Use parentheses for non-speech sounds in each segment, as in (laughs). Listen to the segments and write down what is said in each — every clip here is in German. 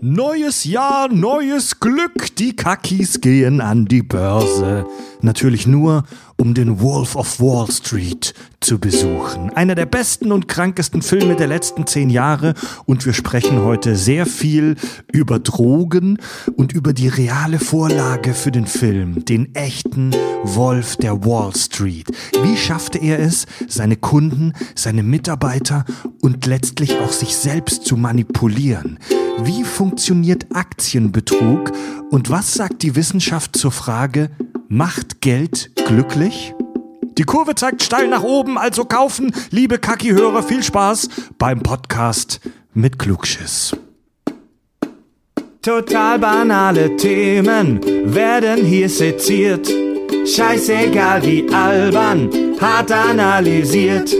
Neues Jahr, neues Glück. Die Kakis gehen an die Börse. Natürlich nur, um den Wolf of Wall Street zu besuchen. Einer der besten und krankesten Filme der letzten zehn Jahre. Und wir sprechen heute sehr viel über Drogen und über die reale Vorlage für den Film. Den echten Wolf der Wall Street. Wie schaffte er es, seine Kunden, seine Mitarbeiter und letztlich auch sich selbst zu manipulieren? Wie funktioniert Aktienbetrug und was sagt die Wissenschaft zur Frage, macht Geld glücklich? Die Kurve zeigt steil nach oben, also kaufen, liebe Kaki-Hörer, viel Spaß beim Podcast mit Klugschiss. Total banale Themen werden hier seziert. Scheißegal wie albern, hart analysiert.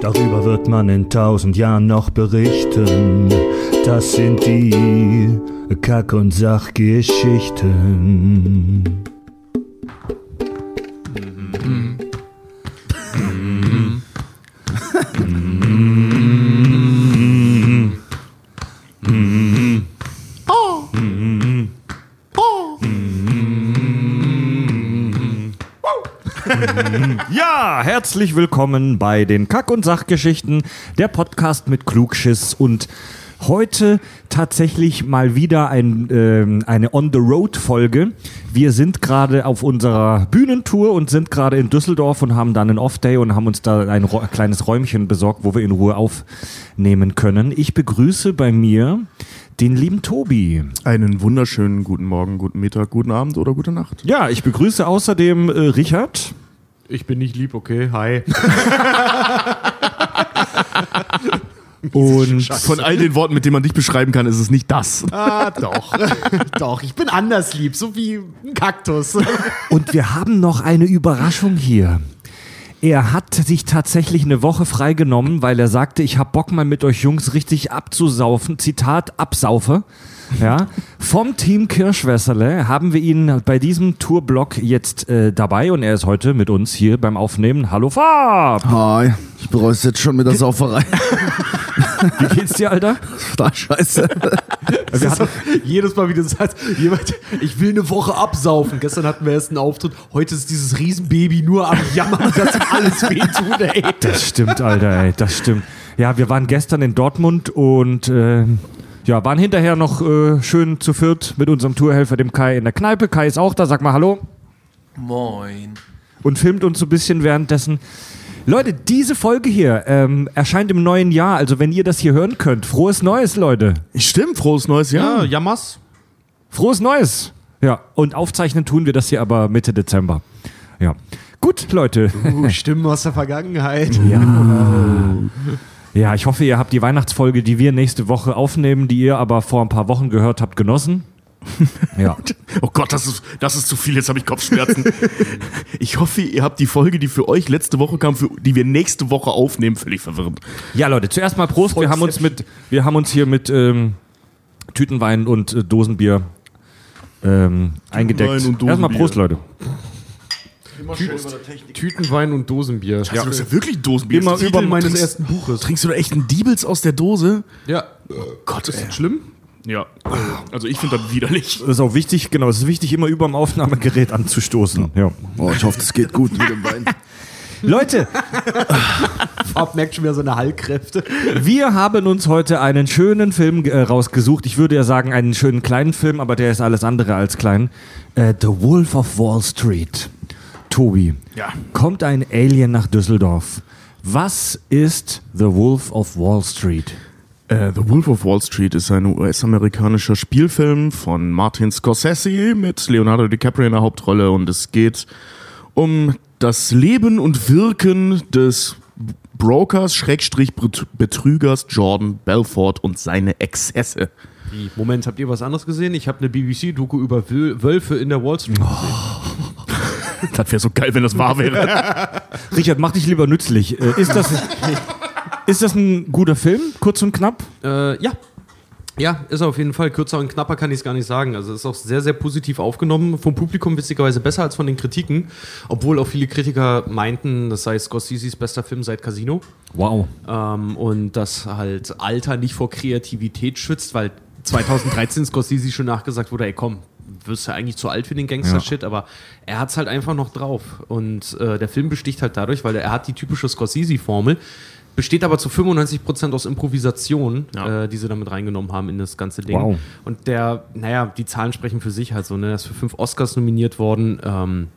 Darüber wird man in tausend Jahren noch berichten. Das sind die Kack- und Sachgeschichten. (laughs) Ja, herzlich willkommen bei den Kack- und Sachgeschichten, der Podcast mit Klugschiss und heute tatsächlich mal wieder ein, ähm, eine On-the-Road-Folge. Wir sind gerade auf unserer Bühnentour und sind gerade in Düsseldorf und haben dann einen Off-Day und haben uns da ein kleines Räumchen besorgt, wo wir in Ruhe aufnehmen können. Ich begrüße bei mir den lieben Tobi. Einen wunderschönen guten Morgen, guten Mittag, guten Abend oder gute Nacht. Ja, ich begrüße außerdem äh, Richard. Ich bin nicht lieb, okay, hi. (laughs) Und Von all den Worten, mit denen man dich beschreiben kann, ist es nicht das. Ah, doch. (laughs) doch, ich bin anders lieb, so wie ein Kaktus. Und wir haben noch eine Überraschung hier. Er hat sich tatsächlich eine Woche freigenommen, weil er sagte, ich hab Bock mal mit euch Jungs richtig abzusaufen. Zitat, absaufe. Ja, vom Team Kirschwässerle haben wir ihn bei diesem Tourblock jetzt äh, dabei und er ist heute mit uns hier beim Aufnehmen. Hallo Fab! Hi, ich bereue es jetzt schon mit der Sauferei. (laughs) Wie geht's dir, Alter? Da scheiße. Wir hatten, Jedes Mal, wie du sagst, jemand, ich will eine Woche absaufen. Gestern hatten wir erst einen Auftritt, heute ist dieses Riesenbaby nur am Jammern, (laughs) dass ihm alles wehtut, ey. das stimmt, Alter, ey, das stimmt. Ja, wir waren gestern in Dortmund und äh, ja, waren hinterher noch äh, schön zu viert mit unserem Tourhelfer, dem Kai, in der Kneipe. Kai ist auch da, sag mal Hallo. Moin. und filmt uns so ein bisschen währenddessen. Leute, diese Folge hier ähm, erscheint im neuen Jahr. Also wenn ihr das hier hören könnt, frohes Neues, Leute. Stimmt, frohes neues Jahr. Ja, Jammers. Frohes Neues. Ja, und aufzeichnen tun wir das hier aber Mitte Dezember. Ja. Gut, Leute. Uh, Stimmen aus der Vergangenheit. (laughs) Ja. Ja, ich hoffe, ihr habt die Weihnachtsfolge, die wir nächste Woche aufnehmen, die ihr aber vor ein paar Wochen gehört habt, genossen. Ja. (laughs) Oh Gott, das ist, das ist zu viel, jetzt habe ich Kopfschmerzen. ich hoffe, ihr habt die Folge, die für euch letzte Woche kam, für die wir nächste Woche aufnehmen, völlig verwirrend. Ja, Leute, zuerst mal Prost. Wir haben uns mit, wir haben uns hier mit ähm, Tütenwein und äh, Dosenbier ähm, eingedeckt. und Dosenbier. Erstmal Prost, Leute. Tütenwein und Dosenbier. Ja. Du hast ja wirklich Dosenbier. Immer über meines trinkst, ersten Buches. Trinkst du da echt einen Diebels aus der Dose? Ja. Gott, Ist das schlimm? Ja, also ich finde das widerlich. Das ist auch wichtig, genau, es ist wichtig, immer über dem Aufnahmegerät anzustoßen. Ja. Oh, ich hoffe, das geht gut mit dem Wein. (laughs) Leute, (laughs) Fab merkt schon wieder seine Heilkräfte. wir haben uns heute einen schönen Film äh, rausgesucht. Ich würde ja sagen, einen schönen kleinen Film, aber der ist alles andere als klein. Äh, The Wolf of Wall Street. Tobi, Ja. kommt ein Alien nach Düsseldorf. Was ist The Wolf of Wall Street? Äh, The Wolf of Wall Street ist ein US-amerikanischer Spielfilm von Martin Scorsese mit Leonardo DiCaprio in der Hauptrolle und es geht um das Leben und Wirken des Brokers, Schrägstrich Bet- Betrügers Jordan Belfort und seine Exzesse. Wie? Moment, habt ihr was anderes gesehen? Ich habe eine BBC-Doku über Wöl- Wölfe in der Wall Street gesehen. (laughs) Das wäre so geil, wenn das wahr wäre. (laughs) Richard, mach dich lieber nützlich. Äh, ist, das, (laughs) ist das ein guter Film? Kurz und knapp? Äh, ja. Ja, ist auf jeden Fall. Kürzer und knapper kann ich es gar nicht sagen. Also es ist auch sehr, sehr positiv aufgenommen. Vom Publikum witzigerweise besser als von den Kritiken. Obwohl auch viele Kritiker meinten, das sei Scorseses bester Film seit Casino. Wow. Ähm, und dass halt Alter nicht vor Kreativität schützt, weil 2013 Scorsese schon nachgesagt wurde, ey komm, wirst ja eigentlich zu alt für den Gangster-Shit, aber er hat's halt einfach noch drauf. Und äh, der Film besticht halt dadurch, weil er hat die typische Scorsese-Formel, besteht aber zu 95% aus Improvisation, Ja. äh, die sie damit reingenommen haben in das ganze Ding. Wow. Und der, naja, die Zahlen sprechen für sich halt so, ne? Er ist für fünf Oscars nominiert worden. Ähm,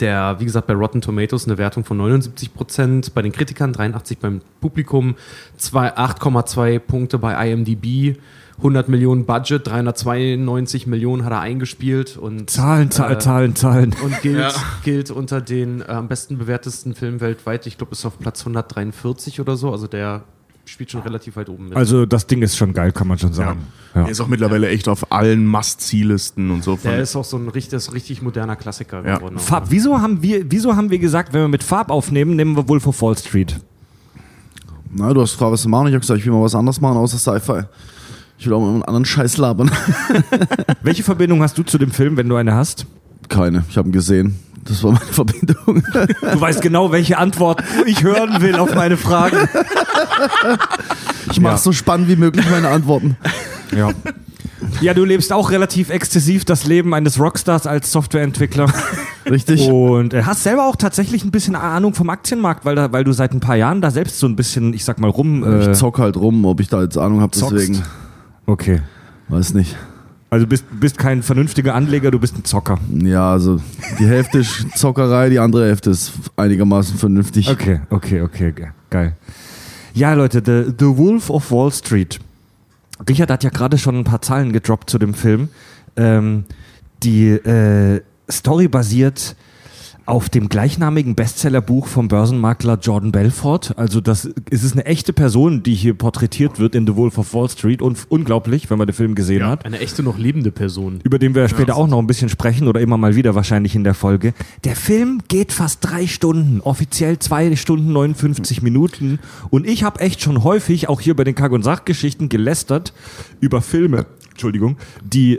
der, wie gesagt, bei Rotten Tomatoes eine Wertung von 79 Prozent, bei den Kritikern 83 beim Publikum, zwei- 8,2 Punkte bei IMDb, 100 Millionen Budget, 392 Millionen hat er eingespielt und Zahlen, Zahlen, äh, Zahlen, Zahlen. und gilt, gilt unter den äh, am besten bewertesten Filmen weltweit. Ich glaube, ist auf Platz 143 oder so. Also der spielt schon relativ weit oben mit. Also das Ding ist schon geil, kann man schon sagen. Ja. Er ist auch mittlerweile echt auf allen Must-See-Listen und so. Der ist auch so ein richtig, richtig moderner Klassiker Ja. geworden. Farb, wieso haben wir, wieso haben wir gesagt, wenn wir mit Farb aufnehmen, nehmen wir Wolf of Wall Street? Na, du hast gefragt, was zu machen. Ich habe gesagt, ich will mal was anderes machen außer Sci-Fi. Ich will auch mal einen anderen Scheiß labern. (laughs) Welche Verbindung hast du zu dem Film, wenn du eine hast? Keine. Ich habe ihn gesehen. Das war meine (laughs) Verbindung. Du weißt genau, welche Antwort ich hören will auf meine Fragen. Ich mache so spannend wie möglich meine Antworten. Ja. Ja, du lebst auch relativ exzessiv das Leben eines Rockstars als Softwareentwickler. Richtig? Und äh, hast selber auch tatsächlich ein bisschen Ahnung vom Aktienmarkt, weil, da, weil du seit ein paar Jahren da selbst so ein bisschen, ich sag mal, rum. Äh, ich zock halt rum, ob ich da jetzt Ahnung habe, deswegen. Okay. Weiß nicht. Also bist bist kein vernünftiger Anleger, du bist ein Zocker. Ja, also die Hälfte ist Zockerei, die andere Hälfte ist einigermaßen vernünftig. Okay, okay, okay, ge- geil. Ja, Leute, The, The Wolf of Wall Street. Richard hat ja gerade schon ein paar Zahlen gedroppt zu dem Film. Ähm, die äh, Story basiert auf dem gleichnamigen Bestsellerbuch vom Börsenmakler Jordan Belfort. Also das es ist eine echte Person, die hier porträtiert wird in The Wolf of Wall Street und unglaublich, wenn man den Film gesehen hat Eine echte noch lebende Person. über den wir später auch noch ein bisschen sprechen oder immer mal wieder wahrscheinlich in der Folge. Der Film geht fast drei Stunden, offiziell zwei Stunden 59 Minuten. Und ich habe echt schon häufig, auch hier bei den Kack- und Sachgeschichten, gelästert über Filme. Entschuldigung, die.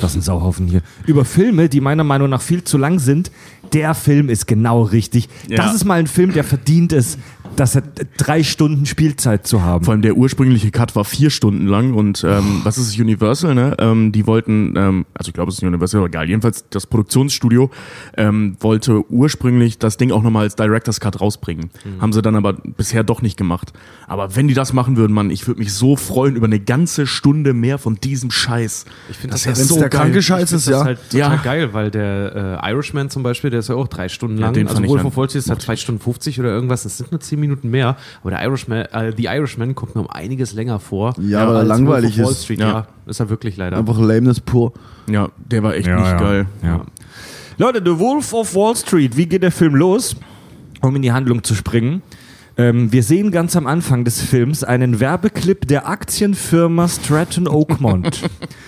das ist ein Sauhaufen hier. Über Filme, die meiner Meinung nach viel zu lang sind. Der Film ist genau richtig. Ja. Das ist mal ein Film, der verdient es, dass er drei Stunden Spielzeit zu haben. Vor allem der ursprüngliche Cut war vier Stunden lang und ähm, was ist es, Universal, ne? Ähm, die wollten, ähm, also ich glaube es ist Universal, aber egal, jedenfalls das Produktionsstudio ähm, wollte ursprünglich das Ding auch nochmal als Director's Cut rausbringen. Haben sie dann aber bisher doch nicht gemacht. Aber wenn die das machen würden, Mann, ich würde mich so freuen über eine ganze Stunde mehr von diesem Scheiß. Ich finde Das das, wär ja so der geil. kranke Scheiß Ich ist, das ja. halt total Ja. geil, weil der äh, Irishman zum Beispiel, der ist ja auch drei Stunden Ja, lang. den also Wolf of Wall Street ist halt zwei Stunden 50 oder irgendwas. Das sind nur zehn Minuten mehr. Aber der Irishman, äh, The Irishman kommt mir um einiges länger vor. Ja, weil er als langweilig Wolf of Wall ist. Street, Ja. ja. Ist er wirklich leider. Einfach Lameness pur. Ja, der war echt Ja, nicht ja. geil. Ja. Leute, The Wolf of Wall Street, wie geht der Film los? Um in die Handlung zu springen. Ähm, wir sehen ganz am Anfang des Films einen Werbeclip der Aktienfirma Stratton Oakmont.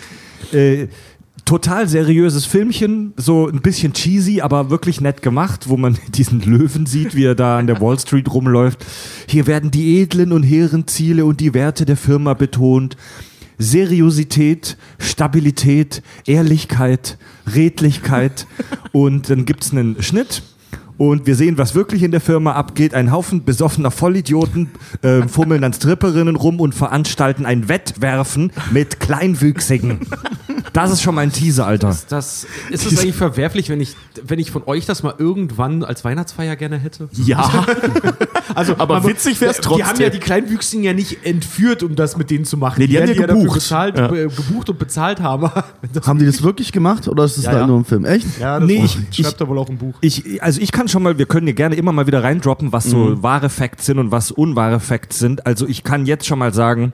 (laughs) äh, total seriöses Filmchen, so ein bisschen cheesy, aber wirklich nett gemacht, wo man (laughs) diesen Löwen sieht, wie er da an der Wall Street rumläuft. Hier werden die edlen und hehren Ziele und die Werte der Firma betont. Seriosität, Stabilität, Ehrlichkeit, Redlichkeit und dann gibt's einen Schnitt und wir sehen, was wirklich in der Firma abgeht. Ein Haufen besoffener Vollidioten äh, fummeln an Stripperinnen rum und veranstalten ein Wettwerfen mit Kleinwüchsigen. Das ist schon mal ein Teaser, Alter. Das, ist es eigentlich verwerflich, wenn ich, wenn ich von euch das mal irgendwann als Weihnachtsfeier gerne hätte? Ja, (laughs) Also, Aber man- witzig wär's Die haben ja trotzdem. die Kleinwüchsigen ja nicht entführt, um das mit denen zu machen. Nee, die haben werden die dafür gebucht. bezahlt, Ja. äh, gebucht und bezahlt haben. (laughs) Das- Haben die das wirklich gemacht oder ist das Ja, halt ja. nur im Film? Echt? ja, Nee, das ich- schreibt er wohl auch im Buch. Ich, also ich kann schon mal, wir können hier gerne immer mal wieder reindroppen, was so wahre Facts sind und was unwahre Facts sind. Also ich kann jetzt schon mal sagen,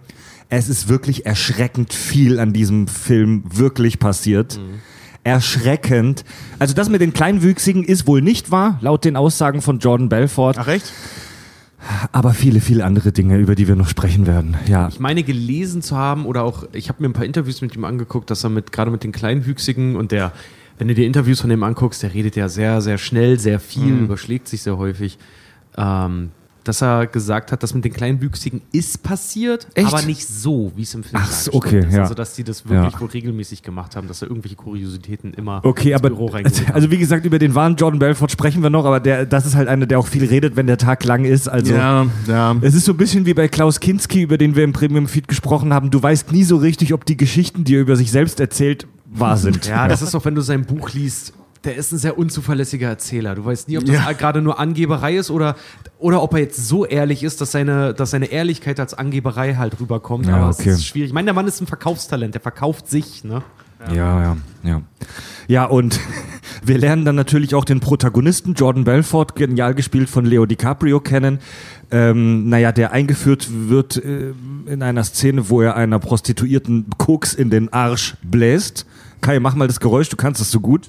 es ist wirklich erschreckend viel an diesem Film wirklich passiert. Erschreckend. Also das mit den Kleinwüchsigen ist wohl nicht wahr, laut den Aussagen von Jordan Belfort. ach echt? Aber viele, viele andere Dinge, über die wir noch sprechen werden. Ja. Ich meine gelesen zu haben oder auch, ich habe mir ein paar Interviews mit ihm angeguckt, dass er mit gerade mit den Kleinwüchsigen und der, wenn du dir Interviews von dem anguckst, der redet ja sehr, sehr schnell, sehr viel, überschlägt sich sehr häufig. Ähm, dass er gesagt hat, dass mit den Kleinwüchsigen ist passiert, Echt? aber nicht so, wie es im Film Ach so, okay, ist. ja. Also, dass die das wirklich Ja. wohl regelmäßig gemacht haben, dass er irgendwelche Kuriositäten immer Okay, ins aber Büro reingeholt haben. (laughs) also wie gesagt, über den wahren Jordan Belfort sprechen wir noch, aber der, das ist halt einer, der auch viel redet, wenn der Tag lang ist. Also Ja, ja. es ist so ein bisschen wie bei Klaus Kinski, über den wir im Premium Feed gesprochen haben. Du weißt nie so richtig, ob die Geschichten, die er über sich selbst erzählt, wahr sind. Ja, das ist auch, wenn du sein Buch liest. Der ist ein sehr unzuverlässiger Erzähler. Du weißt nie, ob das Ja. gerade nur Angeberei ist oder, oder ob er jetzt so ehrlich ist, dass seine, dass seine Ehrlichkeit als Angeberei halt rüberkommt. Ja, Aber okay. es ist schwierig. Ich meine, der Mann ist ein Verkaufstalent, der verkauft sich, ne? Ja, ja, ja. Ja, und (laughs) wir lernen dann natürlich auch den Protagonisten, Jordan Belfort, genial gespielt von Leo DiCaprio, kennen. Ähm, naja, der eingeführt wird äh, in einer Szene, wo er einer Prostituierten Koks in den Arsch bläst. Kai, mach mal das Geräusch, du kannst das so gut.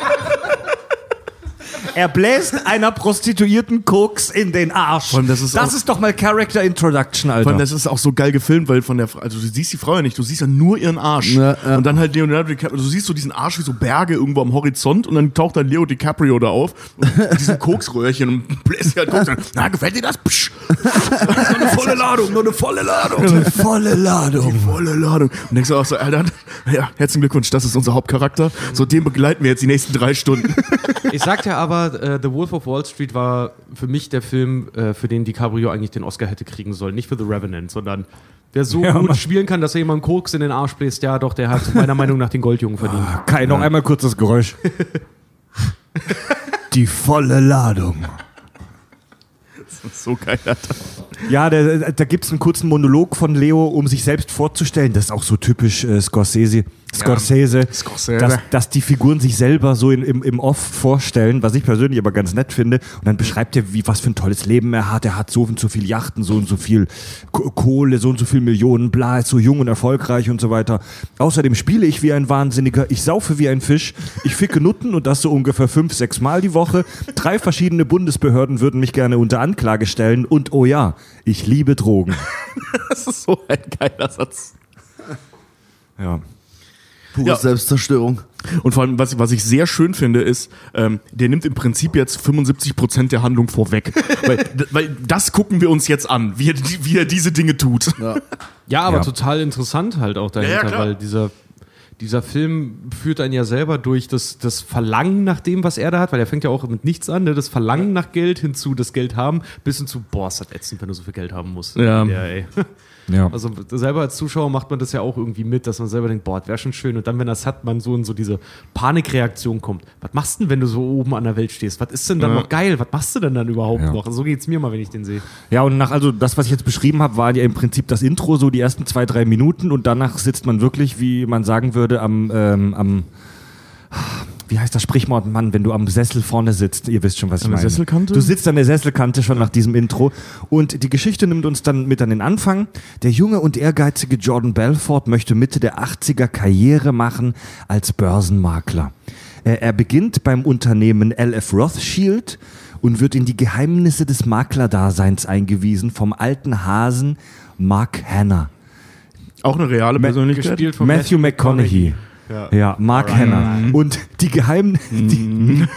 Er bläst einer Prostituierten Koks in den Arsch. Allem, das ist auch- doch mal Character Introduction, Alter. Vor allem, das ist auch so geil gefilmt, weil von der, also du siehst die Frau ja nicht, du siehst ja nur ihren Arsch. Ja, ja. Und dann halt Leonardo DiCaprio, also du siehst so diesen Arsch wie so Berge irgendwo am Horizont und dann taucht dann Leo DiCaprio da auf, mit (laughs) diesem Koksröhrchen und bläst halt Koks. an. Na, gefällt dir das? Psch. Das ist eine volle Ladung, noch eine volle Ladung. volle Ladung. Volle Ladung. Und denkst du auch so, Alter, ja, herzlichen Glückwunsch, das ist unser Hauptcharakter. So, den begleiten wir jetzt die nächsten drei Stunden. Ich sag ja aber, äh, The Wolf of Wall Street war für mich der Film, äh, für den DiCaprio eigentlich den Oscar hätte kriegen sollen. Nicht für The Revenant, sondern wer so (laughs) Ja, gut Mann. spielen kann, dass er jemanden Koks in den Arsch bläst, ja doch, der hat meiner Meinung nach den Goldjungen verdient. Kai, noch einmal kurz das Geräusch. (laughs) Die volle Ladung. so geil, Alter. Ja, der, da gibt es einen kurzen Monolog von Leo, um sich selbst vorzustellen. Das ist auch so typisch äh, Scorsese. Scorsese, Scorsese. Dass, dass die Figuren sich selber so in, im, im Off vorstellen, was ich persönlich aber ganz nett finde. Und dann beschreibt er, wie was für ein tolles Leben er hat. Er hat so und so viel Yachten, so und so viel Ko- Kohle, so und so viel Millionen, bla, ist so jung und erfolgreich und so weiter. Außerdem spiele ich wie ein Wahnsinniger, ich saufe wie ein Fisch, ich ficke Nutten und das so ungefähr fünf, sechs Mal die Woche. Drei verschiedene Bundesbehörden würden mich gerne unter Anklage stellen und oh ja, ich liebe Drogen. (laughs) Das ist so ein geiler Satz. Ja. Pure Ja. Selbstzerstörung. Und vor allem, was, was ich sehr schön finde, ist, ähm, der nimmt im Prinzip jetzt 75% der Handlung vorweg. (laughs) weil, weil das gucken wir uns jetzt an, wie er, wie er diese Dinge tut. Ja. Ja, aber Ja. total interessant halt auch dahinter, Ja, ja, weil dieser, dieser Film führt einen ja selber durch das, das Verlangen nach dem, was er da hat, weil er fängt ja auch mit nichts an, ne? das Verlangen nach Geld hinzu, das Geld haben, bis hin zu, boah, ist das ätzend, wenn du so viel Geld haben musst. Ja. ey. (laughs) Ja. Also selber als Zuschauer macht man das ja auch irgendwie mit, dass man selber denkt, boah, das wäre schon schön. Und dann, wenn das hat, man so in so diese Panikreaktion kommt. Was machst du denn, wenn du so oben an der Welt stehst? Was ist denn dann Ja. noch geil? Was machst du denn dann überhaupt Ja. noch? So geht's mir mal, wenn ich den sehe. Ja, und nach, also das, was ich jetzt beschrieben habe, war ja im Prinzip das Intro, so die ersten zwei, drei Minuten und danach sitzt man wirklich, wie man sagen würde, am, ähm, am wie heißt das Sprichwort, Mann, wenn du am Sessel vorne sitzt, ihr wisst schon, was ich An der meine. Sesselkante? Du sitzt an der Sesselkante schon nach diesem Intro und die Geschichte nimmt uns dann mit an den Anfang. Der junge und ehrgeizige Jordan Belfort möchte Mitte der 80er Karriere machen als Börsenmakler. Er, er beginnt beim Unternehmen LF Rothschild und wird in die Geheimnisse des Maklerdaseins eingewiesen vom alten Hasen Mark Hanna. Auch eine reale Persönlichkeit. Gespielt von Matthew McConaughey. Ja, Mark Hanna. Und die Geheim die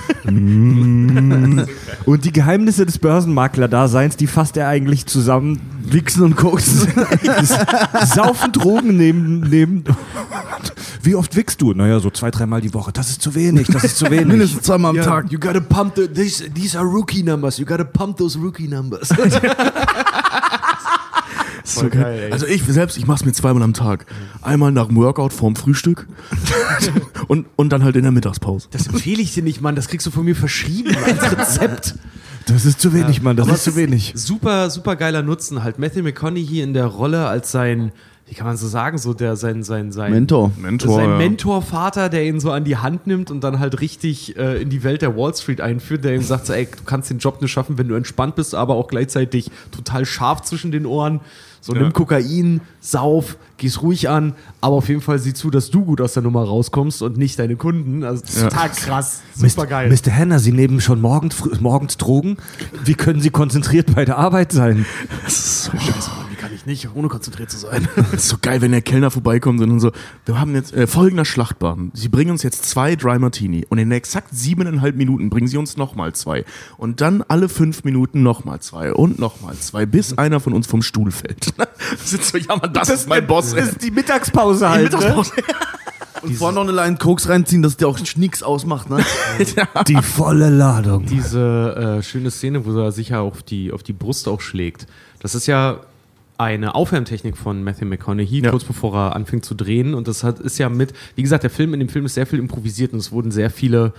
und die Geheimnisse des Börsenmakler-Daseins, die fasst er eigentlich zusammen. Wichsen und Koksen. Saufen Drogen neben, neben. Wie oft wickst du? Naja, so zwei, dreimal die Woche. Das ist zu wenig, das ist zu wenig. Mindestens zweimal am Tag. you gotta pump the, these, these are rookie numbers. You gotta pump those rookie numbers. (laughs) So geil, geil. ey. Also ich selbst, ich mach's mir zweimal am Tag. Einmal nach dem Workout vorm Frühstück (laughs) und, und dann halt in der Mittagspause. Das empfehle ich dir nicht, Mann. Das kriegst du von mir verschrieben als (laughs) Rezept. Das ist zu wenig, Mann, das ist zu wenig. Super, super geiler Nutzen. Halt Matthew McConaughey in der Rolle als sein, wie kann man so sagen, so der sein, sein, sein Mentor. Mentor. sein ja. Mentorvater, der ihn so an die Hand nimmt und dann halt richtig äh, in die Welt der Wall Street einführt, der ihm sagt, so, ey, du kannst den Job nur schaffen, wenn du entspannt bist, aber auch gleichzeitig total scharf zwischen den Ohren. So, nimm Kokain, sauf, geh's ruhig an, aber auf jeden Fall sieh zu, dass du gut aus der Nummer rauskommst und nicht deine Kunden. Also das ist total krass, super geil. Mr. Hanna, Sie nehmen schon morgens, früh- morgens Drogen. Wie können Sie konzentriert bei der Arbeit sein? Scheiße, Mann, wie kann ich nicht, ohne konzentriert zu sein. Das (laughs) ist so geil, wenn der Kellner vorbeikommt und so, wir haben jetzt äh, folgender Schlachtplan. Sie bringen uns jetzt zwei Dry Martini und in exakt siebeneinhalb Minuten bringen sie uns nochmal zwei. Und dann alle fünf Minuten nochmal zwei und nochmal zwei, bis einer von uns vom Stuhl fällt. (laughs) Das ist so, ja, Mann, das, ist mein Boss. ey. ist die Mittagspause halt. Die Mittagspause. (laughs) Und vorher noch eine Line Koks reinziehen, dass der auch nix ausmacht, ne? Die volle Ladung. Diese äh, schöne Szene, wo er sich ja auf die, auf die Brust auch schlägt. Das ist ja eine Aufwärmtechnik von Matthew McConaughey, Ja. kurz bevor er anfängt zu drehen. Und das hat, ist ja mit, wie gesagt, der Film, in dem Film ist sehr viel improvisiert und es wurden sehr viele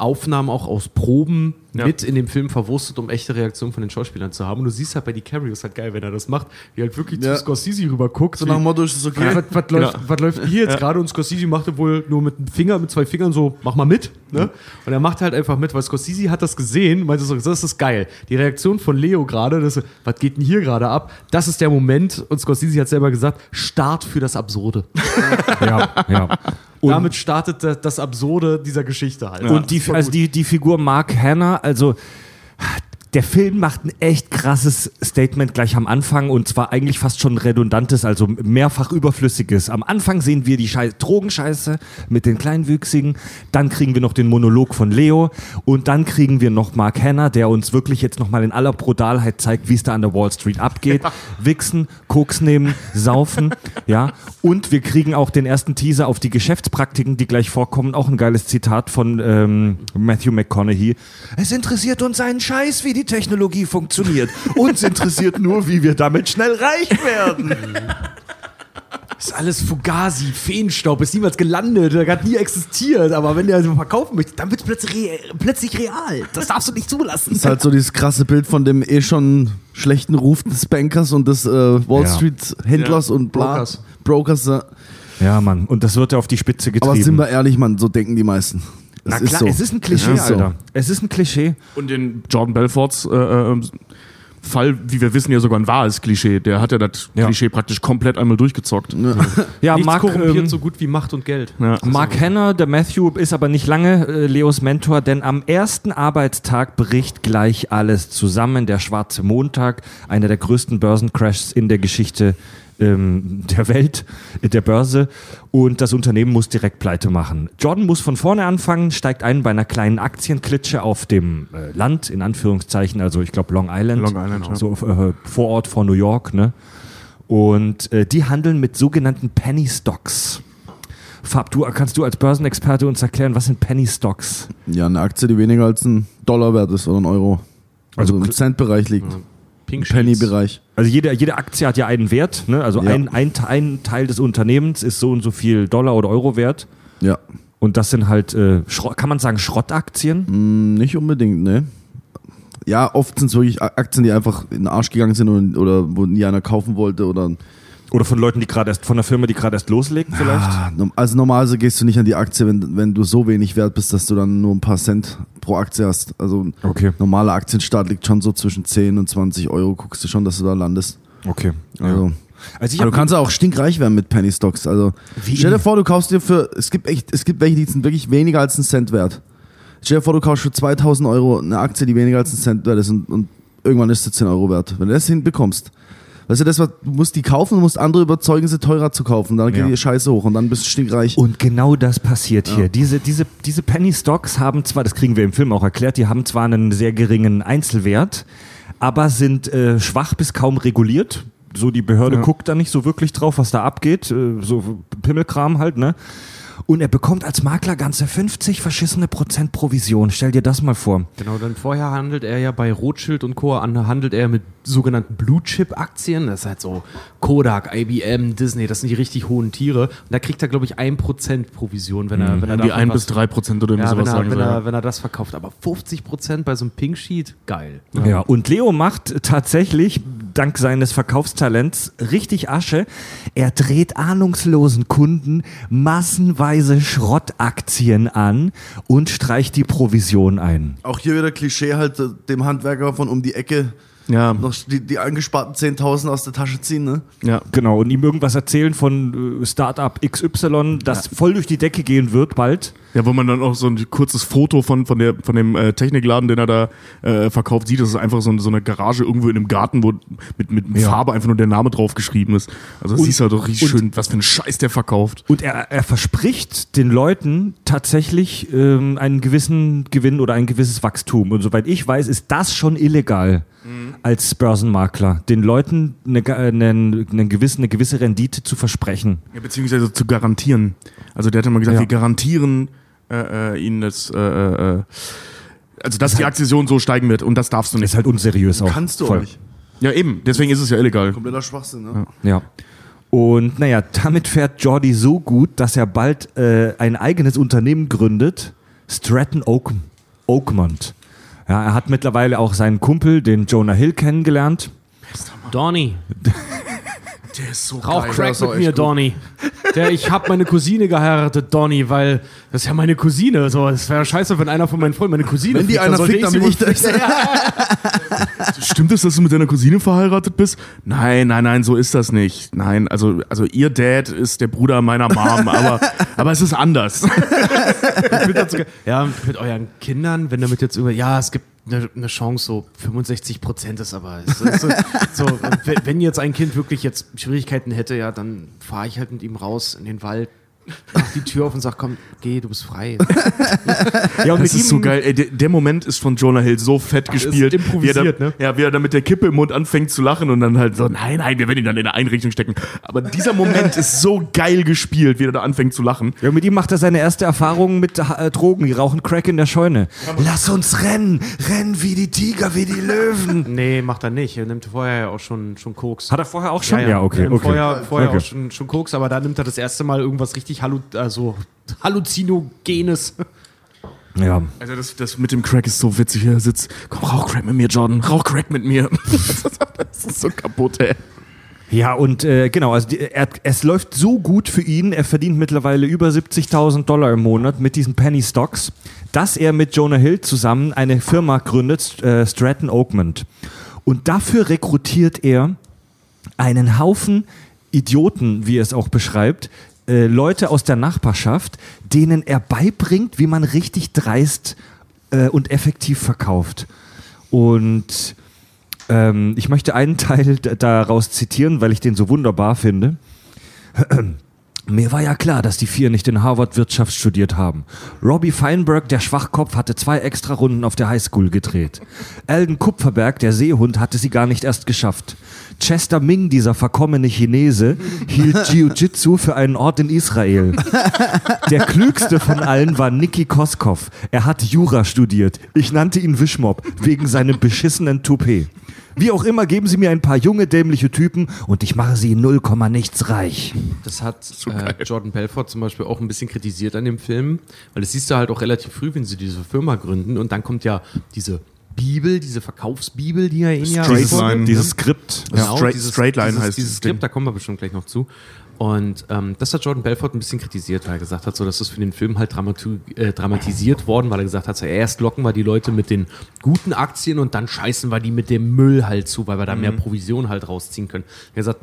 Aufnahmen auch aus Proben Ja. mit in dem Film verwurstet, um echte Reaktionen von den Schauspielern zu haben. Und du siehst halt bei DiCaprio, ist halt geil, wenn er das macht, wie er halt wirklich Ja. zu Scorsese rüber guckt. So nach dem Motto ist es okay. Ja, was, was, läuft, Genau. was läuft hier jetzt gerade? Und Scorsese machte wohl nur mit einem Finger, mit zwei Fingern so, mach mal mit. Ne? Und er macht halt einfach mit, weil Scorsese hat das gesehen, meinte so, das ist geil. Die Reaktion von Leo gerade, das, was geht denn hier gerade ab? Das ist der Moment, und Scorsese hat selber gesagt, Start für das Absurde. Ja, ja. Und, Damit startet das, das Absurde dieser Geschichte halt. und die, also die, die Figur Mark Hanna, also der Film macht ein echt krasses Statement gleich am Anfang und zwar eigentlich fast schon redundantes, also mehrfach überflüssiges. Am Anfang sehen wir die Schei Drogenscheiße mit den Kleinwüchsigen, dann kriegen wir noch den Monolog von Leo und dann kriegen wir noch Mark Hanna, der uns wirklich jetzt nochmal in aller Brutalheit zeigt, wie es da an der Wall Street abgeht. (laughs) Wichsen, Koks nehmen, saufen, (laughs) ja. Und wir kriegen auch den ersten Teaser auf die Geschäftspraktiken, die gleich vorkommen. Auch ein geiles Zitat von ähm, Matthew McConaughey. Es interessiert uns einen Scheiß, wie die Technologie funktioniert. Uns interessiert nur, wie wir damit schnell reich werden. (laughs) ist alles Fugazi, Feenstaub, ist niemals gelandet, der hat nie existiert, aber wenn der so verkaufen möchte, dann wird es plötzlich, re plötzlich real. Das darfst du nicht zulassen. ist halt so dieses krasse Bild von dem eh schon schlechten Ruf des Bankers und des äh, Wall Ja. Street Händlers Ja. und bla. Brokers. Brokers. ja. Ja, Mann. Und das wird ja auf die Spitze getrieben. Aber sind wir ehrlich, Mann, so denken die meisten. Es Na ist klar, so. es ist ein Klischee, Es ist so. Alter. Es ist ein Klischee. Und in Jordan Belforts äh, äh, Fall, wie wir wissen, ja sogar ein wahres Klischee. Der hat ja das Ja. Klischee praktisch komplett einmal durchgezockt. Ja, (laughs) Nichts Mark, korrumpiert ähm, so gut wie Macht und Geld. Ja. Mark Hanna, der Matthew, ist aber nicht lange äh, Leos Mentor, denn am ersten Arbeitstag bricht gleich alles zusammen. Der schwarze Montag, einer der größten Börsencrashs in der Geschichte ähm, der Welt, äh, der Börse. Und das Unternehmen muss direkt pleite machen. Jordan muss von vorne anfangen, steigt ein bei einer kleinen Aktienklitsche auf dem äh, Land, in Anführungszeichen, also ich glaube Long Island. Long Island, ja. So äh, Vorort von New York, ne? Und äh, die handeln mit sogenannten Penny Stocks. Fab, du, kannst du als Börsenexperte uns erklären, was sind Penny Stocks? Ja, eine Aktie, die weniger als ein Dollar wert ist oder ein Euro. Also, Also im Centbereich liegt. Pink. Penny-Bereich. Also jede, jede Aktie hat ja einen Wert, ne? Also Ja. ein, ein, ein Teil des Unternehmens ist so und so viel Dollar oder Euro wert. Ja. Und das sind halt, äh, kann man sagen, Schrottaktien? Hm, Nicht unbedingt, ne? Ja, oft sind es wirklich Aktien, die einfach in den Arsch gegangen sind und, oder wo nie einer kaufen wollte oder. Oder von Leuten, die gerade erst, von der Firma, die gerade erst loslegen vielleicht? Ah, norm- Also normalerweise gehst du nicht an die Aktie, wenn, wenn du so wenig wert bist, dass du dann nur ein paar Cent pro Aktie hast. Also Okay, normaler Aktienstart liegt schon so zwischen 10 und 20 Euro. Guckst du schon, dass du da landest. okay. Also, Also ich aber hab, du kannst ja auch stinkreich werden mit Penny Stocks. Also Wie? stell dir vor, du kaufst dir für, es gibt echt, es gibt welche, die sind wirklich weniger als einen Cent wert. Stell dir vor, du kaufst für 2000 Euro eine Aktie, die weniger als einen Cent wert ist und, und irgendwann ist sie 10 Euro wert. Wenn du das hinbekommst, weißt du, das, was, du musst die kaufen, du musst andere überzeugen, sie teurer zu kaufen. Dann geht Ja. die Scheiße hoch und dann bist du stinkreich. Und genau das passiert hier. Diese, diese, diese Penny Stocks haben zwar, das kriegen wir im Film auch erklärt, die haben zwar einen sehr geringen Einzelwert, aber sind äh, schwach bis kaum reguliert. So die Behörde Ja. guckt da nicht so wirklich drauf, was da abgeht. Äh, so Pimmelkram halt, ne? Und er bekommt als Makler ganze 50 verschissene Prozent Provision. Stell dir das mal vor. Genau, dann vorher handelt er ja bei Rothschild und Co. an, handelt er mit sogenannten Blue Chip Aktien. Das ist halt so Kodak, IBM, Disney, das sind die richtig hohen Tiere. Und da kriegt er, glaube ich, 1% Provision, wenn er, wenn er Die davon 1 was- bis 3 Prozent oder ja, wenn, sowas er, sagen wenn, er, ja. wenn er das verkauft. Aber 50% bei so einem Pink Sheet, geil. Ja. und Leo macht tatsächlich, dank seines Verkaufstalents, richtig Asche. Er dreht ahnungslosen Kunden massenweise Schrottaktien an und streicht die Provision ein. Auch hier wieder Klischee halt äh, dem Handwerker von um die Ecke Ja, noch die, die angesparten 10.000 aus der Tasche ziehen, ne? ja. Genau, und ihm irgendwas erzählen von äh, Startup XY, das voll durch die Decke gehen wird bald. Ja, wo man dann auch so ein kurzes Foto von, von, der, von dem äh, Technikladen, den er da äh, verkauft, sieht. Das ist einfach so, so eine Garage irgendwo in einem Garten, wo mit, mit Ja. Farbe einfach nur der Name drauf geschrieben ist. Also das Und- siehst du halt doch richtig schön, was für ein Scheiß der verkauft. Und er, er verspricht den Leuten tatsächlich ähm, einen gewissen Gewinn oder ein gewisses Wachstum. Und soweit ich weiß, ist das schon illegal als Börsenmakler, den Leuten eine, ge- einen, einen gewissen, eine gewisse Rendite zu versprechen. Ja, beziehungsweise zu garantieren. Also der hat ja mal gesagt, Ja. wir garantieren äh, äh, ihnen das, äh, äh, äh, also dass die Aktie so und so steigen wird und das darfst du nicht. Ist halt unseriös auch. Kannst du Voll. auch nicht. Ja, eben, deswegen ist es ja illegal. Kompletter Schwachsinn, ne? Ja. Und naja, damit fährt Jordi so gut, dass er bald äh, ein eigenes Unternehmen gründet, Stratton Oak Oakmont. Ja, er hat mittlerweile auch seinen Kumpel, den Jonah Hill, kennengelernt. Donny. (laughs) Der ist so Rauch der Crack mit mir, gut. Donny. Der, ich habe meine Cousine geheiratet, Donny, weil das ist ja meine Cousine. So, es wäre scheiße, wenn einer von meinen Freunden meine Cousine Wenn die einer fickt, dann bin ich (laughs) das. Stimmt es, dass du mit deiner Cousine verheiratet bist? Nein, nein, nein, so ist das nicht. Nein, also, also ihr Dad ist der Bruder meiner Mom, aber, aber es ist anders. Ja, mit euren Kindern, wenn damit jetzt über, ja, es gibt eine, eine Chance, so 65 Prozent ist aber, es ist so, wenn jetzt ein Kind wirklich jetzt Schwierigkeiten hätte, ja, dann fahre ich halt mit ihm raus in den Wald, mach die Tür auf und sag, komm, geh, du bist frei. (laughs) Ja, und Das ist so geil. Ey, der, Moment ist von Jonah Hill so fett gespielt. improvisiert, wie er da, ne? Ja, wie er da mit der Kippe im Mund anfängt zu lachen und dann halt so, nein, nein, wir werden ihn dann in eine Einrichtung stecken. Aber dieser Moment ist so geil gespielt, wie er da anfängt zu lachen. Ja, mit ihm macht er seine erste Erfahrung mit äh, Drogen. Die rauchen Crack in der Scheune. Lass uns rennen! Rennen wie die Tiger, wie die Löwen! (laughs) Nee, macht er nicht. Er nimmt vorher ja auch schon, schon Koks. Hat er vorher auch schon? Ja, ja. okay. Ähm, okay. Vorher, vorher Okay. auch schon, schon Koks, aber da nimmt er das erste Mal irgendwas richtig Hallu also (laughs) Halluzinogenes. Ja. Also das, das mit dem Crack ist so witzig. Er sitzt, komm, rauch Crack mit mir, Jordan, rauch Crack mit mir. (laughs) das ist so kaputt, ey. Ja, und äh, genau, also die, er, es läuft so gut für ihn, er verdient mittlerweile über 70.000 Dollar im Monat mit diesen Penny Stocks, dass er mit Jonah Hill zusammen eine Firma gründet, äh, Stratton Oakmont. Und dafür rekrutiert er einen Haufen Idioten, wie er es auch beschreibt, äh, Leute aus der Nachbarschaft, denen er beibringt, wie man richtig dreist äh, und effektiv verkauft. Und ähm, ich möchte einen (laughs) Teil daraus zitieren, weil ich den so wunderbar finde. Mir war ja klar, dass die vier nicht in Harvard Wirtschaft studiert haben. Robbie Feinberg, der Schwachkopf, hatte zwei extra Runden auf der Highschool gedreht. Alden Kupferberg, der Seehund, hatte sie gar nicht erst geschafft. Chester Ming, dieser verkommene Chinese, hielt (laughs) Jiu-Jitsu für einen Ort in Israel. Der klügste von allen war Niki Koskov. Er hat Jura studiert. Ich nannte ihn Wischmob wegen seinem beschissenen Toupet. Wie auch immer, geben Sie mir ein paar junge, dämliche Typen und ich mache sie in 0, nichts reich. Das hat äh, Jordan Belfort zum Beispiel auch ein bisschen kritisiert an dem Film, weil das siehst du halt auch relativ früh, wenn sie diese Firma gründen und dann kommt ja diese Bibel, diese Verkaufsbibel, die er ihnen ja Straight Line. ne? Dieses Skript. Genau, Straight- dieses, Straight Line dieses, heißt dieses. Skript, da kommen wir bestimmt gleich noch zu. Und ähm, das hat Jordan Belfort ein bisschen kritisiert, weil er gesagt hat, so, dass das für den Film halt äh, dramatisiert worden, weil er gesagt hat, so, erst locken wir die Leute mit den guten Aktien und dann scheißen wir die mit dem Müll halt zu, weil wir da Mhm. mehr Provision halt rausziehen können. Er hat gesagt,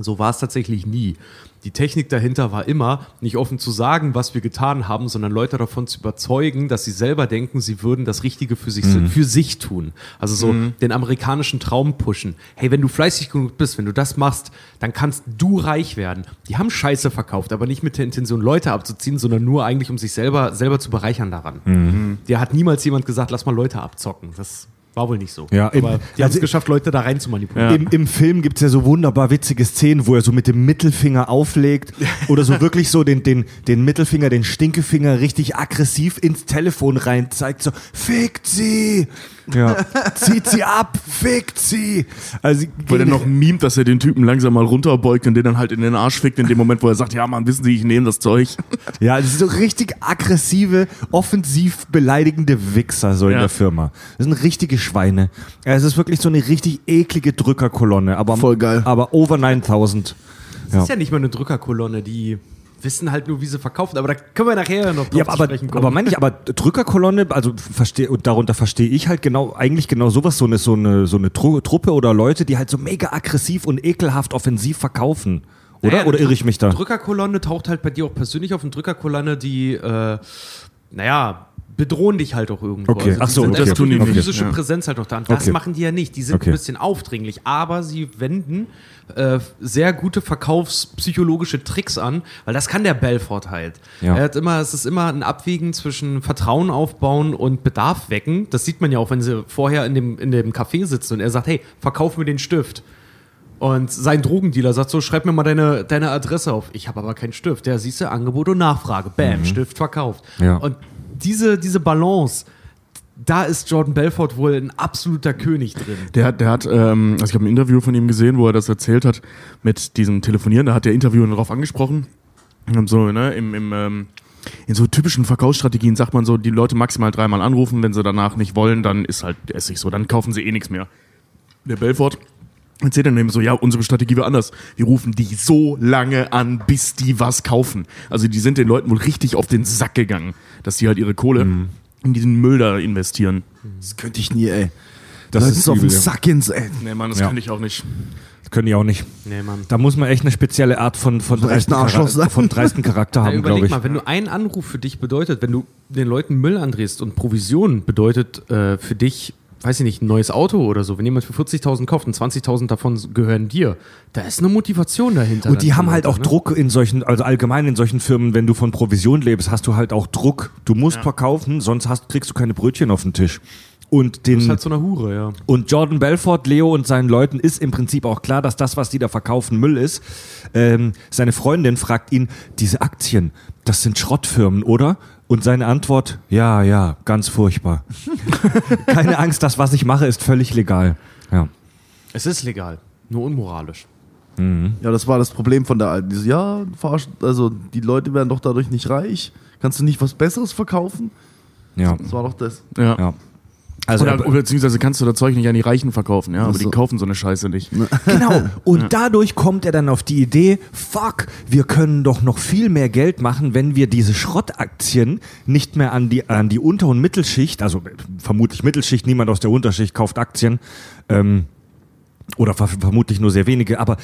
so war es tatsächlich nie. Die Technik dahinter war immer, nicht offen zu sagen, was wir getan haben, sondern Leute davon zu überzeugen, dass sie selber denken, sie würden das Richtige für sich, für sich tun. Also so den amerikanischen Traum pushen. Hey, wenn du fleißig genug bist, wenn du das machst, dann kannst du reich werden. Die haben Scheiße verkauft, aber nicht mit der Intention, Leute abzuziehen, sondern nur eigentlich, um sich selber, selber zu bereichern daran. Der hat niemals jemand gesagt, lass mal Leute abzocken. Das war wohl nicht so. Ja, im- aber die haben also- es geschafft, Leute da rein zu manipulieren. Im, Im Film gibt es ja so wunderbar witzige Szenen, wo er so mit dem Mittelfinger auflegt (laughs) oder so wirklich so den, den, den Mittelfinger, den Stinkefinger richtig aggressiv ins Telefon rein zeigt, so, fickt sie! Ja. (laughs) Zieht sie ab, fickt sie! Also, Weil er noch mimt, dass er den Typen langsam mal runterbeugt und den dann halt in den Arsch fickt, in dem Moment, wo er sagt, ja Mann, wissen Sie, ich nehme das Zeug. (laughs) Ja, das sind so richtig aggressive, offensiv beleidigende Wichser so in Ja. der Firma. Das sind richtige Schweine. Ja, Es ist wirklich so eine richtig eklige Drückerkolonne, aber Voll geil. aber over 9000. Das ist ja nicht mal eine Drückerkolonne, die, wissen halt nur, wie sie verkaufen. Aber da können wir nachher noch drauf Ja, aber, sprechen kommen. aber meine ich, aber Drückerkolonne, also verstehe, und darunter verstehe ich halt genau, eigentlich genau sowas, so eine, so eine, so eine Tru Truppe oder Leute, die halt so mega aggressiv und ekelhaft offensiv verkaufen. Oder? Naja, oder irre ich mich da? Drückerkolonne taucht halt bei dir auch persönlich auf. Und Drückerkolonne, die, äh, naja, bedrohen dich halt auch irgendwo. Okay. Also Ach so, Das tun die nicht, physische ja. Präsenz halt noch da. Und das Okay. machen die ja nicht. Die sind Okay. ein bisschen aufdringlich, aber sie wenden äh, sehr gute verkaufspsychologische Tricks an, weil das kann der Belfort halt. Ja. Er hat immer, es ist immer ein Abwägen zwischen Vertrauen aufbauen und Bedarf wecken. Das sieht man ja auch, wenn sie vorher in dem, in dem Café sitzen und er sagt, hey, verkauf mir den Stift. Und sein Drogendealer sagt so, schreib mir mal deine, deine Adresse auf. Ich habe aber keinen Stift. Der siehst du, Angebot und Nachfrage. Bam, Stift verkauft. Ja. Und diese, diese Balance, da ist Jordan Belfort wohl ein absoluter König drin. Der hat, der hat, ähm, also ich habe ein Interview von ihm gesehen, wo er das erzählt hat mit diesem Telefonieren. Da hat der Interviewer darauf angesprochen. So, ne, im, im, ähm, in so typischen Verkaufsstrategien sagt man so, die Leute maximal dreimal anrufen, wenn sie danach nicht wollen, dann ist halt Essig so, dann kaufen sie eh nichts mehr. Der Belfort erzählt dann eben so, ja, unsere Strategie war anders. Wir rufen die so lange an, bis die was kaufen. Also die sind den Leuten wohl richtig auf den Sack gegangen, dass die halt ihre Kohle in diesen Müll da investieren. Das könnte ich nie, ey. Das Leute ist ist auf den. Sack ins, ey. Nee, Mann, das Ja. kann ich auch nicht. Das können die auch nicht. Nee, Mann. Da muss man echt eine spezielle Art von, von, dreisten, ein Arschloch Chara- sein. von dreisten Charakter (laughs) haben, glaube überleg ich. mal, wenn du einen Anruf für dich bedeutet, wenn du den Leuten Müll andrehst und Provision bedeutet äh, für dich, weiß ich nicht, ein neues Auto oder so, wenn jemand für 40.000 kauft und 20.000 davon gehören dir, da ist eine Motivation dahinter. Und die haben halt auch ne? Druck in solchen, also allgemein in solchen Firmen, wenn du von Provision lebst, hast du halt auch Druck. Du musst verkaufen, sonst hast, kriegst du keine Brötchen auf den Tisch. Und Das den, ist halt so eine Hure, ja. Und Jordan Belfort, Leo und seinen Leuten ist im Prinzip auch klar, dass das, was die da verkaufen, Müll ist. Ähm, seine Freundin fragt ihn, diese Aktien, das sind Schrottfirmen, oder? Und seine Antwort, ja, ja, ganz furchtbar. (laughs) Keine Angst, das, was ich mache, ist völlig legal. Ja. Es ist legal, nur unmoralisch. Ja, das war das Problem von der Alten. Die so, ja, also die Leute werden doch dadurch nicht reich. Kannst du nicht was Besseres verkaufen? Ja. Das war doch das. Ja. ja. Also, Oder, er- beziehungsweise kannst du das Zeug nicht an die Reichen verkaufen, ja, aber Ach so. die kaufen so eine Scheiße nicht. (laughs) Genau. Und dadurch kommt er dann auf die Idee, fuck, wir können doch noch viel mehr Geld machen, wenn wir diese Schrottaktien nicht mehr an die, an die Unter- und Mittelschicht, also vermutlich Mittelschicht, niemand aus der Unterschicht kauft Aktien, ähm, oder ver vermutlich nur sehr wenige, aber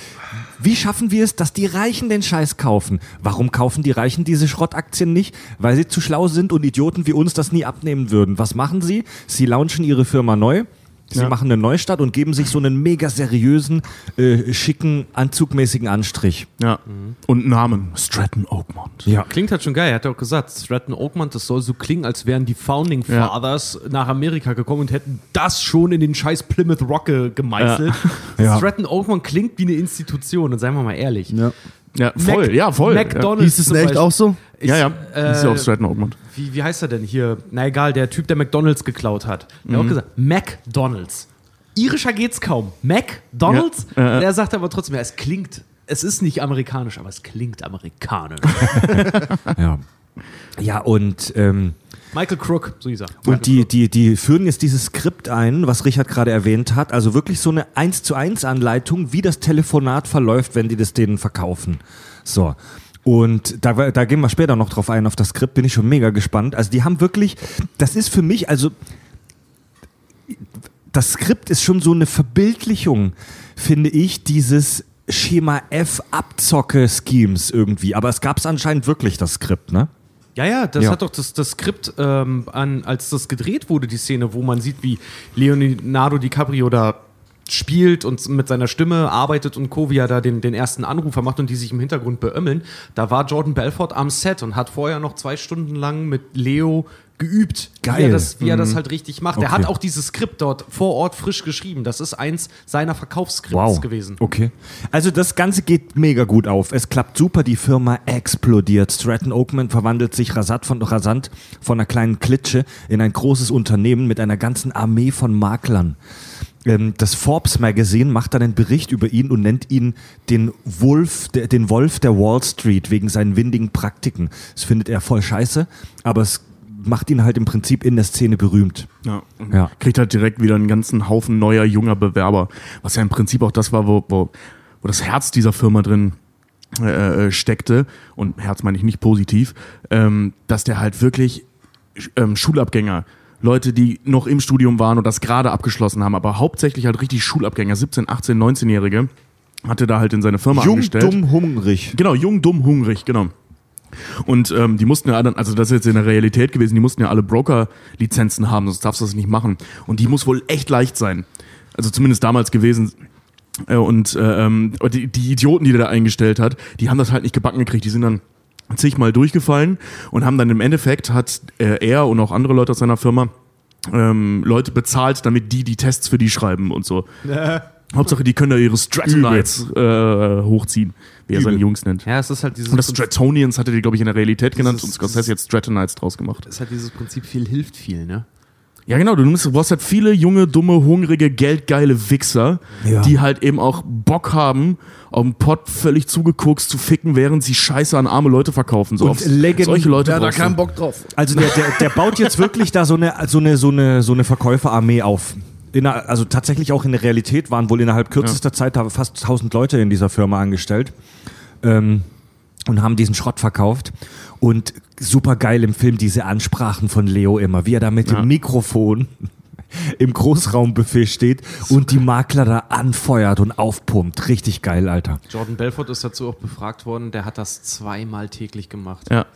wie schaffen wir es, dass die Reichen den Scheiß kaufen? Warum kaufen die Reichen diese Schrottaktien nicht? Weil sie zu schlau sind und Idioten wie uns das nie abnehmen würden. Was machen sie? Sie launchen ihre Firma neu. Sie Ja. machen einen Neustart und geben sich so einen mega seriösen, äh, schicken, anzugmäßigen Anstrich. Ja. Und Namen. Stratton Oakmont. Ja. Klingt halt schon geil. Er hat ja auch gesagt, Stratton Oakmont, das soll so klingen, als wären die Founding Ja. Fathers nach Amerika gekommen und hätten das schon in den scheiß Plymouth Rock ge- gemeißelt. Ja. (laughs) Stratton Oakmont klingt wie eine Institution, und seien wir mal ehrlich. Ja. Ja, voll, Mac- ja, voll. McDonald's. Hieß es in echt auch so? Ich- ja, ja. äh, ist ja auch Stratton Oakmont. Wie, wie heißt er denn hier? Na egal, der Typ, der McDonalds geklaut hat. Der Mhm. hat auch gesagt, McDonalds. Irischer geht's kaum. McDonalds? Ja, äh, äh. Der sagt aber trotzdem, ja, es klingt, es ist nicht amerikanisch, aber es klingt amerikanisch. (laughs) Ja. Ja, und, ähm, Michael Crook, so hieß er. und die, die, die führen jetzt dieses Skript ein, was Richard gerade erwähnt hat. Also wirklich so eine 1 zu 1 Anleitung, wie das Telefonat verläuft, wenn die das denen verkaufen. So. Und da, da gehen wir später noch drauf ein, auf das Skript, bin ich schon mega gespannt. Also die haben wirklich, das ist für mich, also das Skript ist schon so eine Verbildlichung, finde ich, dieses Schema F Abzocke-Schemes irgendwie. Aber es gab es anscheinend wirklich, das Skript, ne? Ja, ja, das Ja. hat doch das, das Skript, ähm, an, als das gedreht wurde, die Szene, wo man sieht, wie Leonardo DiCaprio da spielt und mit seiner Stimme arbeitet und Co., wie er da den, den ersten Anrufer macht und die sich im Hintergrund beömmeln. Da war Jordan Belfort am Set und hat vorher noch zwei Stunden lang mit Leo geübt, wie Geil. er das, wie er das halt richtig macht. Er Okay. hat auch dieses Skript dort vor Ort frisch geschrieben. Das ist eins seiner Verkaufsskripts Wow. gewesen. Okay. Also das Ganze geht mega gut auf. Es klappt super, die Firma explodiert. Stratton Oakman verwandelt sich rasant von, rasant von einer kleinen Klitsche in ein großes Unternehmen mit einer ganzen Armee von Maklern. Ähm, Das Forbes Magazine macht dann einen Bericht über ihn und nennt ihn den Wolf, den Wolf der Wall Street wegen seinen windigen Praktiken. Das findet er voll scheiße, aber es macht ihn halt im Prinzip in der Szene berühmt. Ja. Ja. Kriegt halt direkt wieder einen ganzen Haufen neuer, junger Bewerber. Was ja im Prinzip auch das war, wo, wo, wo das Herz dieser Firma drin äh, äh, steckte, und Herz meine ich nicht positiv, ähm, dass der halt wirklich ähm, Schulabgänger, Leute, die noch im Studium waren und das gerade abgeschlossen haben, aber hauptsächlich halt richtig Schulabgänger, 17, 18, 19-Jährige, hatte da halt in seine Firma Jung, angestellt. dumm, hungrig. Genau, jung, dumm, hungrig, genau. Und ähm, die mussten ja dann, also das ist jetzt in der Realität gewesen, die mussten ja alle Broker-Lizenzen haben, sonst darfst du das nicht machen. Und die muss wohl echt leicht sein. Also zumindest damals gewesen. Äh, Und äh, ähm, die, die Idioten, die der da eingestellt hat, die haben das halt nicht gebacken gekriegt. Die sind dann zigmal durchgefallen und haben dann im Endeffekt hat äh, er und auch andere Leute aus seiner Firma ähm, Leute bezahlt, damit die die Tests für die schreiben und so. Hauptsache, die können da ihre Stratonites äh, hochziehen, wie er seine Jungs nennt. Ja, es ist halt dieses Und das Stratonians hatte die, glaube ich, in der Realität genannt Dieses- und Scorsese jetzt Stratonites draus gemacht. ist halt dieses Prinzip, viel hilft viel, ne? Ja, genau, du, brauchst halt viele junge, dumme, hungrige, geldgeile Wichser, Ja. die halt eben auch Bock haben, auf dem Pott völlig zugeguckt zu ficken, während sie Scheiße an arme Leute verkaufen. So Und auf, legend- solche Leute hat da keinen Bock drauf. Also der, der, der baut jetzt wirklich da so eine, so eine, so eine, so eine Verkäuferarmee auf. In also tatsächlich auch in der Realität waren wohl innerhalb kürzester Zeit da fast 1000 Leute in dieser Firma angestellt ähm, und haben diesen Schrott verkauft. Und super geil im Film diese Ansprachen von Leo immer, wie er da mit Ja. dem Mikrofon im Großraumbuffet steht und die Makler da anfeuert und aufpumpt. Richtig geil, Alter. Jordan Belfort ist dazu auch befragt worden, der hat das zweimal täglich gemacht. Ja.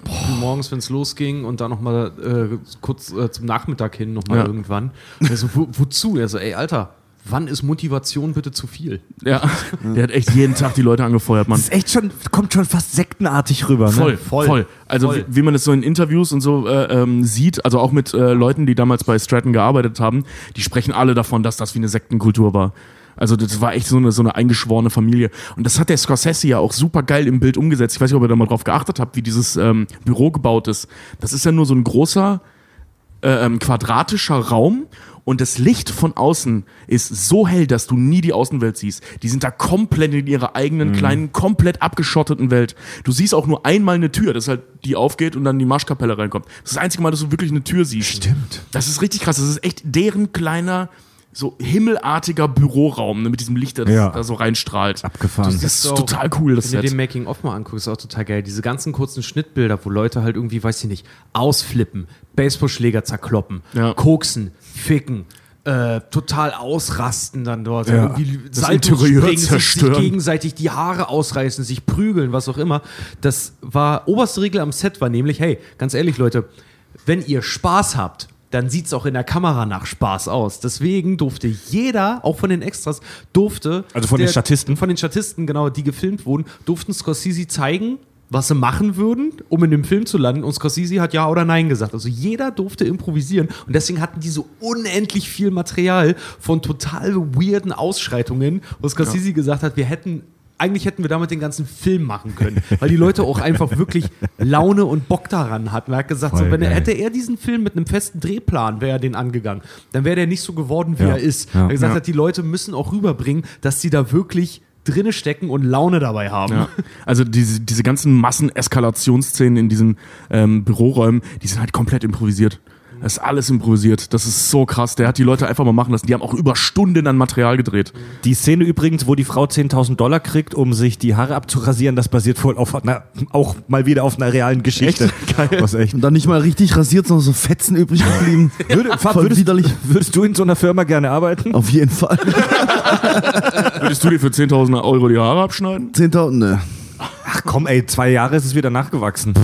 Morgens, wenn es losging und dann nochmal äh, kurz äh, zum Nachmittag hin nochmal Ja. irgendwann. Also, wo, wozu? Er so, ey, Alter, wann ist Motivation bitte zu viel? Ja, (laughs) der hat echt jeden Tag die Leute angefeuert, Mann. Das ist echt schon, kommt schon fast sektenartig rüber. Voll, Ne? voll, Also Voll. Wie, wie man es so in Interviews und so äh, ähm, sieht, also auch mit äh, Leuten, die damals bei Stratton gearbeitet haben, die sprechen alle davon, dass das wie eine Sektenkultur war. Also das war echt so eine, so eine eingeschworene Familie. Und das hat der Scorsese ja auch super geil im Bild umgesetzt. Ich weiß nicht, ob ihr da mal drauf geachtet habt, wie dieses ähm, Büro gebaut ist. Das ist ja nur so ein großer äh, ähm, quadratischer Raum und das Licht von außen ist so hell, dass du nie die Außenwelt siehst. Die sind da komplett in ihrer eigenen kleinen, komplett abgeschotteten Welt. Du siehst auch nur einmal eine Tür, das ist halt die aufgeht und dann die Marschkapelle reinkommt. Das ist das einzige Mal, dass du wirklich eine Tür siehst. Stimmt. Das ist richtig krass. Das ist echt deren kleiner, so himmelartiger Büroraum ne, mit diesem Licht, das Ja. da so reinstrahlt. Abgefahren. Das ist auch- total cool, das Wenn du Set. den Making-of mal anguckst, ist auch total geil. Diese ganzen kurzen Schnittbilder, wo Leute halt irgendwie, weiß ich nicht, ausflippen, Baseballschläger zerkloppen, Ja. koksen, ficken, äh, total ausrasten dann dort. Ja. Irgendwie Das Interieur springen, sich, sich zerstören. gegenseitig die Haare ausreißen, sich prügeln, was auch immer. Das war, oberste Regel am Set war nämlich, hey, ganz ehrlich Leute, wenn ihr Spaß habt, dann sieht es auch in der Kamera nach Spaß aus. Deswegen durfte jeder, auch von den Extras, durfte. Also von den Statisten? Von den Statisten, genau, die gefilmt wurden, durften Scorsese zeigen, was sie machen würden, um in dem Film zu landen. Und Scorsese hat ja oder nein gesagt. Also jeder durfte improvisieren. Und deswegen hatten die so unendlich viel Material von total weirden Ausschreitungen, wo Scorsese gesagt hat, wir hätten. Eigentlich hätten wir damit den ganzen Film machen können, weil die Leute auch einfach wirklich Laune und Bock daran hatten. Er hat gesagt, so, wenn er, hätte er diesen Film mit einem festen Drehplan, wäre er den angegangen, dann wäre der nicht so geworden, wie Ja. er ist. Ja. Er hat gesagt Ja. hat, die Leute müssen auch rüberbringen, dass sie da wirklich drinne stecken und Laune dabei haben. Ja. Also diese, diese ganzen Masseneskalationsszenen in diesen ähm, Büroräumen, die sind halt komplett improvisiert. Das ist alles improvisiert. Das ist so krass. Der hat die Leute einfach mal machen lassen. Die haben auch über Stunden an Material gedreht. Die Szene übrigens, wo die Frau 10.000 Dollar kriegt, um sich die Haare abzurasieren, das basiert wohl auf einer, auch mal wieder auf einer realen Geschichte. (laughs) Geil. Was echt. Und dann nicht mal richtig rasiert, sondern so Fetzen übrig geblieben. (laughs) Würde, Voll würdest, widerlich. würdest du in so einer Firma gerne arbeiten? Auf jeden Fall. (laughs) Würdest du dir für 10.000 Euro die Haare abschneiden? 10.000, ne. Ach komm, ey, zwei Jahre ist es wieder nachgewachsen.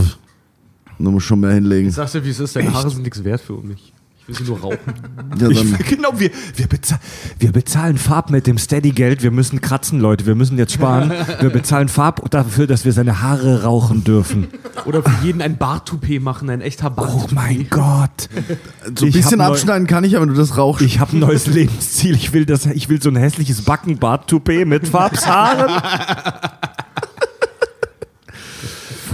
Da muss schon mehr hinlegen. Ich sag's dir, wie es ist, deine Haare sind nichts wert für mich. Ich will sie nur rauchen. (laughs) Ja, Ich, genau, wir, wir, bezahl, wir bezahlen Farb mit dem Steady-Geld. Wir müssen kratzen, Leute. Wir müssen jetzt sparen. Wir bezahlen Farb dafür, dass wir seine Haare rauchen dürfen. Oder für jeden ein Barttoupet machen, ein echter Oh Barttoupet. mein Gott. so ein bisschen abschneiden kann ich, aber wenn du das rauchst. Ich habe ein neues Lebensziel. Ich will, das, ich will so ein hässliches Backenbart-Toupet mit Farbshaaren. (laughs)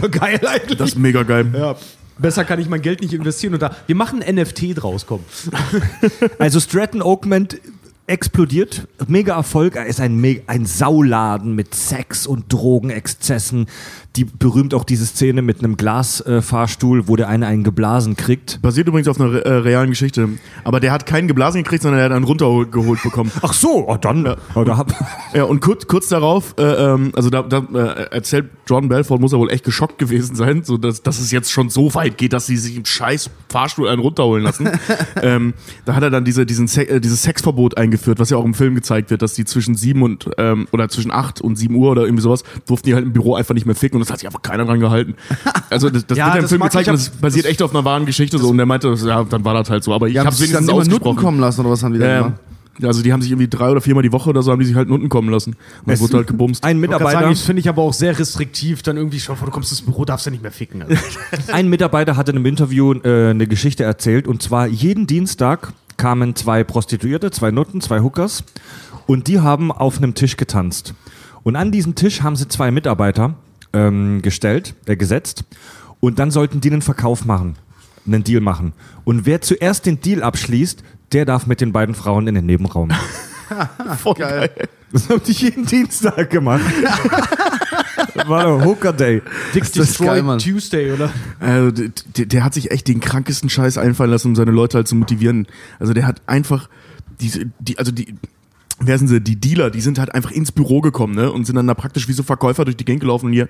Voll geil eigentlich. Das ist mega geil. Ja. Besser kann ich mein Geld nicht investieren. Und da, wir machen NFT draus, komm. (laughs) Also Stratton Oakman explodiert, mega Erfolg, er ist ein, ein Sauladen mit Sex und Drogenexzessen. Die berühmt auch diese Szene mit einem Glasfahrstuhl, äh, wo der eine einen geblasen kriegt. Basiert übrigens auf einer äh, realen Geschichte. Aber der hat keinen geblasen gekriegt, sondern er hat einen runtergeholt bekommen. Ach so, oh, dann, oh, da hab, Ja, und kurz, kurz darauf, äh, ähm, also da, da äh, erzählt Jordan Belfort, muss er wohl echt geschockt gewesen sein, so dass, dass es jetzt schon so weit geht, dass sie sich im scheiß Fahrstuhl einen runterholen lassen. (laughs) ähm, da hat er dann diese, diesen Se äh, dieses Sexverbot eingeführt, was ja auch im Film gezeigt wird, dass die zwischen sieben und ähm, oder zwischen acht und sieben Uhr oder irgendwie sowas durften die halt im Büro einfach nicht mehr ficken und das hat sich einfach keiner dran gehalten. (laughs) Also das, das Ja, wird ja im das Film gezeigt ich, und das basiert echt auf einer wahren Geschichte so und er meinte, ja, dann war das halt so. Aber ich haben habe sich dann wenigstens immer Nutten ausgesprochen. kommen lassen oder was haben die da Ja, gemacht? also die haben sich irgendwie drei oder viermal die Woche oder so haben die sich halt Nutten kommen lassen. Und dann wurde halt gebumst. ein Mitarbeiter, sagen, das finde ich aber auch sehr restriktiv. Dann irgendwie, schau vor, du kommst ins Büro, darfst ja nicht mehr ficken. Also. (laughs) ein Mitarbeiter hat in einem Interview äh, eine Geschichte erzählt und zwar jeden Dienstag kamen zwei Prostituierte, zwei Nutten, zwei Hookers und die haben auf einem Tisch getanzt. Und an diesen Tisch haben sie zwei Mitarbeiter ähm, gestellt, äh, gesetzt und dann sollten die einen Verkauf machen, einen Deal machen. Und wer zuerst den Deal abschließt, der darf mit den beiden Frauen in den Nebenraum. (laughs) Voll geil. Das haben die jeden Dienstag gemacht. (laughs) War der Hooker Day. Dick Mann. Tuesday, oder? Also, der, der, der hat sich echt den krankesten Scheiß einfallen lassen, um seine Leute halt zu motivieren. Also der hat einfach diese, die, also die, wer sind sie? Die Dealer, die sind halt einfach ins Büro gekommen, ne? Und sind dann da praktisch wie so Verkäufer durch die Gegend gelaufen und hier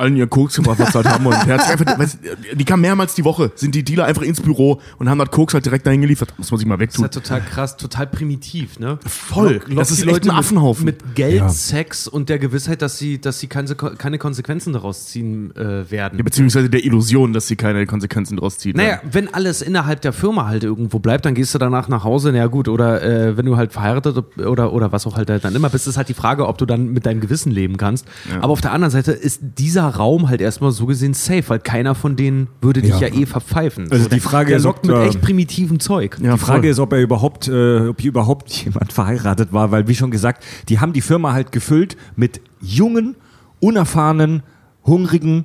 allen ihr Koks gebracht, was halt haben. Und der einfach, weißt, die kamen mehrmals die Woche, sind die Dealer einfach ins Büro und haben das Koks halt direkt dahin geliefert. Muss man sich mal Das ist wegtun. ja total krass, total primitiv, ne? Voll. Lock- Das lockt ist echt ein Affenhaufen. Mit, mit Geld, Ja. Sex und der Gewissheit, dass sie, dass sie keine, keine Konsequenzen daraus ziehen äh, werden. Ja, beziehungsweise der Illusion, dass sie keine Konsequenzen draus ziehen. Naja, wenn alles innerhalb der Firma halt irgendwo bleibt, dann gehst du danach nach Hause, na gut, oder äh, wenn du halt verheiratet oder, oder was auch halt dann immer bist, ist halt die Frage, ob du dann mit deinem Gewissen leben kannst. Aber auf der anderen Seite ist dieser Raum halt erstmal so gesehen safe, weil keiner von denen würde dich Ja. ja, eh verpfeifen. Also So, die Frage der ist, lockt ob, mit äh, echt primitivem Zeug. Ja, die Frage voll. ist, ob er überhaupt, äh, ob hier überhaupt (laughs) jemand verheiratet war, weil wie schon gesagt, die haben die Firma halt gefüllt mit jungen, unerfahrenen, hungrigen,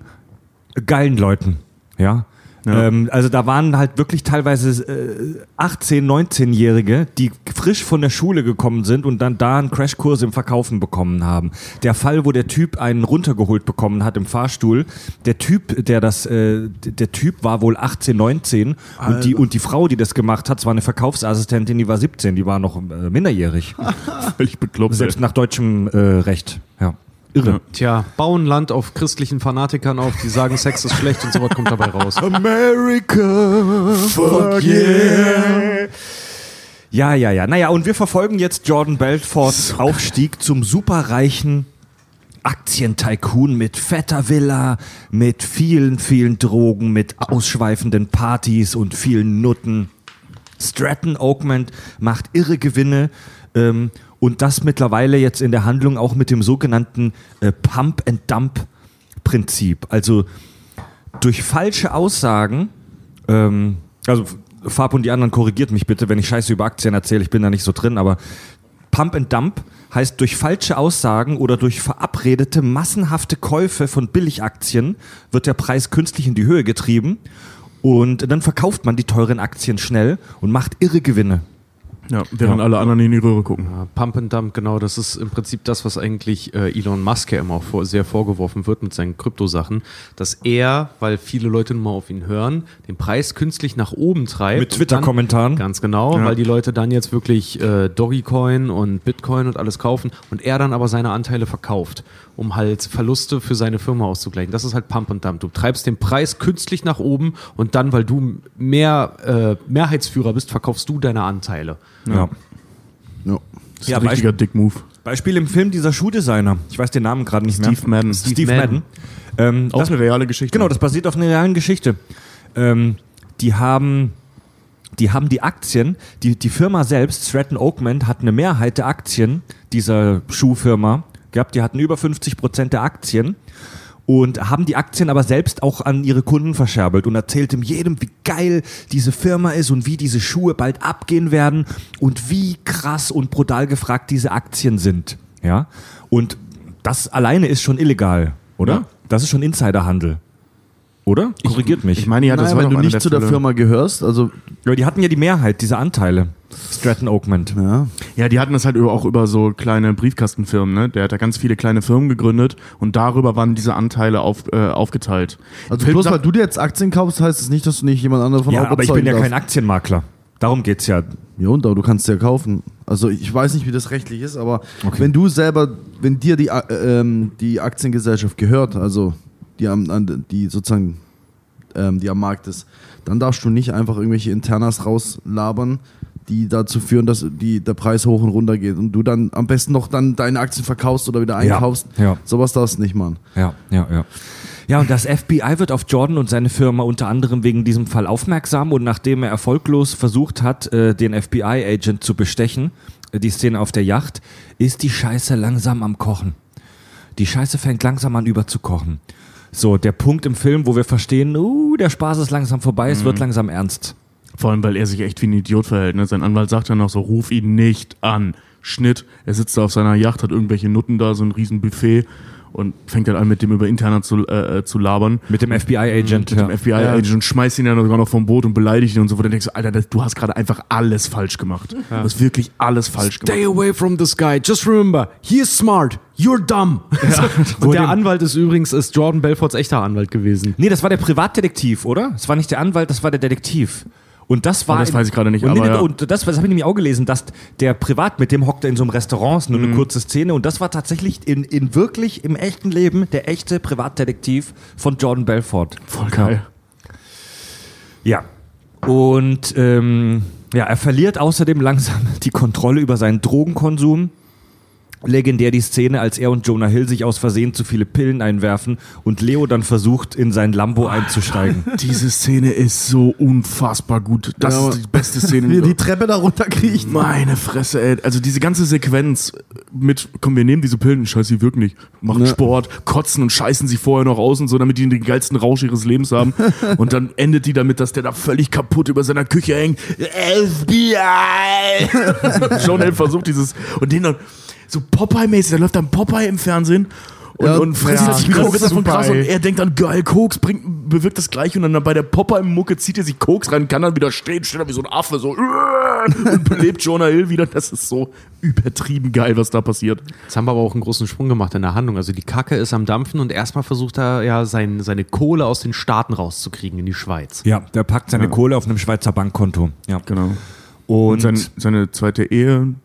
geilen Leuten. Ja. Ja. Ähm, also da waren halt wirklich teilweise äh, 18, 19-Jährige, die frisch von der Schule gekommen sind und dann da einen Crashkurs im Verkaufen bekommen haben. Der Fall, wo der Typ einen runtergeholt bekommen hat im Fahrstuhl, der Typ, der das, äh, der Typ war wohl 18, 19 und die, und die Frau, die das gemacht hat, war eine Verkaufsassistentin, die war 17, die war noch äh, minderjährig. (laughs) völlig bekloppt. Selbst nach deutschem äh, Recht. Ja. Irre. Ja. Tja, bauen Land auf christlichen Fanatikern auf, die sagen, Sex ist schlecht und sowas kommt dabei raus. America, fuck yeah. Ja, ja, ja. Naja, und wir verfolgen jetzt Jordan Belforts Aufstieg zum superreichen Aktientycoon mit fetter Villa, mit vielen, vielen Drogen, mit ausschweifenden Partys und vielen Nutten. Stratton Oakmont macht irre Gewinne ähm, und das mittlerweile jetzt in der Handlung auch mit dem sogenannten äh, Pump and Dump Prinzip. Also durch falsche Aussagen, ähm, also Fab und die anderen korrigiert mich bitte, wenn ich Scheiße über Aktien erzähle, ich bin da nicht so drin, aber Pump and Dump heißt durch falsche Aussagen oder durch verabredete massenhafte Käufe von Billigaktien wird der Preis künstlich in die Höhe getrieben und dann verkauft man die teuren Aktien schnell und macht irre Gewinne. Ja, während alle anderen in die Röhre gucken. Ja, Pump and Dump, genau, das ist im Prinzip das, was eigentlich äh, Elon Musk ja immer auch vor, sehr vorgeworfen wird mit seinen Kryptosachen, dass er, weil viele Leute nun mal auf ihn hören, den Preis künstlich nach oben treibt. Mit Twitter-Kommentaren. Ganz genau, Ja. weil die Leute dann jetzt wirklich äh, Dogecoin und Bitcoin und alles kaufen und er dann aber seine Anteile verkauft, um halt Verluste für seine Firma auszugleichen. Das ist halt Pump and Dump. Du treibst den Preis künstlich nach oben und dann, weil du mehr äh, Mehrheitsführer bist, verkaufst du deine Anteile. Ja. Ja. Das ist Ja, ein richtiger Dick-Move. Beispiel im Film dieser Schuhdesigner. Ich weiß den Namen gerade nicht mehr. Steve Madden. Steve, Madden. Madden. Ähm, Auch das, eine reale Geschichte. genau, das basiert auf einer realen Geschichte. Ähm, die haben die haben die Aktien, die, die Firma selbst, Stratton Oakmont, hat eine Mehrheit der Aktien dieser Schuhfirma gehabt. Die hatten über 50 Prozent der Aktien und haben die Aktien aber selbst auch an ihre Kunden verscherbelt und erzähltem jedem, wie geil diese Firma ist und wie diese Schuhe bald abgehen werden und wie krass und brutal gefragt diese Aktien sind. Ja? Und das alleine ist schon illegal, oder? Ja. Das ist schon Insiderhandel. Oder? Korrigiert mich. Ich meine ja, das naja, war wenn du nicht zu der. Firma gehörst, also Ja, die hatten ja die Mehrheit, diese Anteile. Stratton Oakmont. Ja. Ja, die hatten das halt auch über so kleine Briefkastenfirmen, ne? Der hat da ganz viele kleine Firmen gegründet und darüber waren diese Anteile auf, äh, aufgeteilt. Also Film bloß weil du dir jetzt Aktien kaufst, heißt es nicht, dass du nicht jemand anderen von Ja, aber ich bin ja kein darfst. Aktienmakler. Darum geht's ja. Ja, und aber du kannst ja kaufen. Also ich weiß nicht, wie das rechtlich ist, aber Okay. wenn du selber, wenn dir die, äh, ähm, die Aktiengesellschaft gehört, also die, am, an, die sozusagen ähm, die am Markt ist, dann darfst du nicht einfach irgendwelche Internas rauslabern, die dazu führen, dass die, der Preis hoch und runter geht und du dann am besten noch dann deine Aktien verkaufst oder wieder einkaufst. ja. Sowas darfst du nicht machen. Ja, ja, ja. Ja, und das FBI wird auf Jordan und seine Firma unter anderem wegen diesem Fall aufmerksam und nachdem er erfolglos versucht hat, äh, den FBI-Agent zu bestechen, äh, die Szene auf der Yacht, ist die Scheiße langsam am Kochen. Die Scheiße fängt langsam an überzukochen. So, der Punkt im Film, wo wir verstehen, uh, der Spaß ist langsam vorbei, es wird langsam ernst. Vor allem, weil er sich echt wie ein Idiot verhält. Ne? Sein Anwalt sagt dann auch so, ruf ihn nicht an. Schnitt, er sitzt da auf seiner Yacht, hat irgendwelche Nutten da, so ein riesen Buffet und fängt dann an, mit dem über Internet zu, äh, äh, zu labern. Mit dem FBI-Agent. Mit Ja. dem FBI-Agent und schmeißt ihn dann sogar noch vom Boot und beleidigt ihn und so. Wo du denkst, Alter, das, du hast gerade einfach alles falsch gemacht. Du hast wirklich alles falsch gemacht. Stay away from this guy. Just remember, he is smart. You're dumb. Wo (laughs) Und der Anwalt ist übrigens ist Jordan Belforts echter Anwalt gewesen. Nee, das war der Privatdetektiv, oder? Das war nicht der Anwalt, das war der Detektiv. Und das war. Oh, das weiß ich gerade nicht, Und, aber nee, ja. und das, das habe ich nämlich auch gelesen, dass der Privat, mit dem hockt er in so einem Restaurant, ist nur Mhm. eine kurze Szene. Und das war tatsächlich in, in wirklich im echten Leben der echte Privatdetektiv von Jordan Belfort. Voll geil. Ja. Und ähm, ja, er verliert außerdem langsam (laughs) die Kontrolle über seinen Drogenkonsum. Legendär die Szene, als er und Jonah Hill sich aus Versehen zu viele Pillen einwerfen und Leo dann versucht, in sein Lambo einzusteigen. (laughs) Diese Szene ist so unfassbar gut. Das Ja, ist die beste Szene. (laughs) Wie er die Treppe da runterkriecht. Meine Fresse, ey. Also diese ganze Sequenz mit, komm, wir nehmen diese Pillen, scheiße, die wirken nicht. Machen Ne. Sport, kotzen und scheißen sie vorher noch aus und so, damit die den geilsten Rausch ihres Lebens haben. (laughs) und dann endet die damit, dass der da völlig kaputt über seiner Küche hängt. FBI! John Hill versucht dieses, und den dann so Popeye-mäßig, da läuft dann Popeye im Fernsehen. Und, Ja, und frisst ja, sich Koks, davon krass und er denkt dann, geil, Koks bringt, bewirkt das gleiche und dann bei der Popeye-Mucke zieht er sich Koks rein, kann dann wieder stehen, steht da wie so ein Affe, so (laughs) und belebt Jonah Hill wieder. Das ist so übertrieben geil, was da passiert. Jetzt haben wir aber auch einen großen Sprung gemacht in der Handlung. Also die Kacke ist am Dampfen und erstmal versucht er ja sein, seine Kohle aus den Staaten rauszukriegen in die Schweiz. Ja, der packt seine Kohle auf einem Schweizer Bankkonto. Ja. Genau. Und, Und sein, seine zweite Ehe,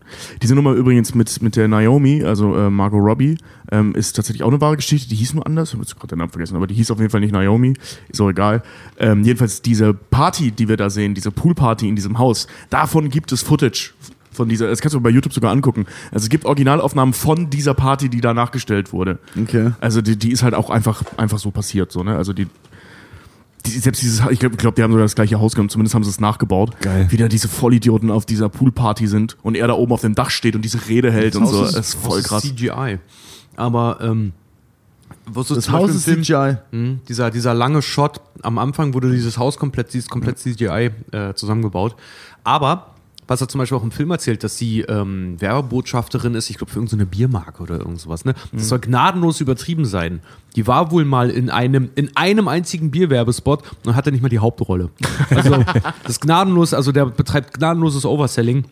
diese Nummer übrigens mit, mit der Naomi, also äh, Margot Robbie, ähm, ist tatsächlich auch eine wahre Geschichte. Die hieß nur anders, ich habe jetzt gerade den Namen vergessen, aber die hieß auf jeden Fall nicht Naomi, ist auch egal. Ähm, jedenfalls diese Party, die wir da sehen, diese Poolparty in diesem Haus, davon gibt es Footage. Von dieser, das kannst du bei YouTube sogar angucken. Also es gibt Originalaufnahmen von dieser Party, die da nachgestellt wurde. Okay. Also die, die ist halt auch einfach, einfach so passiert, so, ne? Also die, die selbst dieses, ich glaube, glaub, die haben sogar das gleiche Haus genommen, zumindest haben sie es nachgebaut. Geil. Wie da diese Vollidioten auf dieser Poolparty sind und er da oben auf dem Dach steht und diese Rede hält und so. Das ist voll krass. CGI. Aber ähm, wusstest du Das Haus ist Film- CGI. Mhm, dieser, dieser lange Shot am Anfang wurde dieses Haus komplett, dieses komplett CGI äh, zusammengebaut. Aber was er zum Beispiel auch im Film erzählt, dass sie ähm, Werbebotschafterin ist, ich glaube, für irgendeine Biermarke oder irgend sowas. Ne? Das soll gnadenlos übertrieben sein. Die war wohl mal in einem, in einem einzigen Bierwerbespot und hatte nicht mal die Hauptrolle. Also (laughs) das ist gnadenlos, also der betreibt gnadenloses Overselling,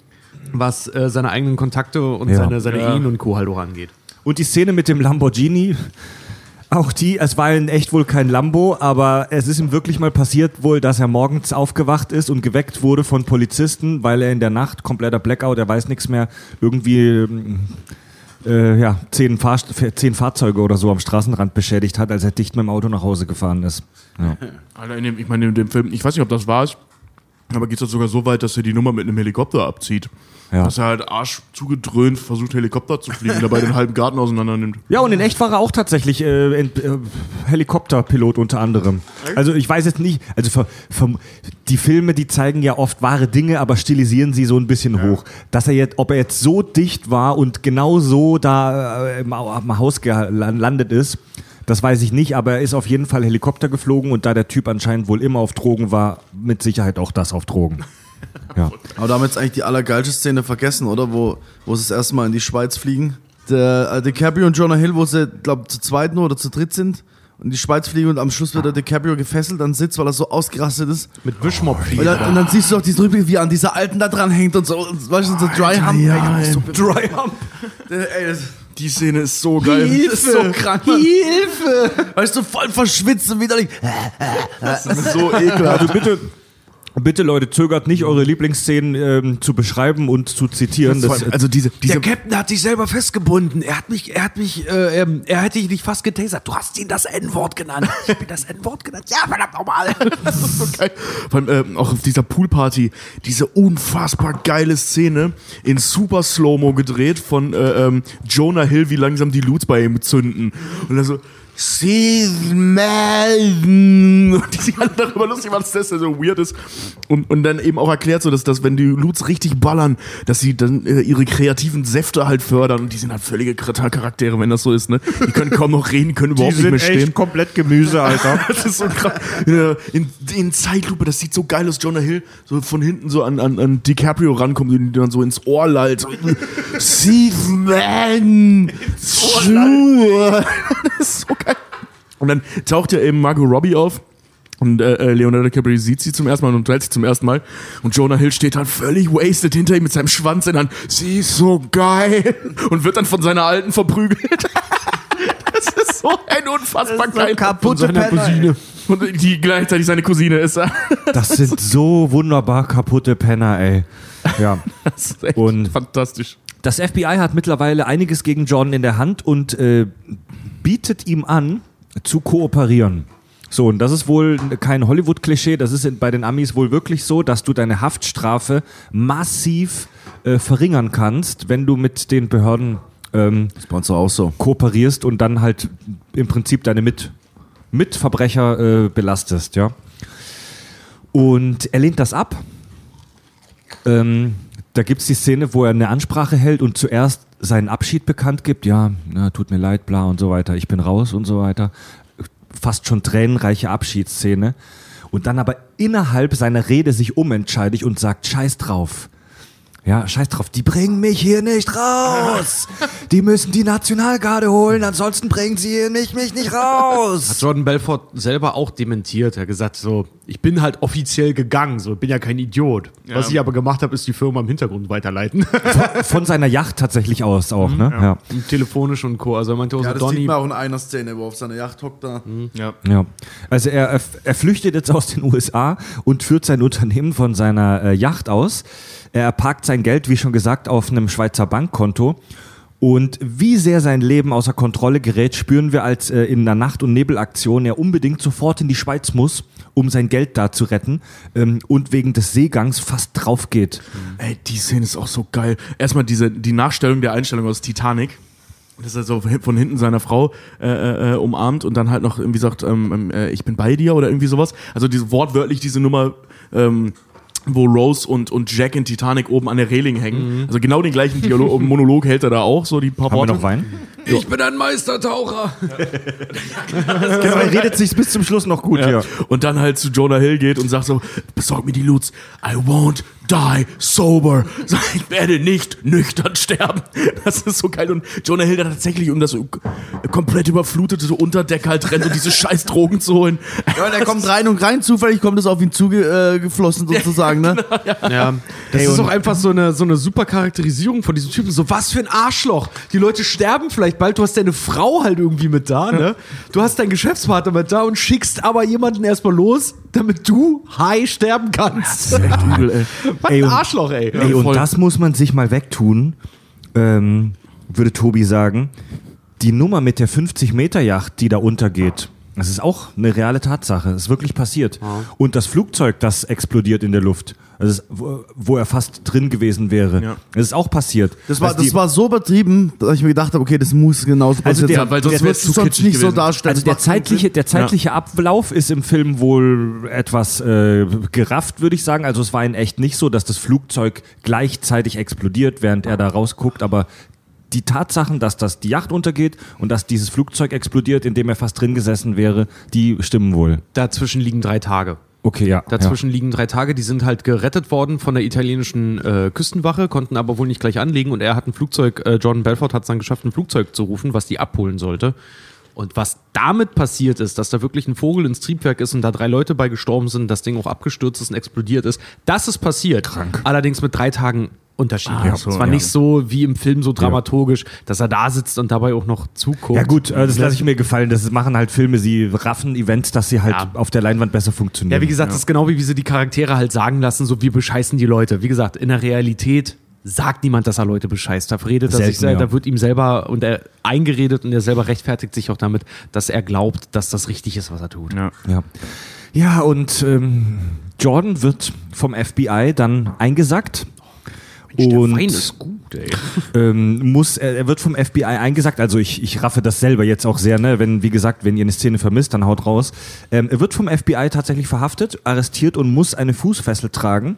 was äh, seine eigenen Kontakte und Ja. seine, seine Ja. Ehen und Co. halt auch angeht. und die Szene mit dem Lamborghini, auch die, es war in echt wohl kein Lambo, aber es ist ihm wirklich mal passiert wohl, dass er morgens aufgewacht ist und geweckt wurde von Polizisten, weil er in der Nacht, kompletter Blackout, er weiß nichts mehr, irgendwie äh, ja, zehn, Fahr zehn Fahrzeuge oder so am Straßenrand beschädigt hat, als er dicht mit dem Auto nach Hause gefahren ist. Ja. (laughs) Alter, in dem, ich meine, in dem Film, ich weiß nicht, ob das war, aber geht es sogar so weit, dass er die Nummer mit einem Helikopter abzieht. Ja. Dass er halt Arsch zugedröhnt versucht, Helikopter zu fliegen, dabei den halben Garten auseinander nimmt. Ja, und in echt war er auch tatsächlich äh, äh, Helikopterpilot unter anderem. Also ich weiß jetzt nicht, also ver, ver, die Filme, die zeigen ja oft wahre Dinge, aber stilisieren sie so ein bisschen hoch. Dass er jetzt, ob er jetzt so dicht war und genau so da äh, im, am Haus gelandet ist, das weiß ich nicht, aber er ist auf jeden Fall Helikopter geflogen und da der Typ anscheinend wohl immer auf Drogen war, mit Sicherheit auch das auf Drogen. (laughs) Ja. Aber da haben wir jetzt eigentlich die allergeilste Szene vergessen, oder? Wo, wo sie das erste Mal in die Schweiz fliegen. Der äh, DiCaprio und Jonah Hill, wo sie, glaube zu zweit nur oder zu dritt sind und die Schweiz fliegen und am Schluss wird der DiCaprio gefesselt an Sitz, weil er so ausgerastet ist. Mit Wischmopp Und dann, und dann siehst du auch diesen Rückblick, wie er an dieser Alten da dran hängt und so. Und, weißt du, so Dry Hump. ja, ey, so, Dry Hump. (laughs) ey, das Die Szene ist so geil. das ist so krank. Mann. Hilfe! Weißt du, voll verschwitzt und widerlich. (laughs) Das ist so ekelhaft. Also bitte, bitte Leute, zögert nicht, eure Lieblingsszenen ähm, zu beschreiben und zu zitieren. Das, also diese, diese Der Captain hat sich selber festgebunden. Er hat mich, er hat mich, äh, ähm, er hätte dich fast getasert. Du hast ihn das N-Wort genannt. Ich bin das N-Wort genannt. Ja, verdammt nochmal. (laughs) Das ist so geil. Vor allem, ähm, auch auf dieser Poolparty, diese unfassbar geile Szene in super Slow-Mo gedreht von äh, ähm, Jonah Hill, wie langsam die Loots bei ihm zünden. Und dann so, Melden. Und die sich alle darüber lustig machen, dass das so weird ist. Und, und dann eben auch erklärt so, dass, dass wenn die Loots richtig ballern, dass sie dann äh, ihre kreativen Säfte halt fördern. Und die sind halt völlige Charaktere, wenn das so ist. Ne? Die können kaum noch reden, können die überhaupt nicht sind mehr stehen. echt komplett Gemüse, Alter. (laughs) Das ist so krass. In, in Zeitlupe, das sieht so geil aus. Jonah Hill so von hinten so an, an, an DiCaprio rankommt und dann so ins Ohr lallt. So, Steven! Schuhe! (laughs) Das ist so geil. (laughs) Und dann taucht ja eben Margot Robbie auf. Und äh, äh, Leonardo DiCaprio sieht sie zum ersten Mal und unterhält sich zum ersten Mal. Und Jonah Hill steht halt völlig wasted hinter ihm mit seinem Schwanz in der Hand. Sie ist so geil. (laughs) Und wird dann von seiner Alten verprügelt. (laughs) Das ist so ein unfassbar geil. kaputte seiner Penner, Cousine. Und die gleichzeitig seine Cousine ist. Das sind so wunderbar kaputte Penner, ey. Ja. Das ist echt Und- fantastisch. Das FBI hat mittlerweile einiges gegen Jordan in der Hand und äh, bietet ihm an, zu kooperieren. So, und das ist wohl kein Hollywood-Klischee, das ist bei den Amis wohl wirklich so, dass du deine Haftstrafe massiv äh, verringern kannst, wenn du mit den Behörden ähm, so. kooperierst und dann halt im Prinzip deine Mit Mitverbrecher äh, belastest, ja. Und er lehnt das ab. Ähm, da gibt es die Szene, wo er eine Ansprache hält und zuerst seinen Abschied bekannt gibt. Ja, na, tut mir leid, bla und so weiter. Ich bin raus und so weiter. Fast schon tränenreiche Abschiedsszene. Und dann aber innerhalb seiner Rede sich umentscheidet und sagt, scheiß drauf. Ja, scheiß drauf, die bringen mich hier nicht raus. (laughs) Die müssen die Nationalgarde holen, ansonsten bringen sie hier mich, mich nicht raus. Hat Jordan Belfort selber auch dementiert. Er hat gesagt so, ich bin halt offiziell gegangen, so, bin ja kein Idiot. Was ich aber gemacht habe, ist die Firma im Hintergrund weiterleiten. Von seiner Yacht tatsächlich aus auch, ne? Ja. Telefonisch und Co. Also er meinte auch Ja, so, das sieht Donny, man auch in einer Szene, wo er auf seiner Yacht hockt da. Ja. Ja. Also er, er, er flüchtet jetzt aus den (laughs) USA und führt sein Unternehmen von seiner äh, Yacht aus. Er parkt sein Geld, wie schon gesagt, auf einem Schweizer Bankkonto. Und wie sehr sein Leben außer Kontrolle gerät, spüren wir, als äh, in einer Nacht- und Nebelaktion er unbedingt sofort in die Schweiz muss, um sein Geld da zu retten ähm, und wegen des Seegangs fast drauf geht. Ey, die Szene ist auch so geil. Erstmal diese, die Nachstellung der Einstellung aus Titanic. Das ist also von hinten seiner Frau äh, äh, umarmt und dann halt noch irgendwie sagt, ähm, ähm, äh, ich bin bei dir oder irgendwie sowas. Also diese wortwörtlich diese Nummer, ähm, wo Rose und, und Jack in Titanic oben an der Reling hängen. Also genau den gleichen Dialog, (laughs) Monolog hält er da auch, so die paar Haben wir Worte. noch Wein? Ich bin ein Meistertaucher. (laughs) Genau, er redet sich bis zum Schluss noch gut Ja. hier. Und dann halt zu Jonah Hill geht und sagt so, besorg mir die Loots. I won't die sober. So, (laughs) Ich werde nicht nüchtern sterben. (laughs) Das ist so geil. Und Jonah Hill, der tatsächlich um das komplett überflutete Unterdeck halt rennt, um diese scheiß Drogen zu holen. Ja, der kommt rein und rein, zufällig kommt es auf ihn zugeflossen äh, sozusagen, ne? Ja, das Ey, ist auch einfach so eine, so eine super Charakterisierung von diesem Typen. So, was für ein Arschloch. Die Leute sterben vielleicht bald. Du hast deine Frau halt irgendwie mit da, ne? (laughs) Du hast deinen Geschäftspartner mit da und schickst aber jemanden erstmal los, damit du high sterben kannst. Echt (laughs) übel, ey. Was Ey, ein und- Arschloch, ey. Ey, und das muss man sich mal wegtun, ähm, würde Tobi sagen. Die Nummer mit der 50-Meter-Yacht, die da untergeht, das ist auch eine reale Tatsache. Das ist wirklich passiert. Und das Flugzeug, das explodiert in der Luft, ist, wo, wo er fast drin gewesen wäre, Ja. das ist auch passiert. Das war, Also das war so übertrieben, dass ich mir gedacht habe, okay, das muss genauso Also passiert der- sein. weil sonst zu du sonst nicht so gewesen. darstellen. Also der zeitliche, der zeitliche Ablauf ist im Film wohl etwas äh, gerafft, würde ich sagen. Also es war in echt nicht so, dass das Flugzeug gleichzeitig explodiert, während er da rausguckt, aber die Tatsachen, dass das die Yacht untergeht und dass dieses Flugzeug explodiert, in dem er fast drin gesessen wäre, die stimmen wohl. Dazwischen liegen drei Tage. Okay, ja. Dazwischen liegen drei Tage, die sind halt gerettet worden von der italienischen äh, Küstenwache, konnten aber wohl nicht gleich anlegen und er hat ein Flugzeug, äh, Jordan Belfort hat es dann geschafft, ein Flugzeug zu rufen, was die abholen sollte. Und was damit passiert ist, dass da wirklich ein Vogel ins Triebwerk ist und da drei Leute bei gestorben sind, das Ding auch abgestürzt ist und explodiert ist, das ist passiert. Krank. Allerdings mit drei Tagen Unterschied. Ah, es so, war ja. nicht so wie im Film so dramaturgisch, dass er da sitzt und dabei auch noch zuguckt. Ja gut, äh, das lasse ich mir gefallen. Das machen halt Filme, sie raffen Events, dass sie halt Ja. auf der Leinwand besser funktionieren. Ja, wie gesagt, das ist genau wie, wie sie die Charaktere halt sagen lassen, so wie bescheißen die Leute. Wie gesagt, in der Realität sagt niemand, dass er Leute bescheißt. Da redet er sich, ja. da wird ihm selber und er eingeredet und er selber rechtfertigt sich auch damit, dass er glaubt, dass das richtig ist, was er tut. Ja. Ja, ja und ähm, Jordan wird vom FBI dann eingesackt. Und gut, ey. (laughs) ähm, muss, er, er wird vom FBI eingesackt, also ich, ich raffe das selber jetzt auch sehr, ne? wenn, wie gesagt, wenn ihr eine Szene vermisst, dann haut raus. Ähm, er wird vom FBI tatsächlich verhaftet, arrestiert und muss eine Fußfessel tragen.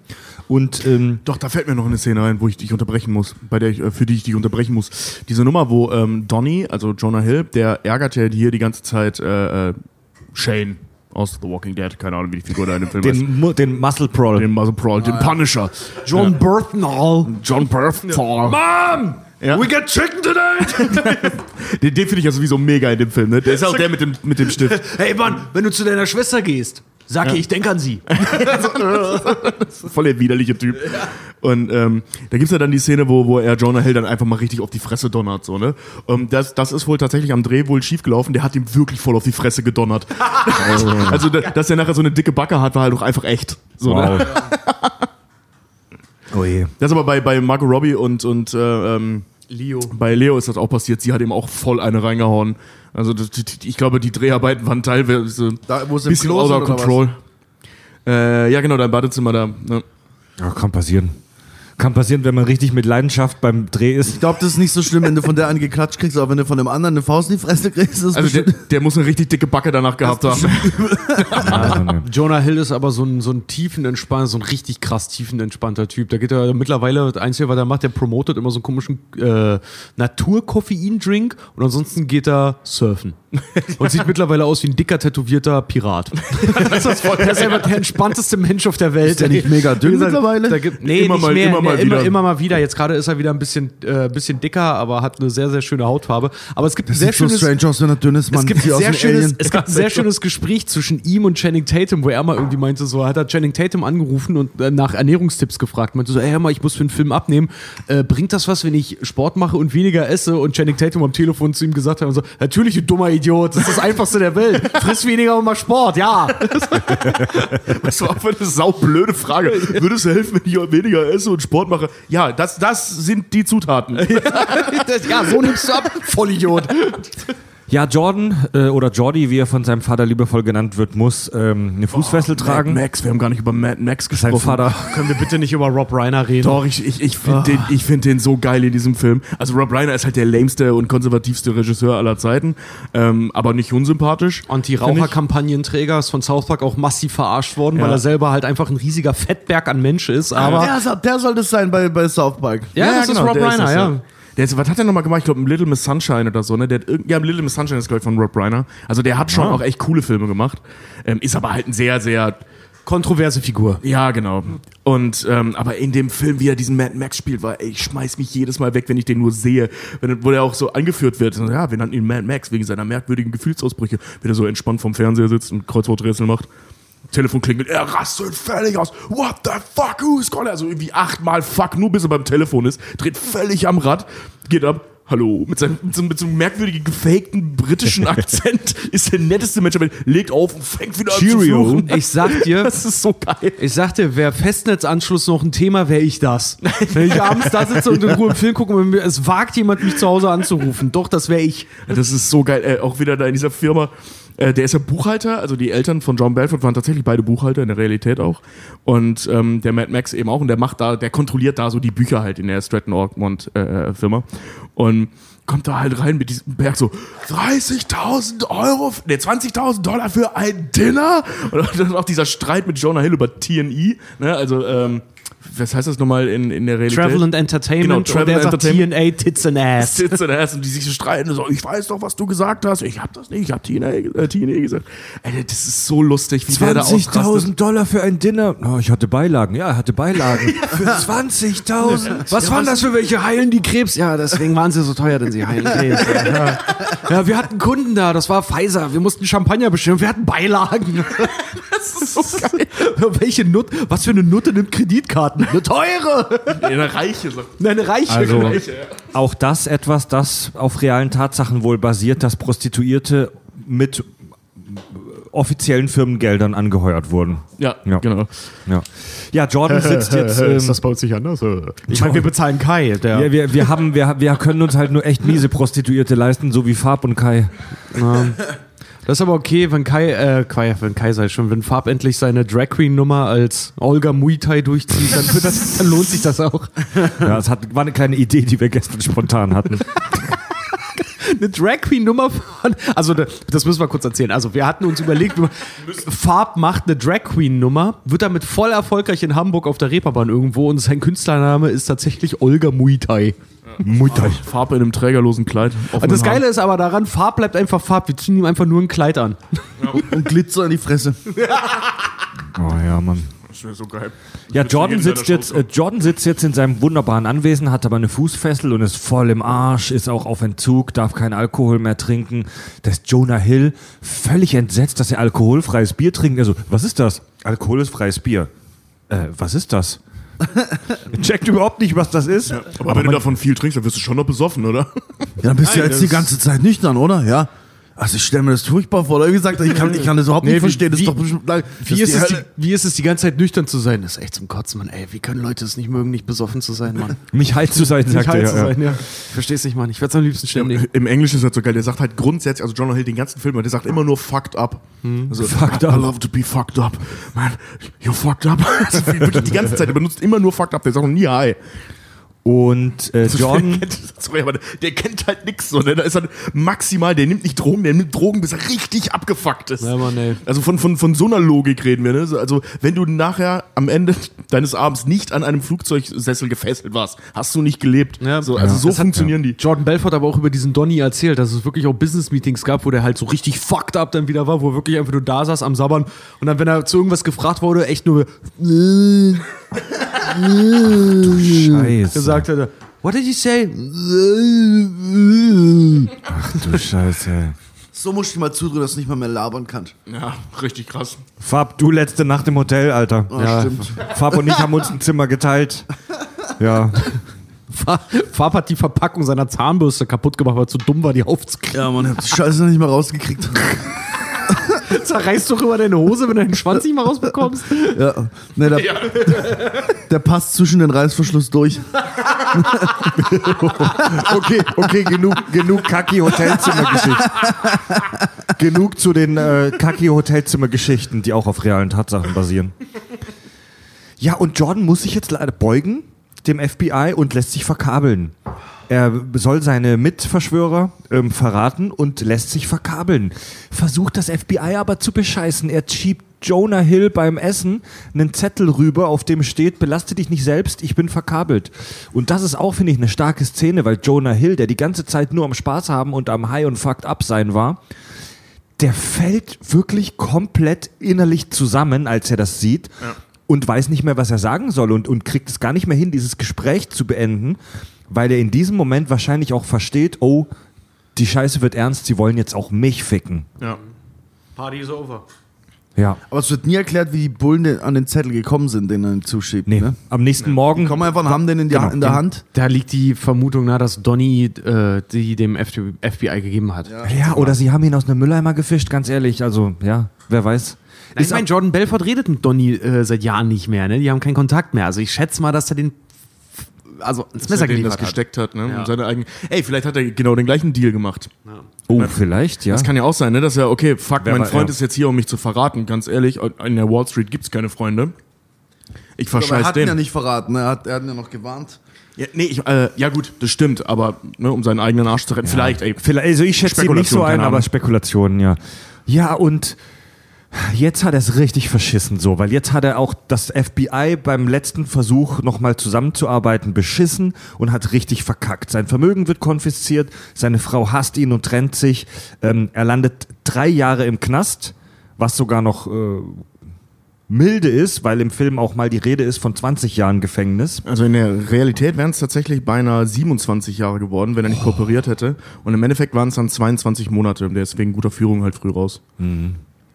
Und ähm, Doch, da fällt mir noch eine Szene ein, wo ich dich unterbrechen muss, bei der ich, äh, für die ich dich unterbrechen muss. Diese Nummer, wo ähm, Donny, also Jonah Hill, der ärgert ja hier die ganze Zeit äh, äh, Shane aus The Walking Dead, keine Ahnung, wie die Figur da in dem Film heißt. den, den Muscle Prawl. Den Muscle Prawl, den Punisher. John Berthnall. John Berthal. Mom! Ja. We get chicken tonight! (laughs) Den, den finde ich ja sowieso mega in dem Film, ne? Der ist auch der mit dem, mit dem Stift. hey Mann, wenn du zu deiner Schwester gehst, sag ihr, ich denk an sie. (laughs) Voll der widerliche Typ. Und ähm, da gibt's ja dann die Szene, wo, wo er Jonah Hill dann einfach mal richtig auf die Fresse donnert. So, ne? Ähm, das, das ist wohl tatsächlich am Dreh wohl schiefgelaufen. Der hat ihm wirklich voll auf die Fresse gedonnert. (laughs) also, da, dass er nachher so eine dicke Backe hat, war halt auch einfach echt. So, ne? Wow. (laughs) oh je. Das ist aber bei, bei Margot Robbie und, und äh, ähm, Leo. bei Leo ist das auch passiert. Sie hat ihm auch voll eine reingehauen. Also das, ich glaube, die Dreharbeiten waren teilweise Da, im bisschen out of control. Äh, ja, genau, dein Badezimmer da. Ne? Ja, kann passieren. Kann passieren, wenn man richtig mit Leidenschaft beim Dreh ist. Ich glaube, das ist nicht so schlimm, wenn du von der einen geklatscht kriegst, aber wenn du von dem anderen eine Faust in die Fresse kriegst, ist das Also der, der muss eine richtig dicke Backe danach gehabt haben. (laughs) Jonah Hill ist aber so ein, so ein tiefenentspannter, so ein richtig krass tiefenentspannter Typ. Da geht er mittlerweile, das Einzige, was er macht, der promotet immer so einen komischen äh, Naturkoffein-Drink und ansonsten geht er surfen. Und sieht mittlerweile aus wie ein dicker, tätowierter Pirat. das ist voll, (laughs) der ist einfach der entspannteste Mensch auf der Welt. Ist der nicht mega dünn gesagt, mittlerweile? Da gibt, nee, Immer mal- mehr, immer mal immer, wieder. immer mal wieder. Jetzt gerade ist er wieder ein bisschen, äh, bisschen dicker, aber hat eine sehr, sehr schöne Hautfarbe. Aber es gibt ein Das sehr sieht so schönes... strange aus, wenn er dünn ist, Mann. Es gibt, sehr schönes, es gibt ein sehr schönes Gespräch zwischen ihm und Channing Tatum, wo er mal irgendwie meinte, so hat er Channing Tatum angerufen und äh, nach Ernährungstipps gefragt. Meinte so, ey, hör mal, ich muss für einen Film abnehmen. Äh, bringt das was, wenn ich Sport mache und weniger esse? Und Channing Tatum am Telefon zu ihm gesagt hat, und so, natürlich, du dummer Idiot, das ist das Einfachste der Welt. Friss weniger und mach Sport, ja. (laughs) Das war einfach eine saublöde Frage. Würdest du helfen, wenn ich weniger esse und Sport mache? Ja, das, das sind die Zutaten. (laughs) Ja, so nimmst du ab, Vollidiot. Ja, Jordan äh, oder Jordi, wie er von seinem Vater liebevoll genannt wird, muss ähm, eine Fußfessel tragen. Mad Max, wir haben gar nicht über Mad Max Sein gesprochen. Vater. Können wir bitte nicht über Rob Reiner reden? Doch, ich, ich, ich finde den, ich find den so geil in diesem Film. Also Rob Reiner ist halt der lameste und konservativste Regisseur aller Zeiten, ähm, aber nicht unsympathisch. Anti-Raucher-Kampagnenträger ist von South Park auch massiv verarscht worden, Ja. weil er selber halt einfach ein riesiger Fettberg an Mensch ist. Aber der, soll- der soll das sein bei, bei South Park. ja, das ist Rob genau, der Reiner, das, ja. Der ist, was hat er nochmal gemacht? Ich glaube, Little Miss Sunshine oder so, ne? Der hat ja, Little Miss Sunshine ist, glaube ich, von Rob Reiner. Also der hat schon auch echt coole Filme gemacht. Ähm, ist aber halt ein sehr, sehr Kontroverse Figur. Ja, genau. Und ähm, aber in dem Film, wie er diesen Mad Max spielt, war, ey, ich schmeiß mich jedes Mal weg, wenn ich den nur sehe. Wenn, wo der auch so angeführt wird. Ja, wir nannten ihn Mad Max wegen seiner merkwürdigen Gefühlsausbrüche, wenn er so entspannt vom Fernseher sitzt und Kreuzworträtsel macht. Telefon klingelt, er rastet völlig aus. What the fuck, who's calling? Also irgendwie achtmal fuck, nur bis er beim Telefon ist, dreht völlig am Rad, geht ab. Hallo, mit, seinem, mit, so, mit so einem merkwürdigen, gefakten britischen (laughs) Akzent ist der netteste Mensch, der Welt, legt auf und fängt wieder an zu Cheerio. fluchen. Ich sag dir, (laughs) Das ist so geil. ich sag dir, wäre Festnetzanschluss noch ein Thema, wäre ich das. (laughs) Wenn ich abends da sitze und in Ruhe einen Film gucke und es wagt jemand, mich zu Hause anzurufen. Doch, das wäre ich. Das ist so geil. Äh, auch wieder da in dieser Firma. Äh, der ist ja Buchhalter, also die Eltern von John Belfort waren tatsächlich beide Buchhalter, in der Realität auch. Und ähm, der Mad Max eben auch. Und der macht da, der kontrolliert da so die Bücher halt in der Stratton Ormond äh, Firma. Und kommt da halt rein mit diesem Berg so 30.000 Euro, ne 20.000 Dollar für ein Dinner. Und dann auch dieser Streit mit Jonah Hill über TNE, ne, also ähm, was heißt das nochmal in, in der Realität? Travel and Entertainment Genau, Travel and sagt TNA Tits and Ass. (laughs) Sitzt und Ass und die sich so streiten so, ich weiß doch, was du gesagt hast. Ich hab das nicht, ich hab TNA, äh, TNA gesagt. Alter, das ist so lustig, wie der da ausrastet. 20.000 Dollar für ein Dinner. Oh, ich hatte Beilagen. Ja, er hatte Beilagen. (laughs) für 20.000. Was waren das für welche? Heilen die Krebs? Ja, deswegen waren sie so teuer, denn sie heilen (laughs) Krebs. Ja, ja wir hatten Kunden da, das war Pfizer. Wir mussten Champagner bestellen, wir hatten Beilagen. Das ist so geil. Welche Nut, was für eine Nutte nimmt Kreditkarten? Eine teure! Eine Reiche sagt. Eine reiche. Also Reiche. auch das etwas, das auf realen Tatsachen wohl basiert, dass Prostituierte mit offiziellen Firmengeldern angeheuert wurden. Ja, Ja. genau. Ja, ja Jordan (laughs) sitzt jetzt. Ähm, bei uns nicht anders? Ich meine, wir bezahlen Kai. Der, ja, wir, wir, haben, wir, wir können uns halt nur echt miese Prostituierte leisten, so wie Farb und Kai. (laughs) Das ist aber okay, wenn Kai, äh, Kai, wenn Kai sei schon, wenn Farb endlich seine Drag Queen Nummer als Olga Muay Thai durchzieht, dann, das, dann lohnt sich das auch. Ja, es hat, war eine kleine Idee, die wir gestern spontan hatten. (laughs) Eine Drag Queen Nummer von, also da- das müssen wir kurz erzählen. Also wir hatten uns überlegt, Farb macht eine Drag Queen Nummer, wird damit voll erfolgreich in Hamburg auf der Reeperbahn irgendwo und sein Künstlername ist tatsächlich Olga. Muay Thai. Farbe in einem trägerlosen Kleid. Und das Geile ist aber daran, Farb bleibt einfach Farb. Wir ziehen ihm einfach nur ein Kleid an. Und Glitzer in die Fresse. (laughs) Oh ja, Mann. Das wäre so geil. Ja, Das Jordan wird in sitzt, jetzt, äh, Jordan sitzt jetzt in seinem wunderbaren Anwesen, hat aber eine Fußfessel und ist voll im Arsch, ist auch auf Entzug, darf keinen Alkohol mehr trinken. Das ist Jonah Hill völlig entsetzt, dass er alkoholfreies Bier trinkt. Also, was ist das? Alkoholfreies Bier. Äh, was ist das? (laughs) Checkt überhaupt nicht, was das ist. Aber, wenn du davon viel trinkst, dann wirst du schon noch besoffen, oder? Ja, dann bist du Nein, jetzt die ganze Zeit nüchtern, oder? Ja. Also ich stelle mir das furchtbar vor. Oder wie gesagt, ich kann, ich kann das überhaupt Nee, nicht wie- verstehen. Das wie- ist doch bestimmt, das Wie ist, es die, wie ist es, die ganze Zeit nüchtern zu sein? Das ist echt zum Kotzen, Mann. Ey, wie können Leute es nicht mögen, nicht besoffen zu sein, Mann? (laughs) Mich halt zu sein, sagt er. heiß Ja, zu ja. sein, ja. Ich versteh's nicht, Mann. Ich werde am liebsten ständig. Im Englischen ist das so geil. Der sagt halt grundsätzlich, also Jonah Hill den ganzen Film, der sagt immer nur fucked up. Also, Fucked I, up. I love to be fucked up. Man, you're fucked up. (laughs) Also wirklich die ganze Zeit. Er benutzt immer nur fucked up. Der sagt noch nie hi. Und äh, Jordan, (laughs) Der kennt, sorry, aber der kennt halt nix so. Ne? Da ist er maximal, der nimmt nicht Drogen, der nimmt Drogen, bis er richtig abgefuckt ist. Ja, Mann, ey. Also von, von, von so einer Logik reden wir. Ne? So, Also wenn du nachher am Ende deines Abends nicht an einem Flugzeugsessel gefesselt warst, hast du nicht gelebt. Ja. so, also Ja. so Das hat- funktionieren die. Jordan Belfort aber auch über diesen Donny erzählt, dass es wirklich auch Business-Meetings gab, wo der halt so richtig fucked up dann wieder war, wo er wirklich einfach nur da saß am Sabbern und dann, wenn er zu irgendwas gefragt wurde, echt nur Scheiße. gesagt hat, what did you say? Du Scheiße. So musst du dir mal zudrücken, dass du nicht mal mehr labern kannst. Ja, richtig krass. Fab, du letzte Nacht im Hotel, Alter. Ja, stimmt. Fab und ich haben uns ein Zimmer geteilt. Ja. Fa- Farb hat die Verpackung seiner Zahnbürste kaputt gemacht, weil er zu dumm war, die aufzukriegen. Ja, man, ich hab die Scheiße noch nicht mal rausgekriegt. (laughs) Zerreißt doch immer deine Hose, wenn du den Schwanz nicht mal rausbekommst. Ja, ne, der, der passt zwischen den Reißverschluss durch. (laughs) Okay, okay, genug, genug Kaki-Hotelzimmergeschichten. genug zu den äh, Kaki-Hotelzimmergeschichten, die auch auf realen Tatsachen basieren. Ja, und Jordan muss sich jetzt leider beugen, dem FBI, und lässt sich verkabeln. Er soll seine Mitverschwörer ähm, verraten und lässt sich verkabeln. Versucht das FBI aber zu bescheißen. Er schiebt Jonah Hill beim Essen einen Zettel rüber, auf dem steht, belaste dich nicht selbst, ich bin verkabelt. Und das ist auch, finde ich, eine starke Szene, weil Jonah Hill, der die ganze Zeit nur am Spaß haben und am High und Fucked Up sein war, der fällt wirklich komplett innerlich zusammen, als er das sieht und weiß nicht mehr, was er sagen soll und, und kriegt es gar nicht mehr hin, dieses Gespräch zu beenden, weil er in diesem Moment wahrscheinlich auch versteht, oh, die Scheiße wird ernst, sie wollen jetzt auch mich ficken. Ja. Party is over. Ja. Aber es wird nie erklärt, wie die Bullen an den Zettel gekommen sind, den er ihm zuschiebt. Nee, Ne? am nächsten Morgen Die kommen einfach und haben den in, die, Genau. in der Hand. Da liegt die Vermutung nahe, dass Donny äh, die dem FBI gegeben hat. Ja, oder sie haben ihn aus einem Mülleimer gefischt, ganz ehrlich. Also, ja, wer weiß. Ich meine, Jordan Belfort redet mit Donny äh, seit Jahren nicht mehr, ne? Die haben keinen Kontakt mehr. Also ich schätze mal, dass er den also ins Messer er den geliefert das gesteckt hat, ne? Ja. Und seine eigenen. Ey, vielleicht hat er genau den gleichen Deal gemacht. oh, vielleicht, ja. Das kann ja auch sein, ne? Dass er, okay, fuck, Wer mein war- Freund ja. ist jetzt hier, um mich zu verraten. Ganz ehrlich, in der Wall Street gibt's keine Freunde. Ich Aber er verscheiß hat ihn den. ja nicht verraten, ne? er, hat, er hat ihn ja noch gewarnt. Ja, nee, ich, äh, ja gut, das stimmt, aber ne, um seinen eigenen Arsch zu retten, vielleicht, ey. Vielleicht, also ich schätze ihn nicht so ein, aber. Spekulationen, ja. Ja, und Jetzt hat er es richtig verschissen, so, weil jetzt hat er auch das FBI beim letzten Versuch nochmal zusammenzuarbeiten beschissen und hat richtig verkackt. Sein Vermögen wird konfisziert, seine Frau hasst ihn und trennt sich. Ähm, er landet drei Jahre im Knast, was sogar noch äh, milde ist, weil im Film auch mal die Rede ist von 20 Jahren Gefängnis. Also in der Realität wären es tatsächlich beinahe 27 Jahre geworden, wenn er nicht kooperiert hätte. Und im Endeffekt waren es dann 22 Monate. Der ist wegen guter Führung halt früh raus.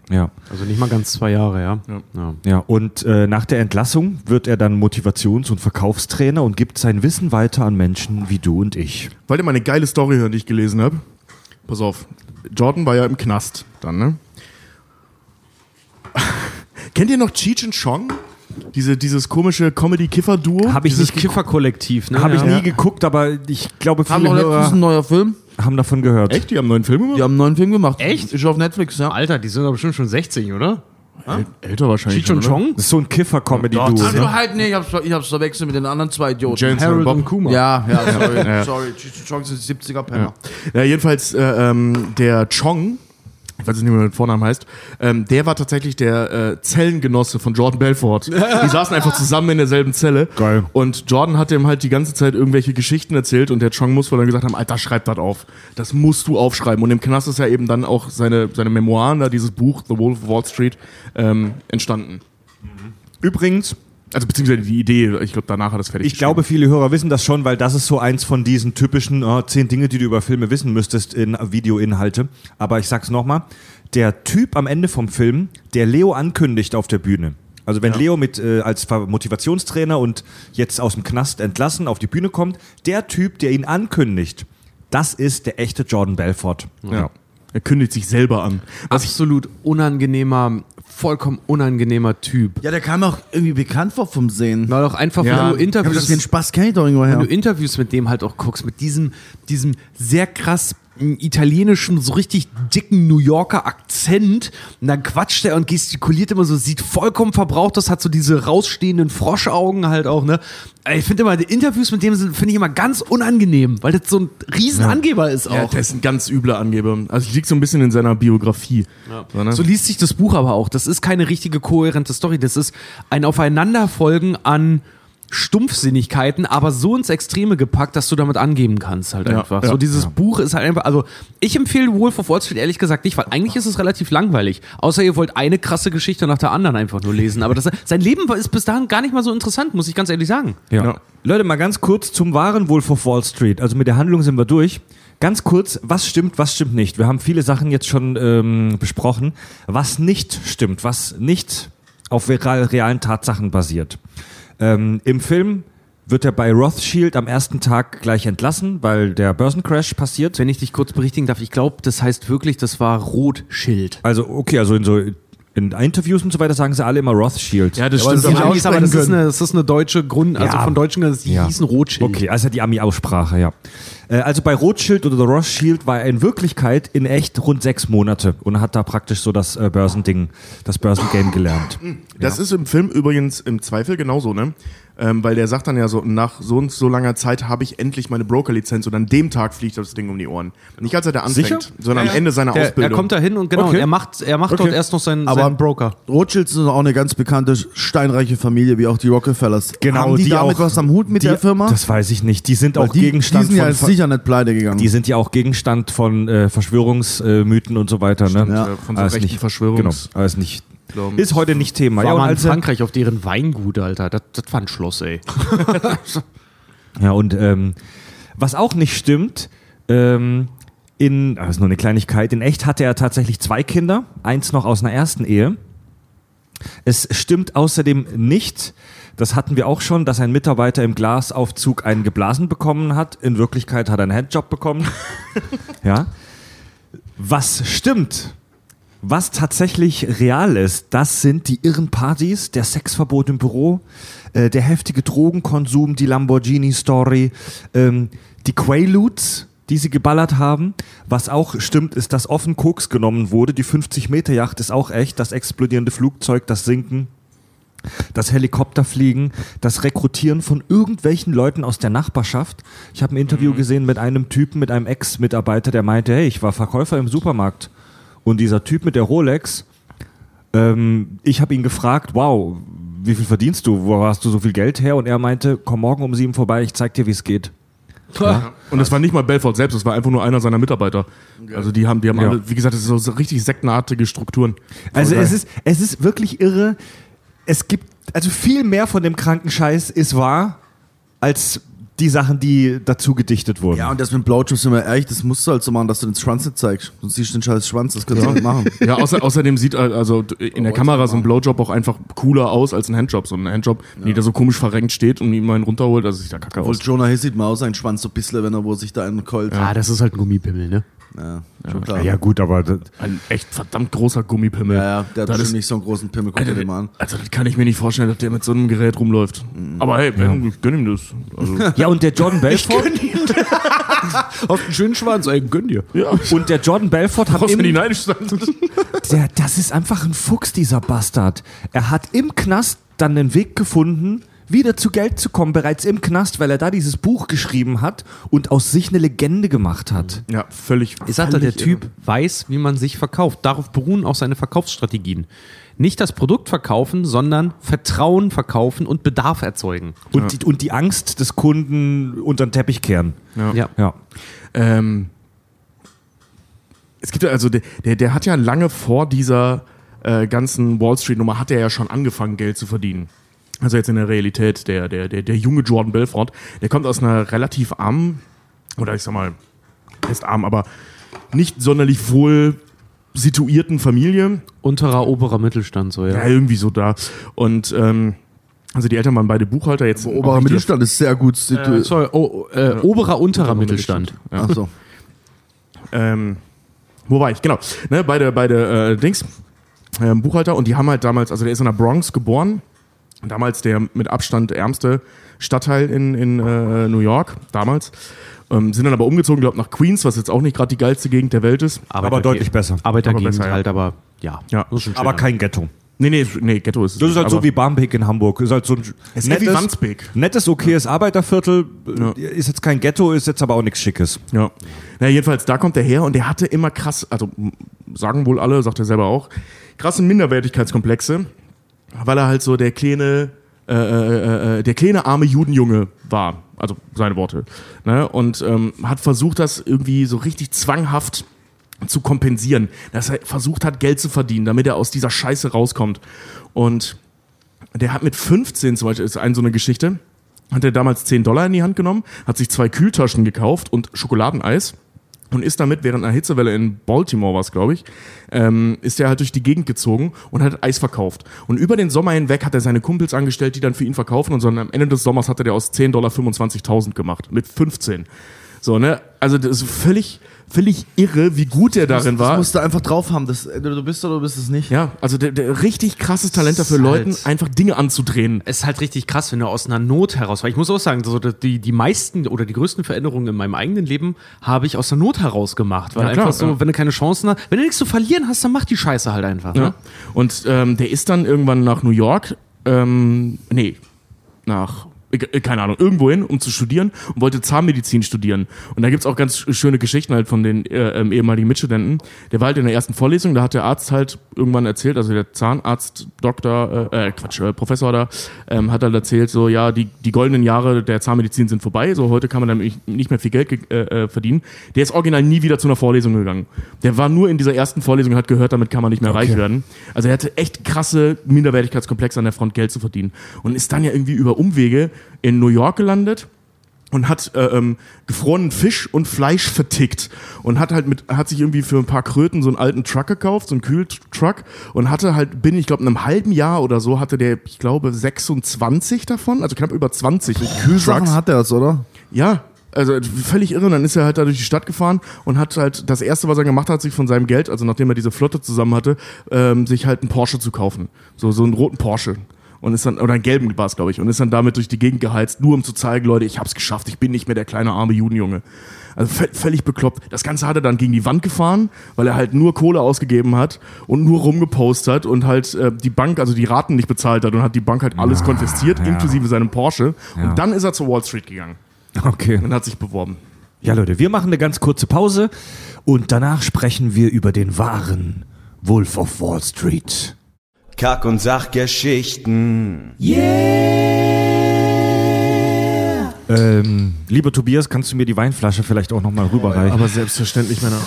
Ja. Also nicht mal ganz zwei Jahre, ja. ja. Ja, und äh, nach der Entlassung wird er dann Motivations- und Verkaufstrainer und gibt sein Wissen weiter an Menschen wie du und ich. Wollt ihr mal eine geile Story hören, die ich gelesen habe? Pass auf. Jordan war ja im Knast dann, ne? (laughs) Kennt ihr noch Cheech und Chong? Diese, dieses komische Comedy-Kiffer-Duo? Habe ich Dieses nicht Kifferkollektiv, ne? Habe ich ja. nie geguckt, aber ich glaube, Haben viele doch letztens ein neuer Film. Haben davon gehört. Echt? Die haben einen neuen Film gemacht? Die haben einen neuen Film gemacht. Echt? Ist auf Netflix, ja. Alter, die sind doch bestimmt schon 60, oder? Äl älter wahrscheinlich. Cheech und? Chong? Das ist so ein Kiffer-Comedy-Duo. Also ne? halt, nee, ich hab's, ich hab's verwechselt mit den anderen zwei Idioten. James Harold Bob. und Kuma. Ja, ja, (laughs) sorry. sorry. Cheech and Chong sind 70er Penner. Ja, jedenfalls äh, ähm, der Chong, ich weiß nicht mehr, wie der Vorname heißt, ähm, der war tatsächlich der äh, Zellengenosse von Jordan Belfort. Die saßen einfach zusammen in derselben Zelle. Geil. Und Jordan hat ihm halt die ganze Zeit irgendwelche Geschichten erzählt und der Chong muss wohl dann gesagt haben, Alter, schreib das auf. Das musst du aufschreiben. Und im Knast ist ja eben dann auch seine, seine Memoiren, da dieses Buch, The Wolf of Wall Street, ähm, entstanden. Übrigens, Also beziehungsweise die Idee, ich glaube, danach hat es fertig ich glaube, viele Hörer wissen das schon, weil das ist so eins von diesen typischen äh, zehn Dinge, die du über Filme wissen müsstest in Videoinhalte. Aber ich sag's nochmal, der Typ am Ende vom Film, der Leo ankündigt auf der Bühne. Also wenn Leo mit äh, als Motivationstrainer und jetzt aus dem Knast entlassen auf die Bühne kommt, der Typ, der ihn ankündigt, das ist der echte Jordan Belfort. Ja. Er kündigt sich selber an. Absolut unangenehmer, vollkommen unangenehmer Typ. Ja, der kam auch irgendwie bekannt vor vom Sehen. Weil auch einfach, Ja. wenn du Ich hab Interviews das den Spaß kenn ich doch irgendwo wenn her. du Interviews mit dem halt auch guckst, mit diesem, diesem sehr krass italienischen, so richtig dicken New Yorker Akzent, und dann quatscht er und gestikuliert immer so, sieht vollkommen verbraucht aus, hat so diese rausstehenden Froschaugen halt auch, ne? Ich finde immer, die Interviews mit dem sind, finde ich immer ganz unangenehm, weil das so ein Riesenangeber ist auch. Ja, der ist ein ganz übler Angeber. Also liegt so ein bisschen in seiner Biografie. So, ne? So liest sich das Buch aber auch. Das ist keine richtige kohärente Story. Das ist ein Aufeinanderfolgen an Stumpfsinnigkeiten, aber so ins Extreme gepackt, dass du damit angeben kannst halt Ja, einfach. ja, so dieses Buch ist halt einfach, also ich empfehle Wolf of Wall Street ehrlich gesagt nicht, weil eigentlich ist es relativ langweilig. Außer ihr wollt eine krasse Geschichte nach der anderen einfach nur lesen. Aber das, sein Leben ist bis dahin gar nicht mal so interessant, muss ich ganz ehrlich sagen. Ja. Ja. Leute, mal ganz kurz zum wahren Wolf of Wall Street. Also mit der Handlung sind wir durch. Ganz kurz, was stimmt, was stimmt nicht? Wir haben viele Sachen jetzt schon ähm, besprochen. Was nicht stimmt, was nicht auf real, realen Tatsachen basiert. Ähm, Im Film wird er bei Rothschild am ersten Tag gleich entlassen, weil der Börsencrash passiert. Wenn ich dich kurz berichtigen darf, ich glaube, das heißt wirklich, das war Rotschild. Also okay, also in so in Interviews und so weiter sagen sie alle immer Rothschild. ja, das Ja, aber stimmt. das aber- ist aber das ist, eine, das ist eine deutsche Grund, also Ja. von Deutschen, die Ja. hießen Rotschild. Okay, also die Ami-Aussprache, ja. Äh, Also bei Rothschild oder Rothschild war er in Wirklichkeit in echt rund sechs Monate und hat da praktisch so das äh, Börsending, das Börsengame gelernt. Das ist im Film übrigens im Zweifel genauso, ne? Ähm, weil der sagt dann ja so, nach so und so langer Zeit habe ich endlich meine Broker-Lizenz und an dem Tag fliegt das Ding um die Ohren. Nicht als er da anfängt, Sicher? sondern am Ende seiner Der, er Ausbildung. kommt da hin und genau, Okay. er macht, er macht Okay. dort erst noch seinen, Aber- seinen Broker. Rothschilds sind auch eine ganz bekannte steinreiche Familie, wie auch die Rockefellers. Genau, Haben die, die damit auch- was am Hut mit Die- der Firma? Das weiß ich nicht. Die sind Weil auch die, Gegenstand die sind ja von sicher nicht pleite gegangen. die sind ja auch Gegenstand von äh, Verschwörungsmythen und so weiter. Ne? ja. Äh, von so Alles rechten nicht, Verschwörungs- Genau, alles nicht. Glauben. Ist heute nicht Thema. War Ja, mal in Frankreich auf deren Weingut, Alter. Das, das war ein Schloss, ey. (laughs) Ja, und ähm, was auch nicht stimmt, ähm, in, das ist nur eine Kleinigkeit, in echt hatte er tatsächlich zwei Kinder, eins noch aus einer ersten Ehe. Es stimmt außerdem nicht, das hatten wir auch schon, dass ein Mitarbeiter im Glasaufzug einen geblasen bekommen hat. In Wirklichkeit hat er einen Handjob bekommen. (laughs) ja. Was stimmt, was tatsächlich real ist, das sind die irren Partys, der Sexverbot im Büro, äh, der heftige Drogenkonsum, die Lamborghini-Story, ähm, die Quaaludes, die sie geballert haben. Was auch stimmt, ist, dass offen Koks genommen wurde. Die 50-Meter-Yacht ist auch echt. Das explodierende Flugzeug, das Sinken, das Helikopterfliegen, das Rekrutieren von irgendwelchen Leuten aus der Nachbarschaft. Ich habe ein Interview gesehen mit einem Typen, mit einem Ex-Mitarbeiter, der meinte, hey, ich war Verkäufer im Supermarkt. Und dieser Typ mit der Rolex ähm, ich habe ihn gefragt, wow, wie viel verdienst du? Wo hast du so viel Geld her? Und er meinte, komm morgen um sieben vorbei, ich zeig dir, wie es geht. Und das war nicht mal Belfort selbst, das war einfach nur einer seiner Mitarbeiter. Also die haben, die haben Ja. alle, wie gesagt, das sind so richtig sektenartige Strukturen. Also es ist, es ist wirklich irre. Es gibt, also viel mehr von dem kranken Scheiß ist wahr, als die Sachen, die dazu gedichtet wurden. Ja, und das mit Blowjobs, sind wir ehrlich, das musst du halt so machen, dass du den Schwanz nicht zeigst. Sonst siehst du den scheiß Schwanz, das kannst du nicht machen. (laughs) Ja, außer, außerdem sieht äh, also in der Kamera so ein Blowjob auch einfach cooler aus als ein Handjob. So ein Handjob, die da so komisch verrenkt steht und ihm einen runterholt, also sieht da kacke Obwohl aus. Jonah Hiss sieht man auch seinen Schwanz so ein bisschen, wenn er wo sich da einen keult. Ah, das ist halt ein Gummipimmel, ne? Ja, schon klar. ja gut, aber das, Ein echt verdammt großer Gummipimmel. Ja, ja, der hat Das bestimmt ist- nicht so einen großen Pimmel, guck dir den mal an. also das kann ich mir nicht vorstellen, dass der mit so einem Gerät rumläuft. Aber hey, ich gönn ihm das. Also, (laughs) ja und der Jordan Belfort Auf (laughs) einen schönen Schwanz, ey, gönn dir. ja, und der Jordan Belfort hat im, die (laughs) der, das ist einfach ein Fuchs dieser Bastard. Er hat im Knast dann den Weg gefunden, wieder zu Geld zu kommen, bereits im Knast, weil er da dieses Buch geschrieben hat und aus sich eine Legende gemacht hat. Ja, völlig. Ich sagte, der Typ weiß, wie man sich verkauft. Darauf beruhen auch seine Verkaufsstrategien. Nicht das Produkt verkaufen, sondern Vertrauen verkaufen und Bedarf erzeugen. Und, die, und die Angst des Kunden unter den Teppich kehren. Ja. Ja. Ja. Ähm, es gibt ja, also der, der, der hat ja lange vor dieser äh, ganzen Wall Street-Nummer hat er ja schon angefangen, Geld zu verdienen. Also jetzt in der Realität, der, der, der, der junge Jordan Belfort, der kommt aus einer relativ armen, oder ich sag mal, ist arm, aber nicht sonderlich wohl situierten Familie. Unterer, oberer Mittelstand, so, Ja, ja. irgendwie so da. Und ähm, also die Eltern waren beide Buchhalter jetzt. auch Oberer Mittelstand ist sehr gut Äh, situiert. sorry, oh, äh, oberer, unterer Mittelstand. Ja. Achso. ähm, wo war ich? Genau. Ne, beide, beide äh, Dings, ähm, Buchhalter und die haben halt damals, also der ist in der Bronx geboren, damals der mit Abstand ärmste Stadtteil in, in äh, New York, damals. Ähm, sind dann aber umgezogen, glaube nach Queens, was jetzt auch nicht gerade die geilste Gegend der Welt ist. Aber deutlich besser. Arbeitergegend Aber besser, ja. halt, aber ja. Ja. Aber kein Ghetto. Nee, nee, nee, Ghetto ist es Das ist halt so wie Barmbek in Hamburg. Ist halt so ein ist eher wie Wandsbek. nettes, okayes Arbeiterviertel. Ja. Ist jetzt kein Ghetto, ist jetzt aber auch nichts Schickes. Ja. Na, jedenfalls, da kommt er her und der hatte immer krass, also sagen wohl alle, sagt er selber auch, krasse Minderwertigkeitskomplexe, weil er halt so der kleine, äh, äh, äh, der kleine arme Judenjunge war. Also seine Worte. Ne? Und ähm, hat versucht, das irgendwie so richtig zwanghaft zu kompensieren, dass er versucht hat, Geld zu verdienen, damit er aus dieser Scheiße rauskommt. Und der hat mit 15 zum Beispiel, ist eine so eine Geschichte, hat er damals 10 Dollar in die Hand genommen, hat sich zwei Kühltaschen gekauft und Schokoladeneis und ist damit während einer Hitzewelle in Baltimore war es, glaube ich, ähm, ist er halt durch die Gegend gezogen und hat Eis verkauft. Und über den Sommer hinweg hat er seine Kumpels angestellt, die dann für ihn verkaufen und so am Ende des Sommers hat er der aus 10 Dollar 25.000 gemacht. Mit 15. So, ne? Also das ist völlig, völlig irre, wie gut er darin Das war. musst du einfach drauf haben. Das, entweder du bist oder du bist es nicht. Ja, also der, der richtig krasses Talent dafür, halt- Leuten einfach Dinge anzudrehen. Es ist halt richtig krass, wenn du aus einer Not heraus, weil ich muss auch sagen, so die, die meisten oder die größten Veränderungen in meinem eigenen Leben habe ich aus der Not heraus gemacht. Weil Ja, klar, einfach so, ja. wenn du keine Chancen hast, wenn du nichts zu verlieren hast, dann mach die Scheiße halt einfach. Ja. Ne? Und ähm, der ist dann irgendwann nach New York, ähm, nee, nach, keine Ahnung, irgendwo hin, um zu studieren und wollte Zahnmedizin studieren. Und da gibt's auch ganz schöne Geschichten halt von den äh, ähm, ehemaligen Mitstudenten. Der war halt in der ersten Vorlesung, da hat der Arzt halt irgendwann erzählt, also der Zahnarzt, Doktor, äh, äh, Quatsch, äh, Professor da, ähm, hat halt erzählt, so, ja, die, die goldenen Jahre der Zahnmedizin sind vorbei, so heute kann man damit nicht mehr viel Geld ge- äh, äh, verdienen. Der ist original nie wieder zu einer Vorlesung gegangen. Der war nur in dieser ersten Vorlesung und hat gehört, damit kann man nicht mehr reich werden. Also er hatte echt krasse Minderwertigkeitskomplexe an der Front, Geld zu verdienen. Und ist dann ja irgendwie über Umwege in New York gelandet und hat äh, ähm, gefrorenen Fisch und Fleisch vertickt und hat halt mit hat sich irgendwie für ein paar Kröten so einen alten Truck gekauft, so einen Kühltruck und hatte halt binnen ich glaube einem halben Jahr oder so hatte der ich glaube 26 davon, also knapp über 20 Sachen Kühltrucks. hat er jetzt, oder? Ja, also völlig irre. Und dann ist er halt da durch die Stadt gefahren und hat halt das erste, was er gemacht hat, sich von seinem Geld, also nachdem er diese Flotte zusammen hatte, ähm, sich halt einen Porsche zu kaufen. So, so einen roten Porsche. Und ist dann, oder einen gelben war es, glaube ich, und ist dann damit durch die Gegend geheizt, nur um zu zeigen, Leute, ich hab's geschafft, ich bin nicht mehr der kleine arme Judenjunge. Also vö- völlig bekloppt. Das Ganze hat er dann gegen die Wand gefahren, weil er halt nur Kohle ausgegeben hat und nur rumgepostet hat und halt äh, die Bank, also die Raten nicht bezahlt hat und hat die Bank halt alles konfisziert, ja. inklusive seinem Porsche. Ja. Und dann ist er zur Wall Street gegangen Okay. und hat sich beworben. Ja, Leute, wir machen eine ganz kurze Pause und danach sprechen wir über den wahren Wolf of Wall Street. Kack- und Sachgeschichten. Ähm, lieber Tobias, kannst du mir die Weinflasche vielleicht auch nochmal rüberreichen? Aber selbstverständlich, Männer.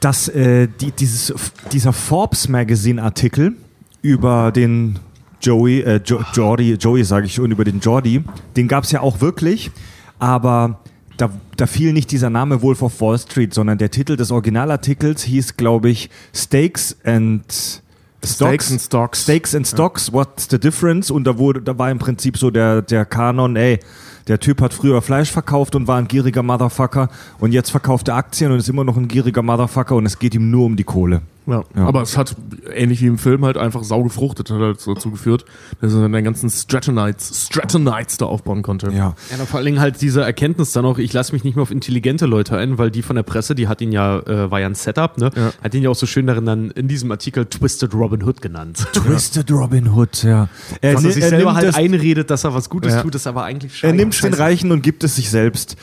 dass äh, die, dieses, dieser Forbes Magazine Artikel über den Joey, äh, jo Jordi, Joey sage ich schon, über den Jordi, den gab es ja auch wirklich, aber da, da fiel nicht dieser Name Wolf of Wall Street, sondern der Titel des Originalartikels hieß, glaube ich, Stakes and Stocks. Steaks and Stocks. Steaks and Stocks, what's the difference? Und da wurde, da war im Prinzip so der, der Kanon, ey, der Typ hat früher Fleisch verkauft und war ein gieriger Motherfucker und jetzt verkauft er Aktien und ist immer noch ein gieriger Motherfucker und es geht ihm nur um die Kohle. Ja. Ja. Aber es hat, ähnlich wie im Film, halt einfach sau gefruchtet, hat halt dazu geführt, dass er den ganzen Stratonites, Stratonites da aufbauen konnte. Ja. Ja, vor allen Dingen halt diese Erkenntnis dann auch, ich lasse mich nicht mehr auf intelligente Leute ein, weil die von der Presse, die hat ihn ja, äh, war ja ein Setup, ne? Ja. Hat ihn ja auch so schön darin dann in diesem Artikel Twisted Robin Hood genannt. (laughs) Twisted Robin Hood, ja. Er, Was er sich er selber nimmt halt das- einredet, dass er was Gutes Ja. tut, ist aber eigentlich Er scheiße. nimmt den Reichen und gibt es sich selbst.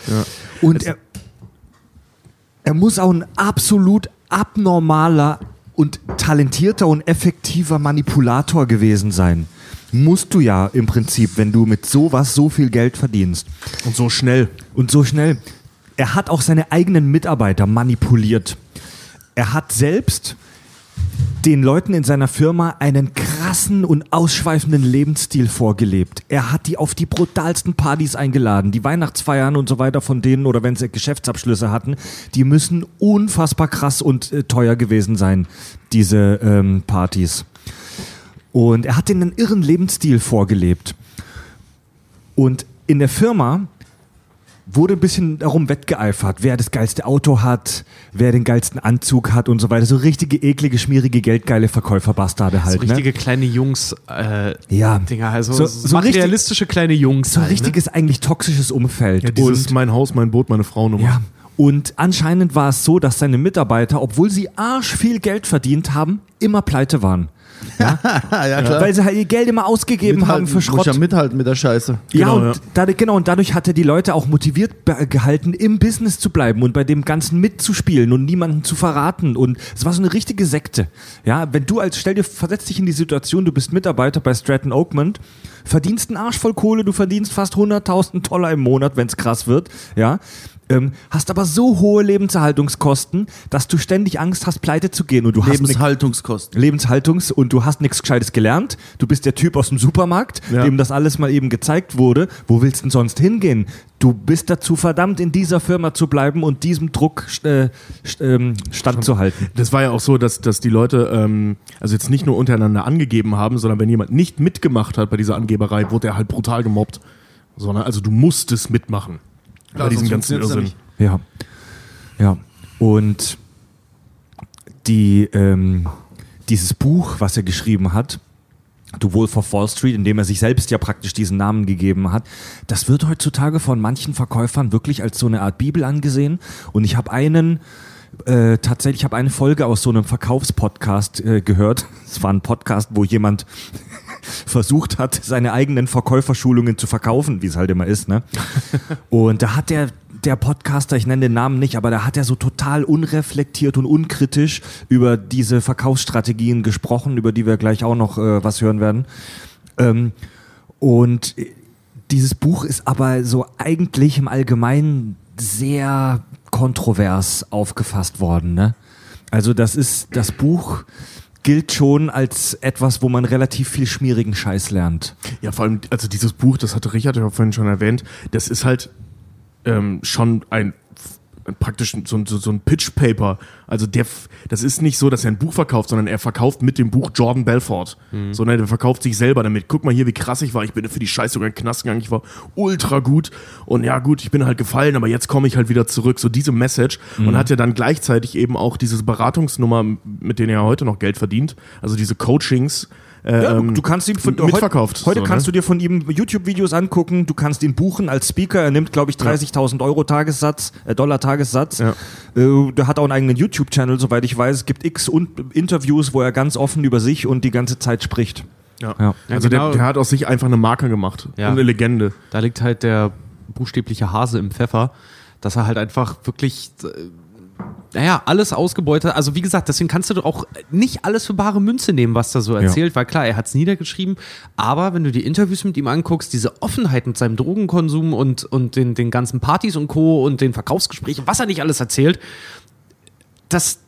Und er, er muss auch ein absolut abnormaler und talentierter und effektiver Manipulator gewesen sein. Musst du ja im Prinzip, wenn du mit sowas so viel Geld verdienst. Und so schnell. Und so schnell. Er hat auch seine eigenen Mitarbeiter manipuliert. Er hat selbst den Leuten in seiner Firma einen krassen und ausschweifenden Lebensstil vorgelebt. Er hat die auf die brutalsten Partys eingeladen. Die Weihnachtsfeiern und so weiter von denen oder wenn sie Geschäftsabschlüsse hatten, die müssen unfassbar krass und äh, teuer gewesen sein, diese ähm, Partys. Und er hat denen einen irren Lebensstil vorgelebt. Und in der Firma wurde ein bisschen darum wettgeeifert, wer das geilste Auto hat, wer den geilsten Anzug hat und so weiter. So richtige eklige, schmierige, geldgeile Verkäuferbastarde halt. so richtige ne? kleine Jungs, äh, Ja. Dinger, also So- so, materialistische kleine Jungs. So halt, richtiges, eigentlich toxisches Umfeld. Ja, dieses und, mein Haus, mein Boot, meine Frau-Nummer. ja. Und anscheinend war es so, dass seine Mitarbeiter, obwohl sie arsch viel Geld verdient haben, immer pleite waren. Ah, (laughs) ja, klar. Weil sie halt ihr Geld immer ausgegeben haben für Muss Schrott. ja mithalten mit der Scheiße. Ja, Genau, und ja. Dadurch, genau, und dadurch hat er die Leute auch motiviert gehalten, im Business zu bleiben und bei dem Ganzen mitzuspielen und niemanden zu verraten. Und es war so eine richtige Sekte. Ja, wenn du als, stell dir, versetz dich in die Situation, du bist Mitarbeiter bei Stratton Oakmont, verdienst einen Arsch voll Kohle, du verdienst fast 100.000 Dollar im Monat, wenn es krass wird, ja. Ähm, hast aber so hohe Lebenserhaltungskosten, dass du ständig Angst hast, pleite zu gehen und du hast Lebenshaltungskosten. Lebenshaltungs- und du hast nichts Gescheites gelernt. Du bist der Typ aus dem Supermarkt, Ja. dem das alles mal eben gezeigt wurde. Wo willst du denn sonst hingehen? Du bist dazu verdammt, in dieser Firma zu bleiben und diesem Druck äh, ähm, standzuhalten. Das war ja auch so, dass, dass die Leute, ähm, also jetzt nicht nur untereinander angegeben haben, sondern wenn jemand nicht mitgemacht hat bei dieser Angeberei, wurde er halt brutal gemobbt. Sondern, also du musstest mitmachen. Bei diesem sonst ganzen Irrsinn. Ja. Ja. Und die, ähm, dieses Buch, was er geschrieben hat, The Wolf of Wall Street, in dem er sich selbst ja praktisch diesen Namen gegeben hat, das wird heutzutage von manchen Verkäufern wirklich als so eine Art Bibel angesehen. Und ich habe einen, äh, tatsächlich, ich habe eine Folge aus so einem Verkaufspodcast äh, gehört. (laughs) Es war ein Podcast, wo jemand (laughs) versucht hat, seine eigenen Verkäuferschulungen zu verkaufen, wie es halt immer ist. Ne? (laughs) Und da hat der, der Podcaster, ich nenne den Namen nicht, aber da hat er so total unreflektiert und unkritisch über diese Verkaufsstrategien gesprochen, über die wir gleich auch noch äh, was hören werden. Ähm, und äh, dieses Buch ist aber so eigentlich im Allgemeinen sehr kontrovers aufgefasst worden. Ne? Also das ist, das Buch gilt schon als etwas, wo man relativ viel schmierigen Scheiß lernt. Ja, vor allem, also dieses Buch, das hatte Richard ja vorhin schon erwähnt, das ist halt ähm, schon ein praktisch so, ein- so, so ein Pitch-Paper. Also der, das ist nicht so, dass er ein Buch verkauft, sondern er verkauft mit dem Buch Jordan Belfort. Sondern er verkauft sich selber damit. Guck mal hier, wie krass ich war. Ich bin für die Scheiße sogar in den Knast gegangen. Ich war ultra gut. Und ja gut, ich bin halt gefallen, aber jetzt komme ich halt wieder zurück. So diese Message. Und hat ja dann gleichzeitig eben auch diese Beratungsnummer, mit denen er heute noch Geld verdient. Also diese Coachings. Äh, Ja, ähm, du kannst ihm von mitverkauft. Heute, heute so, kannst ne? du dir von ihm YouTube-Videos angucken. Du kannst ihn buchen als Speaker. Er nimmt, glaube ich, 30.000 Euro Tagessatz, äh, Dollar Tagessatz. Ja. Äh, der hat auch einen eigenen YouTube-Channel, soweit ich weiß. Es gibt x Un Interviews, wo er ganz offen über sich und die ganze Zeit spricht. Ja. Ja. Also genau. der, der hat aus sich einfach eine Marke gemacht. Ja. Und eine Legende. Da liegt halt der buchstäbliche Hase im Pfeffer, dass er halt einfach wirklich äh, naja, alles ausgebeutet. Also wie gesagt, deswegen kannst du doch auch nicht alles für bare Münze nehmen, was da so erzählt, weil klar, er hat es niedergeschrieben, aber wenn du die Interviews mit ihm anguckst, diese Offenheit mit seinem Drogenkonsum und, und den, den ganzen Partys und Co. und den Verkaufsgesprächen, was er nicht alles erzählt, das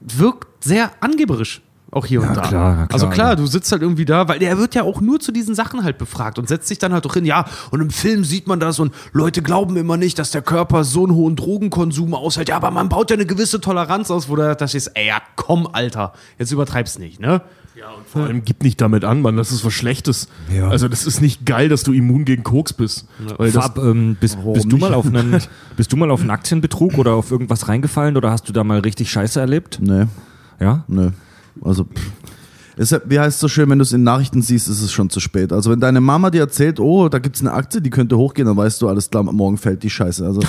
wirkt sehr angeberisch. Auch hier und da. klar, klar, also klar, ja. du sitzt halt irgendwie da, weil der wird ja auch nur zu diesen Sachen halt befragt und setzt sich dann halt doch hin, ja, und im Film sieht man das und Leute glauben immer nicht, dass der Körper so einen hohen Drogenkonsum aushält. Ja, aber man baut ja eine gewisse Toleranz aus, wo du da stehst, ey, ja, komm, Alter, jetzt übertreib's nicht, ne? Vor allem gib nicht damit an, Mann, das ist was Schlechtes. Ja. Also das ist nicht geil, dass du immun gegen Koks bist. Weil das, Fab, ähm, bist, bist, du mal auf einen, (laughs) bist du mal auf einen Aktienbetrug oder auf irgendwas reingefallen oder hast du da mal richtig Scheiße erlebt? Nee, Ja? nee. Also, pff. Es, wie heißt es so schön, wenn du es in Nachrichten siehst, ist es schon zu spät. Also wenn deine Mama dir erzählt, oh, da gibt es eine Aktie, die könnte hochgehen, dann weißt du, alles klar, morgen fällt die Scheiße. Also du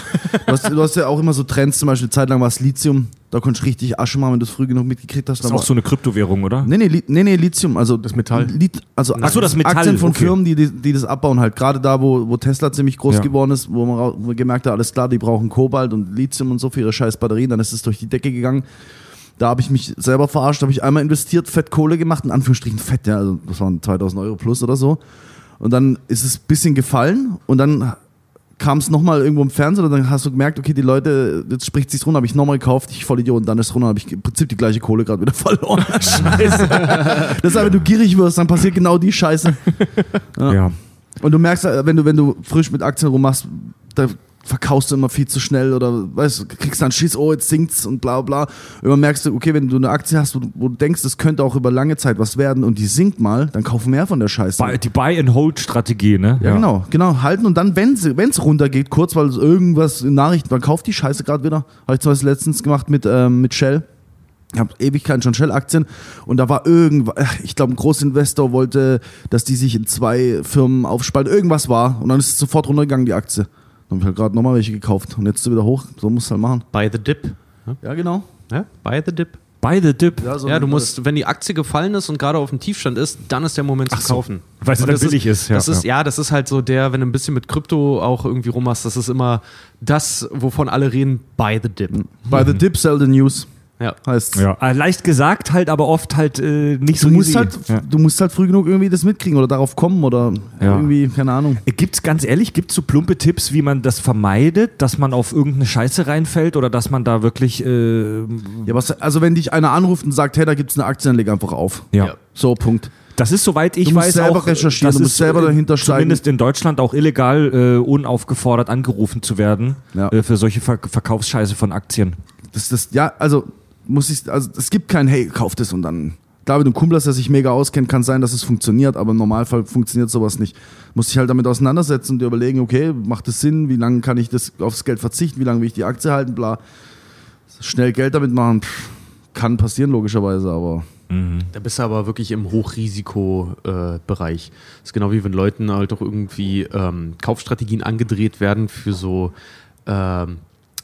hast, du hast ja auch immer so Trends, zum Beispiel eine Zeit lang war es Lithium, da konntest du richtig Asche machen, wenn du es früh genug mitgekriegt hast. Das ist auch so eine Kryptowährung, oder? Nee, nee, Li- nee, nee, Lithium, also Das Metall. Lit, also Ach so, das Metall, Aktien von okay. Firmen, die, die, die das abbauen, halt gerade da, wo, wo Tesla ziemlich groß Ja. geworden ist, wo man, rau- wo man gemerkt hat, alles klar, die brauchen Kobalt und Lithium und so für ihre scheiß Batterien, dann ist es durch die Decke gegangen. Da habe ich mich selber verarscht, habe ich einmal investiert, Fett Kohle gemacht, in Anführungsstrichen Fett, ja, also das waren 2000 Euro plus oder so. Und dann ist es ein bisschen gefallen und dann kam es nochmal irgendwo im Fernsehen und dann hast du gemerkt, okay, die Leute, jetzt spricht sich's runter, habe ich nochmal gekauft, ich voll Idiot, und dann ist es runter, habe ich im Prinzip die gleiche Kohle gerade wieder (laughs) verloren. Scheiße. das ist, wenn du gierig wirst, dann passiert genau die Scheiße. Ja. Und du merkst, äh, wenn du, wenn du frisch mit Aktien rummachst, da verkaufst du immer viel zu schnell oder weißt kriegst dann Schiss, oh, jetzt sinkt's und bla bla. Irgendwann merkst du, okay, wenn du eine Aktie hast, wo du, wo du denkst, es könnte auch über lange Zeit was werden und die sinkt mal, dann kauf mehr von der Scheiße. Buy- Die Buy-and-Hold-Strategie, ne? Ja, genau, genau. Halten und dann, wenn es runtergeht, kurz, weil es irgendwas in Nachrichten, man kauft die Scheiße gerade wieder. Habe ich zum Beispiel letztens gemacht mit, ähm, mit Shell. Ich habe Ewigkeiten schon Shell-Aktien und da war irgendwas, ich glaube, ein Großinvestor wollte, dass die sich in zwei Firmen aufspalten. Irgendwas war und dann ist es sofort runtergegangen, die Aktie. Dann habe ich halt gerade nochmal welche gekauft und jetzt ist sie wieder hoch. So muss es halt machen. By the dip. Ja, genau. Ja, by the dip. Buy the dip. so ja, du musst, wenn die Aktie gefallen ist und gerade auf dem Tiefstand ist, dann ist der Moment zu so. kaufen. Weil sie Und dann das billig ist, ja, das ist ja. ja, das ist halt so der, wenn du ein bisschen mit Krypto auch irgendwie rummachst, das ist immer das, wovon alle reden, buy the dip. By the dip, sell the news. Ja. Heißt Ja. Äh, leicht gesagt halt, aber oft halt äh, nicht Du so musst, easy. halt, Ja. du musst halt früh genug irgendwie das mitkriegen oder darauf kommen oder Ja. irgendwie, keine Ahnung. Gibt's ganz ehrlich, gibt's so plumpe Tipps, wie man das vermeidet, dass man auf irgendeine Scheiße reinfällt oder dass man da wirklich äh, Ja, was, also wenn dich einer anruft und sagt, hey, da gibt's eine Aktie, dann leg einfach auf. ja. So, Punkt. Das ist, soweit ich Du musst weiß, selber auch, recherchieren, das du musst selber äh, dahinter steigen. Zumindest in Deutschland auch illegal, äh, unaufgefordert angerufen zu werden Ja. äh, für solche Ver Verkaufsscheiße von Aktien. Das, das, ja, also muss ich, also es gibt kein, hey, kauf das und dann. Klar, wenn du einen Kumpel hast, der sich mega auskennt, kann sein, dass es funktioniert, aber im Normalfall funktioniert sowas nicht. Muss dich halt damit auseinandersetzen und dir überlegen, okay, macht das Sinn, wie lange kann ich das aufs Geld verzichten, wie lange will ich die Aktie halten, bla. Schnell Geld damit machen, pff, kann passieren logischerweise, aber Da bist du aber wirklich im Hochrisikobereich. Äh, ist genau wie wenn Leuten halt auch irgendwie ähm, Kaufstrategien angedreht werden für so ähm,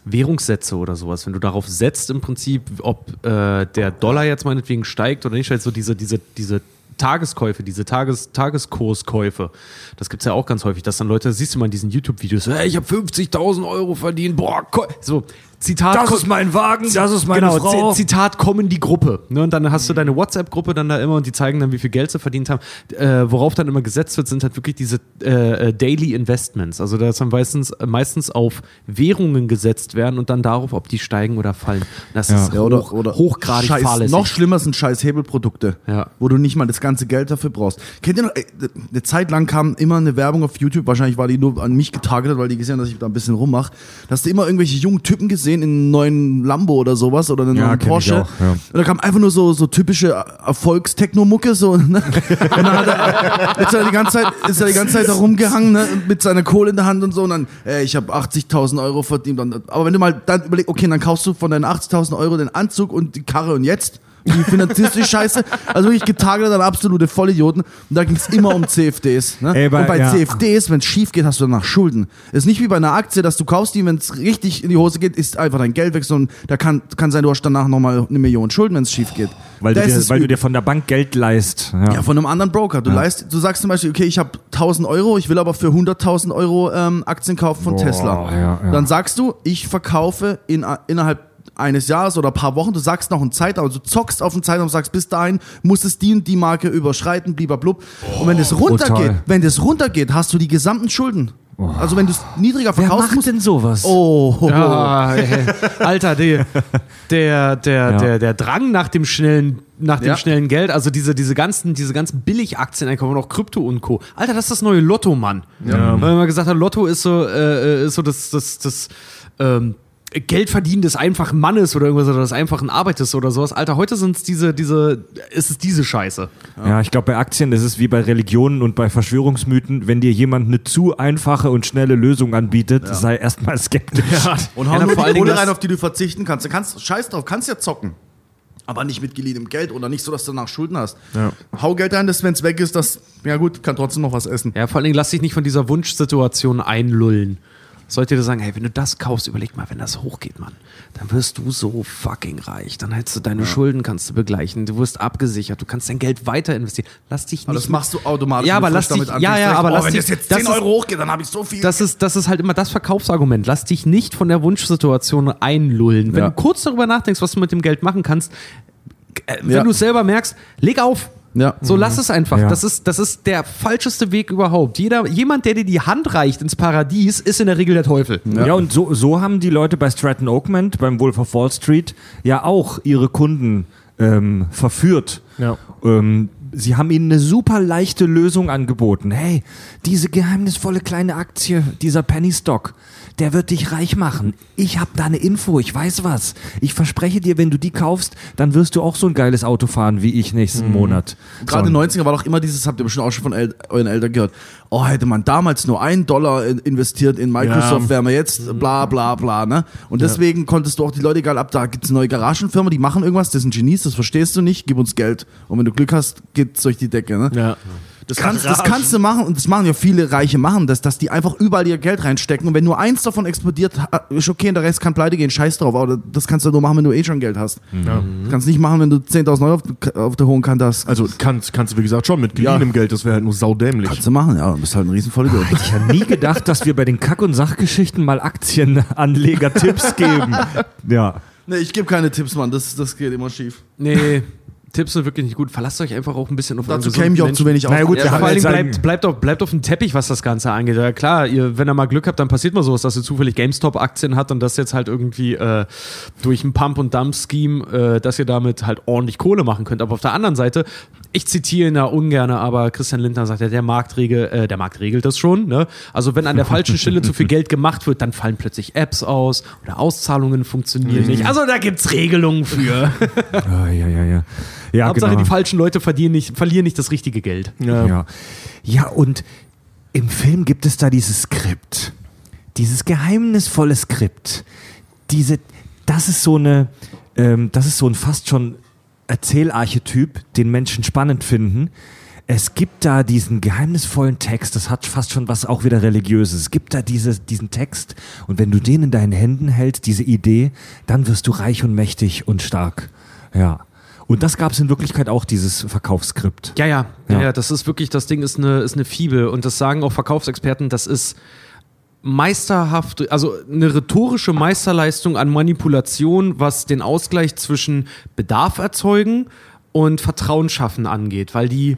Währungssätze oder sowas. Wenn du darauf setzt im Prinzip, ob äh, der Dollar jetzt meinetwegen steigt oder nicht, halt so diese, diese, diese Tageskäufe, diese Tages Tageskurskäufe, das gibt es ja auch ganz häufig, dass dann Leute, siehst du mal in diesen YouTube-Videos, hey, ich habe 50.000 Euro verdient, boah, so, Zitat. ko- mein Wagen, das ist genau, Z- Zitat kommen die Gruppe. Ne? Und dann hast du deine WhatsApp-Gruppe dann da immer und die zeigen dann, wie viel Geld sie verdient haben. Äh, worauf dann immer gesetzt wird, sind halt wirklich diese äh, äh, Daily Investments. Also dass dann meistens, äh, meistens auf Währungen gesetzt werden und dann darauf, ob die steigen oder fallen. Das Ja. ist Ja, hoch, oder, oder hochgradig scheiß, fahrlässig. Noch schlimmer sind scheiß Hebelprodukte, Ja. wo du nicht mal das ganze Geld dafür brauchst. Kennt ihr noch, eine Zeit lang kam immer eine Werbung auf YouTube, wahrscheinlich war die nur an mich getargetet, weil die gesehen haben, dass ich da ein bisschen rummache. Da hast du immer irgendwelche jungen Typen gesehen in einem neuen Lambo oder sowas oder einem Ja, neuen Porsche. auch, ja. Und da kam einfach nur so, so typische Erfolgstechno-Mucke, so, ne? (laughs) Und dann hat er, ist er die ganze Zeit, ist er die ganze Zeit da rumgehangen, ne? Mit seiner Kohle in der Hand und so. Und dann, ey, ich habe 80.000 Euro verdient. Aber wenn du mal dann überlegst, okay, dann kaufst du von deinen 80.000 Euro den Anzug und die Karre und jetzt? Wie finanzierst du die Scheiße? Also wirklich getargetet an absolute Vollidioten. Und da ging es immer um CFDs. Ne? Ey, bei- und bei ja. CFDs, wenn es schief geht, hast du danach Schulden. ist nicht wie bei einer Aktie, dass du kaufst die, wenn es richtig in die Hose geht, ist einfach dein Geld weg, sondern da kann, kann sein, du hast danach nochmal eine Million Schulden, wenn es schief geht. Weil, du dir, weil du dir von der Bank Geld leist. Ja. ja, von einem anderen Broker. Du, leist, du sagst zum Beispiel, okay, ich habe 1000 Euro, ich will aber für 100.000 Euro ähm, Aktien kaufen von Boah, Tesla. ja, ja. Dann sagst du, ich verkaufe in, innerhalb eines Jahres oder ein paar Wochen, du sagst noch einen Zeitraum, also du zockst auf einen Zeitraum, sagst, bis dahin muss es die und die Marke überschreiten, blub. und wenn das runtergeht, brutal. wenn das runtergeht, hast du die gesamten Schulden. Also wenn du es niedriger Wer verkaufst, macht musst denn sowas? Oh, oh, oh. Ja, ey. Alter, die, der, der, Ja. der, der Drang nach dem schnellen, nach dem Ja. schnellen Geld, also diese, diese ganzen, diese ganzen Billigaktien einkaufen und auch Krypto und Co. Alter, das ist das neue Lotto, Mann. Ja. Weil man gesagt hat, Lotto ist so, äh, ist so das, das, das, ähm, Geldverdienen des einfachen Mannes oder irgendwas oder des einfachen Arbeiters oder sowas. Alter, heute sind es diese, diese, ist es diese Scheiße. Ja, ich glaube, bei Aktien ist es wie bei Religionen und bei Verschwörungsmythen, wenn dir jemand eine zu einfache und schnelle Lösung anbietet, sei erstmal skeptisch. Und Ja, hau na, nur vor die Kohle rein, auf die du verzichten kannst. Du kannst, scheiß drauf, kannst ja zocken. Aber nicht mit geliehenem Geld oder nicht so, dass du danach Schulden hast. Hau Geld rein, dass wenn es weg ist, das, ja gut, kann trotzdem noch was essen. Ja, vor allen Dingen lass dich nicht von dieser Wunschsituation einlullen. Sollte dir sagen, hey, wenn du das kaufst, überleg mal, wenn das hochgeht, Mann, dann wirst du so fucking reich. Dann hättest du deine Schulden, kannst du begleichen, du wirst abgesichert, du kannst dein Geld weiter investieren. Lass dich Aber nicht. das machst du automatisch. Ja, aber lass dich- damit ja, anfängst. ja, aber oh, lass wenn dich- das jetzt das 10 ist- Euro hochgeht, dann habe ich so viel. das ist, das ist halt immer das Verkaufsargument. Lass dich nicht von der Wunschsituation einlullen. Wenn Ja. du kurz darüber nachdenkst, was du mit dem Geld machen kannst, äh, wenn Ja. du es selber merkst, leg auf. Ja. So lass es einfach. Ja. Das, ist, das ist der falscheste Weg überhaupt. Jeder, jemand, der dir die Hand reicht ins Paradies, ist in der Regel der Teufel. Ja, und so, so haben die Leute bei Stratton Oakmont, beim Wolf of Wall Street, ja auch ihre Kunden ähm, verführt. Ja. Ähm, sie haben ihnen eine super leichte Lösung angeboten. Hey, diese geheimnisvolle kleine Aktie, dieser Penny Stock, der wird dich reich machen. Ich habe da eine Info, ich weiß was. Ich verspreche dir, wenn du die kaufst, dann wirst du auch so ein geiles Auto fahren wie ich nächsten Monat. Gerade in so. den 90er war doch immer dieses, habt ihr bestimmt auch schon von El euren Eltern gehört. Oh, hätte man damals nur einen Dollar in investiert in Microsoft, Ja. wären wir jetzt bla bla bla, ne? Und deswegen konntest du auch die Leute egal ab, da gibt's eine neue Garagenfirma, die machen irgendwas, das sind Genies, das verstehst du nicht, gib uns Geld. Und wenn du Glück hast, geht's durch die Decke, ne? Ja. Das kannst, das kannst du machen und das machen ja viele Reiche machen, das, dass die einfach überall ihr Geld reinstecken und wenn nur eins davon explodiert, ist okay und der Rest kann pleite gehen, scheiß drauf, aber das kannst du nur machen, wenn du eh schon Geld hast. Ja. Das kannst du nicht machen, wenn du 10.000 Euro auf, auf der hohen Kante hast. Also kannst, kannst du, wie gesagt, schon mit geliehenem Geld, das wäre halt nur saudämlich. Kannst du machen, ja, du bist halt ein Riesenvollidiot. Ich habe nie gedacht, dass wir bei den Kack- und Sachgeschichten mal Aktienanleger-Tipps geben. (laughs) Ja. Nee, ich gebe keine Tipps, Mann. Das, das geht immer schief. Nee, Tipps sind wirklich nicht gut. Verlasst euch einfach auch ein bisschen auf Dazu käme ich auch zu wenig aus. Na ja, gut, Ja, wir vor allen Dingen bleibt, bleibt, auf, bleibt auf dem Teppich, was das Ganze angeht. Ja, klar, ihr, wenn ihr mal Glück habt, dann passiert mal sowas, dass ihr zufällig GameStop-Aktien habt und das jetzt halt irgendwie äh, durch ein Pump-and-Dump-Scheme, äh, dass ihr damit halt ordentlich Kohle machen könnt. Aber auf der anderen Seite, ich zitiere ihn da ungern, aber Christian Lindner sagt ja, der Markt, regel, äh, der Markt regelt das schon. Ne? Also wenn an der falschen Stelle zu viel Geld gemacht wird, dann fallen plötzlich Apps aus oder Auszahlungen funktionieren nicht. Also da gibt's Regelungen für. Ja, ja, ja, ja. Ja, Hauptsache, genau. die falschen Leute verdienen nicht, verlieren nicht das richtige Geld. Ja. ja, und im Film gibt es da dieses Skript. Dieses geheimnisvolle Skript. Diese, das ist so eine, ähm, das ist so ein fast schon Erzählarchetyp, den Menschen spannend finden. Es gibt da diesen geheimnisvollen Text, das hat fast schon was auch wieder religiöses. Es gibt da diese, diesen Text und wenn du den in deinen Händen hältst, diese Idee, dann wirst du reich und mächtig und stark. Ja. Und das gab es in Wirklichkeit auch, dieses Verkaufsskript. Ja, ja, ja, Ja. das ist wirklich, das Ding ist eine, ist eine Fibel und das sagen auch Verkaufsexperten, das ist meisterhaft, also eine rhetorische Meisterleistung an Manipulation, was den Ausgleich zwischen Bedarf erzeugen und Vertrauen schaffen angeht, weil die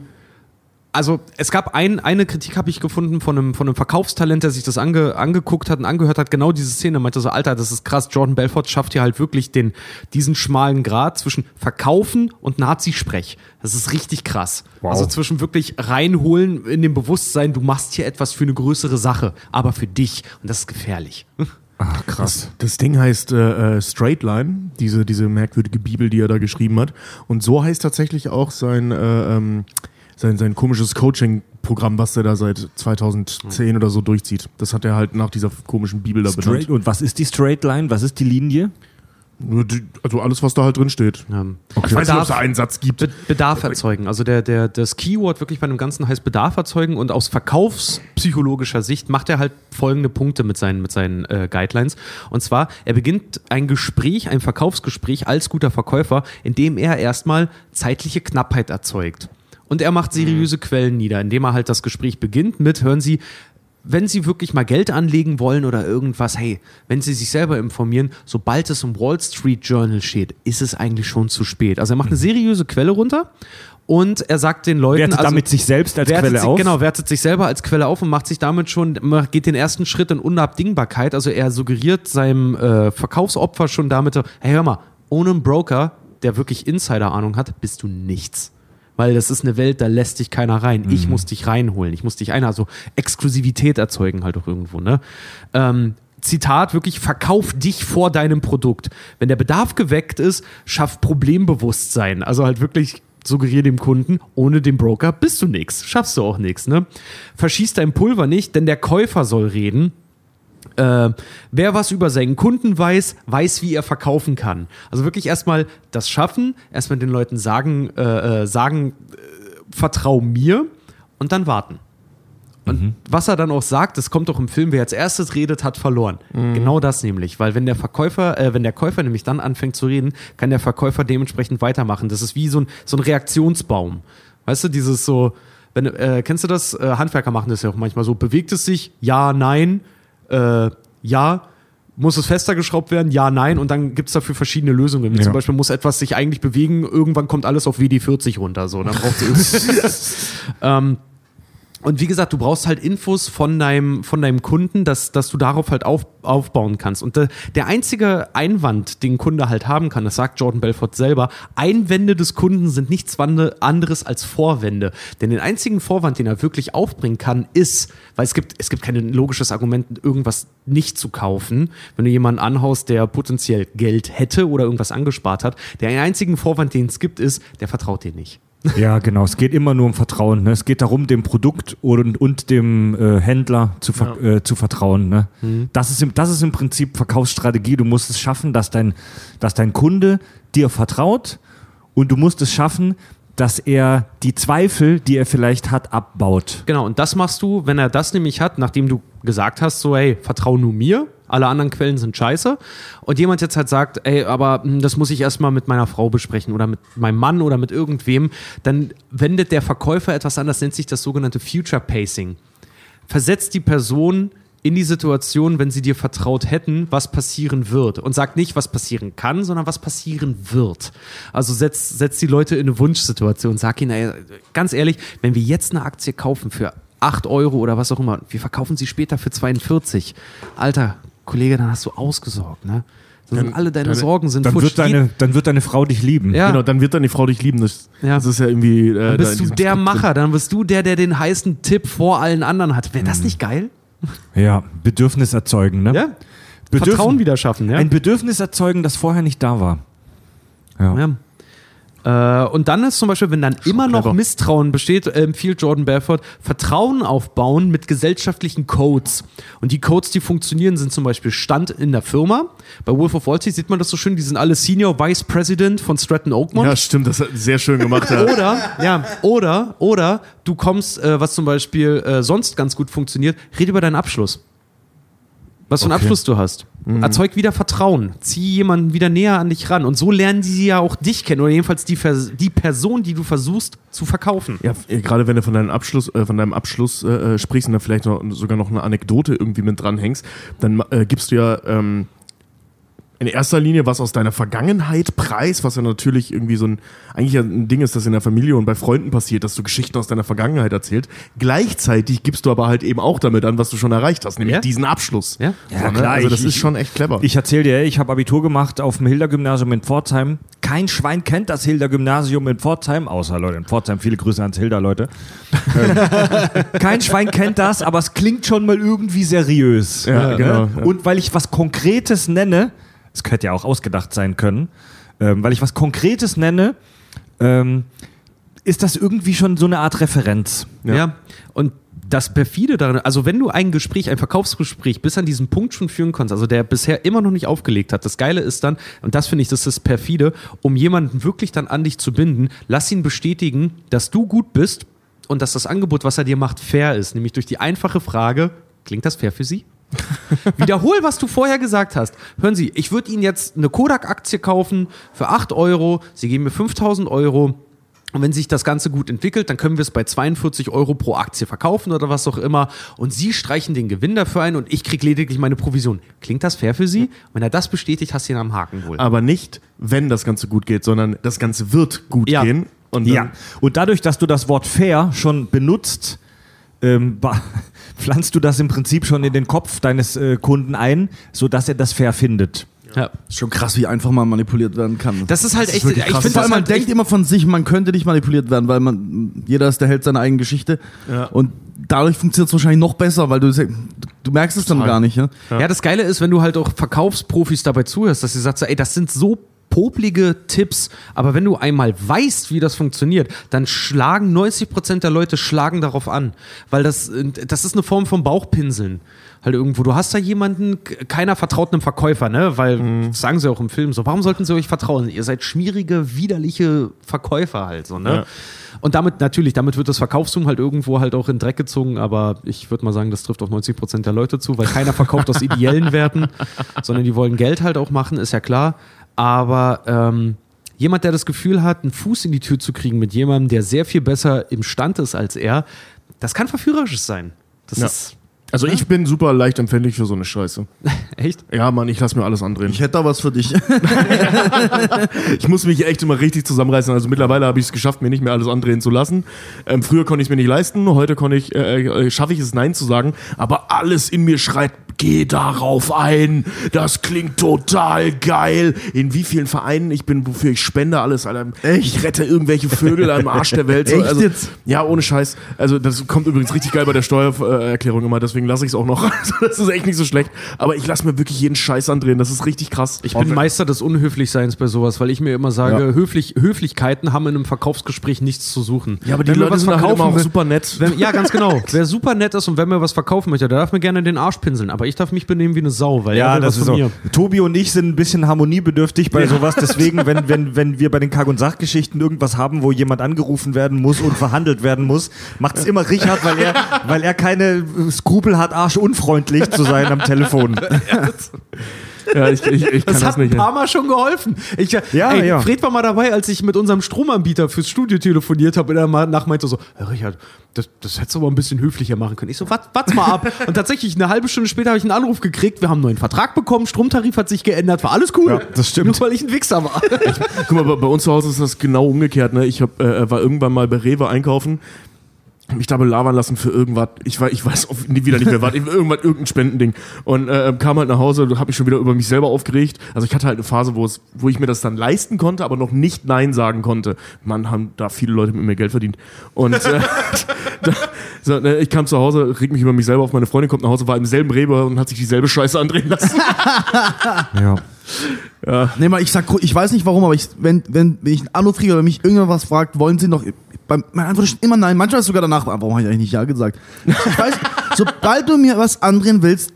also es gab ein, eine Kritik, habe ich gefunden, von einem, von einem Verkaufstalent, der sich das ange, angeguckt hat und angehört hat, genau diese Szene, meinte so, Alter, das ist krass, Jordan Belfort schafft hier halt wirklich den, diesen schmalen Grad zwischen Verkaufen und Nazi-Sprech. Das ist richtig krass. Also zwischen wirklich reinholen in dem Bewusstsein, du machst hier etwas für eine größere Sache, aber für dich. Und das ist gefährlich. (laughs) Ah, krass. Das Ding heißt äh, äh, Straight Line, diese, diese merkwürdige Bibel, die er da geschrieben hat. Und so heißt tatsächlich auch sein, äh, ähm, sein, sein komisches Coaching-Programm, was er da seit 2010 oder so durchzieht. Das hat er halt nach dieser komischen Bibel da Straight, benannt. und was ist die Straight Line? Was ist die Linie? Nur die, also alles, was da halt drin steht. Ähm, Ich weiß nicht, ob es da einen Satz gibt. Be Bedarf erzeugen. Also der, der, das Keyword wirklich bei dem Ganzen heißt Bedarf erzeugen und aus verkaufspsychologischer Sicht macht er halt folgende Punkte mit seinen, mit seinen äh, Guidelines. Und zwar, er beginnt ein Gespräch, ein Verkaufsgespräch als guter Verkäufer, indem er erstmal zeitliche Knappheit erzeugt. Und er macht seriöse Quellen nieder, indem er halt das Gespräch beginnt mit, hören Sie, wenn Sie wirklich mal Geld anlegen wollen oder irgendwas, hey, wenn Sie sich selber informieren, sobald es im Wall Street Journal steht, ist es eigentlich schon zu spät. Also er macht eine seriöse Quelle runter und er sagt den Leuten, Wertet also, damit sich selbst als Quelle sich, auf. Genau, wertet sich selber als Quelle auf und macht sich damit schon, geht den ersten Schritt in Unabdingbarkeit. Also er suggeriert seinem äh, Verkaufsopfer schon damit, so, hey, hör mal, ohne einen Broker, der wirklich Insider-Ahnung hat, bist du nichts. Weil das ist eine Welt, da lässt dich keiner rein. Mhm. Ich muss dich reinholen. Ich muss dich ein, also Exklusivität erzeugen halt auch irgendwo, ne? Ähm, Zitat wirklich, verkauf dich vor deinem Produkt. Wenn der Bedarf geweckt ist, schaff Problembewusstsein. Also halt wirklich suggerier dem Kunden, ohne den Broker bist du nix. Schaffst du auch nix, ne? Verschieß dein Pulver nicht, denn der Käufer soll reden. Äh, wer was über seinen Kunden weiß, weiß, wie er verkaufen kann. Also wirklich erstmal das schaffen, erstmal den Leuten sagen, äh, äh, sagen, äh, vertrau mir und dann warten. Und was er dann auch sagt, das kommt doch im Film, wer als erstes redet, hat verloren. Genau das nämlich, weil wenn der Verkäufer, äh, wenn der Käufer nämlich dann anfängt zu reden, kann der Verkäufer dementsprechend weitermachen. Das ist wie so ein, so ein Reaktionsbaum. Weißt du, dieses so, wenn, äh, kennst du das? Äh, Handwerker machen das ja auch manchmal so. Bewegt es sich? Ja, nein, äh, ja. Muss es fester geschraubt werden? Ja, nein. Und dann gibt es dafür verschiedene Lösungen. Wie Ja. Zum Beispiel muss etwas sich eigentlich bewegen, irgendwann kommt alles auf WD40 runter. So, dann braucht es (laughs) ähm, und wie gesagt, du brauchst halt Infos von deinem, von deinem Kunden, dass, dass du darauf halt auf, aufbauen kannst. Und der, der einzige Einwand, den ein Kunde halt haben kann, das sagt Jordan Belfort selber, Einwände des Kunden sind nichts anderes als Vorwände. Denn den einzigen Vorwand, den er wirklich aufbringen kann, ist, weil es gibt, es gibt kein logisches Argument, irgendwas nicht zu kaufen, wenn du jemanden anhaust, der potenziell Geld hätte oder irgendwas angespart hat. Der einzige Vorwand, den es gibt, ist, der vertraut dir nicht. Ja, genau. Es geht immer nur um Vertrauen. Ne? Es geht darum, dem Produkt und, und dem äh, Händler zu, ver äh, zu vertrauen. Ne? Das, ist im, das ist im Prinzip Verkaufsstrategie. Du musst es schaffen, dass dein, dass dein Kunde dir vertraut und du musst es schaffen, dass er die Zweifel, die er vielleicht hat, abbaut. Genau, und das machst du, wenn er das nämlich hat, nachdem du gesagt hast, so, hey, vertrau nur mir, alle anderen Quellen sind scheiße. Und jemand jetzt halt sagt, ey, aber hm, das muss ich erstmal mit meiner Frau besprechen oder mit meinem Mann oder mit irgendwem, dann wendet der Verkäufer etwas an, das nennt sich das sogenannte Future Pacing. Versetzt die Person in die Situation, wenn sie dir vertraut hätten, was passieren wird. Und sagt nicht, was passieren kann, sondern was passieren wird. Also setzt setz die Leute in eine Wunschsituation. Sag ihnen, ey, ganz ehrlich, wenn wir jetzt eine Aktie kaufen für 8 Euro oder was auch immer, wir verkaufen sie später für 42. Alter, Kollege, dann hast du ausgesorgt, ne? Dann- alle deine dann- Sorgen sind Dann futsch. wird, deine, dann wird deine Frau dich lieben. Ja. Genau, dann wird deine Frau dich lieben. Das, Ja. das ist ja irgendwie. Äh, dann da bist du diesem der Skript Macher, dann bist du der, der den heißen Tipp vor allen anderen hat. Wäre das nicht geil? Ja, Bedürfnis erzeugen. Ne? Ja? Bedürf- Vertrauen wieder schaffen, ja? Ein Bedürfnis erzeugen, das vorher nicht da war. Ja. Ja. Äh, und dann ist zum Beispiel, wenn dann immer noch clever. Misstrauen besteht, empfiehlt Jordan Belfort, Vertrauen aufbauen mit gesellschaftlichen Codes. Und die Codes, die funktionieren, sind zum Beispiel Stand in der Firma. Bei Wolf of Wall Street sieht man das so schön, die sind alle Senior Vice President von Stratton. Oakmont. Ja, stimmt, das hat sehr schön gemacht. Ja. Oder, ja, oder, oder du kommst, äh, was zum Beispiel äh, sonst ganz gut funktioniert, red über deinen Abschluss. Was für einen Okay. Abschluss du hast. Erzeug wieder Vertrauen. Zieh jemanden wieder näher an dich ran. Und so lernen sie ja auch dich kennen. Oder jedenfalls die, Vers- die Person, die du versuchst zu verkaufen. Ja, gerade wenn du von deinem Abschluss, äh, von deinem Abschluss äh, äh, sprichst und dann vielleicht noch, sogar noch eine Anekdote irgendwie mit dranhängst, dann äh, gibst du ja ähm, in erster Linie was aus deiner Vergangenheit preis, was ja natürlich irgendwie so ein, eigentlich ein Ding ist, das in der Familie und bei Freunden passiert, dass du Geschichten aus deiner Vergangenheit erzählst. Gleichzeitig gibst du aber halt eben auch damit an, was du schon erreicht hast, nämlich Ja. diesen Abschluss. Ja? Ja, So, ne? klar, Also das ich- ist schon echt clever. Ich erzähle dir, ich habe Abitur gemacht auf dem Hilder-Gymnasium in Pforzheim. Kein Schwein kennt das Hilder-Gymnasium in Pforzheim, außer Leute in Pforzheim. Viele Grüße ans Hilder, Leute. (laughs) Kein Schwein kennt das, aber es klingt schon mal irgendwie seriös. Ja, ne? genau, ja. Und weil ich was Konkretes nenne, es könnte ja auch ausgedacht sein können, ähm, weil ich was Konkretes nenne, ähm, ist das irgendwie schon so eine Art Referenz. Ja. Und das perfide daran, also wenn du ein Gespräch, ein Verkaufsgespräch bis an diesen Punkt schon führen kannst, also der bisher immer noch nicht aufgelegt hat, das Geile ist dann, und das finde ich, das ist perfide, um jemanden wirklich dann an dich zu binden, lass ihn bestätigen, dass du gut bist und dass das Angebot, was er dir macht, fair ist. Nämlich durch die einfache Frage, klingt das fair für Sie? (laughs) Wiederhol, was du vorher gesagt hast. Hören Sie, ich würde Ihnen jetzt eine Kodak-Aktie kaufen für 8 Euro. Sie geben mir 5000 Euro. Und wenn sich das Ganze gut entwickelt, dann können wir es bei 42 Euro pro Aktie verkaufen oder was auch immer. Und Sie streichen den Gewinn dafür ein und ich kriege lediglich meine Provision. Klingt das fair für Sie? Wenn er das bestätigt, hast du ihn am Haken wohl. Aber nicht, wenn das Ganze gut geht, sondern das Ganze wird gut Ja. gehen. Und Ja, und dadurch, dass du das Wort fair schon benutzt, ähm, pflanzt du das im Prinzip schon in den Kopf deines äh, Kunden ein, sodass er das fair findet. Ja. Ist schon krass, wie einfach man manipuliert werden kann. Das ist halt echt, wirklich ich finde Vor das allem, man halt denkt immer von sich, man könnte nicht manipuliert werden, weil man jeder ist der Held seiner eigenen Geschichte. Ja. Und dadurch funktioniert es wahrscheinlich noch besser, weil du, du, du merkst es dann gar nicht. Ja? Ja. das Geile ist, wenn du halt auch Verkaufsprofis dabei zuhörst, dass sie sagt, so, ey, das sind so poplige Tipps, aber wenn du einmal weißt, wie das funktioniert, dann schlagen 90% der Leute schlagen darauf an, weil das, das ist eine Form von Bauchpinseln. Halt irgendwo, du hast da jemanden, keiner vertraut einem Verkäufer, ne? Weil, das sagen sie auch im Film so, warum sollten sie euch vertrauen? Ihr seid schmierige, widerliche Verkäufer halt so, ne? Ja. Und damit, natürlich, damit wird das Verkaufszoom halt irgendwo halt auch in Dreck gezogen, aber ich würde mal sagen, das trifft auf 90 Prozent der Leute zu, weil keiner verkauft aus (laughs) ideellen Werten, sondern die wollen Geld halt auch machen, ist ja klar. Aber ähm, jemand, der das Gefühl hat, einen Fuß in die Tür zu kriegen mit jemandem, der sehr viel besser im Stand ist als er, das kann verführerisch sein. Das Ja. ist Also ich bin super leicht empfänglich für so eine Scheiße. (laughs) echt. Ja, Mann, ich lass mir alles andrehen. Ich hätte da was für dich. (laughs) Ich muss mich echt immer richtig zusammenreißen. Also mittlerweile habe ich es geschafft, mir nicht mehr alles andrehen zu lassen. Ähm, früher konnte ich es mir nicht leisten, heute konnte ich, äh, äh, schaffe ich es, Nein zu sagen. Aber alles in mir schreit, geh darauf ein. Das klingt total geil. In wie vielen Vereinen ich bin, wofür ich spende, alles, Alter. Echt? Ich rette irgendwelche Vögel am Arsch der Welt. (laughs) Echt also, jetzt? Ja, ohne Scheiß. Also das kommt übrigens richtig geil bei der Steuererklärung immer, deswegen lasse ich es auch noch. (laughs) Also, das ist echt nicht so schlecht. Aber ich lasse mir wirklich jeden Scheiß andrehen. Das ist richtig krass. Ich bin Meister des Unhöflichseins bei sowas, weil ich mir immer sage, Ja. Höflich, Höflichkeiten haben in einem Verkaufsgespräch nichts zu suchen. Ja, aber die Wenn mir Leute was sind halt verkaufen immer auch will- super nett. Wenn, ja, ganz (laughs) genau. Wer super nett ist und wer mir was verkaufen möchte, der darf mir gerne den Arsch pinseln. Aber ich darf mich benehmen wie eine Sau, weil er will was von mir. Tobi und ich sind ein bisschen harmoniebedürftig bei sowas. Deswegen, wenn, wenn, wenn wir bei den Kack- und Sachgeschichten irgendwas haben, wo jemand angerufen werden muss und verhandelt werden muss, macht es immer Richard, weil er, weil er keine Skrupel hat, arschunfreundlich zu sein am Telefon. (laughs) Ja, ich, ich, ich Das das, hat ein nicht. paar Mal schon geholfen. Ich, Ja, ey, ja. Fred war mal dabei, als ich mit unserem Stromanbieter fürs Studio telefoniert habe und er nach meinte so, Herr Richard, das, das hättest du aber ein bisschen höflicher machen können. Ich so, wart, warte mal ab. (laughs) und tatsächlich, eine halbe Stunde später habe ich einen Anruf gekriegt, wir haben einen neuen Vertrag bekommen, Stromtarif hat sich geändert, war alles cool. Ja, das stimmt. Nur weil ich ein Wichser war. Guck mal, bei, bei uns zu Hause ist das genau umgekehrt. Ne? Ich hab, äh, war irgendwann mal bei Rewe einkaufen, mich da belabern lassen für irgendwas. Ich, war, ich weiß auf, nie- wieder nicht mehr was. Irgendwas, irgendein Spendending. Und äh, kam halt nach Hause und hab mich schon wieder über mich selber aufgeregt. Also ich hatte halt eine Phase, wo, es, wo ich mir das dann leisten konnte, aber noch nicht Nein sagen konnte. Man, haben da viele Leute mit mir Geld verdient. Und äh, (laughs) da, so, ne, ich kam zu Hause, reg mich über mich selber auf. Meine Freundin kommt nach Hause, war im selben Rewe und hat sich dieselbe Scheiße andrehen lassen. (laughs) Ja. Nee, mal, ich sag, ich weiß nicht warum, aber ich, wenn, wenn, wenn ich einen Anruf kriege oder mich irgendjemand was fragt, wollen sie noch. Beim, meine Antwort ist immer nein. Manchmal ist sogar danach, warum habe ich eigentlich nicht Ja gesagt? Ich weiß, sobald du mir was andrehen willst,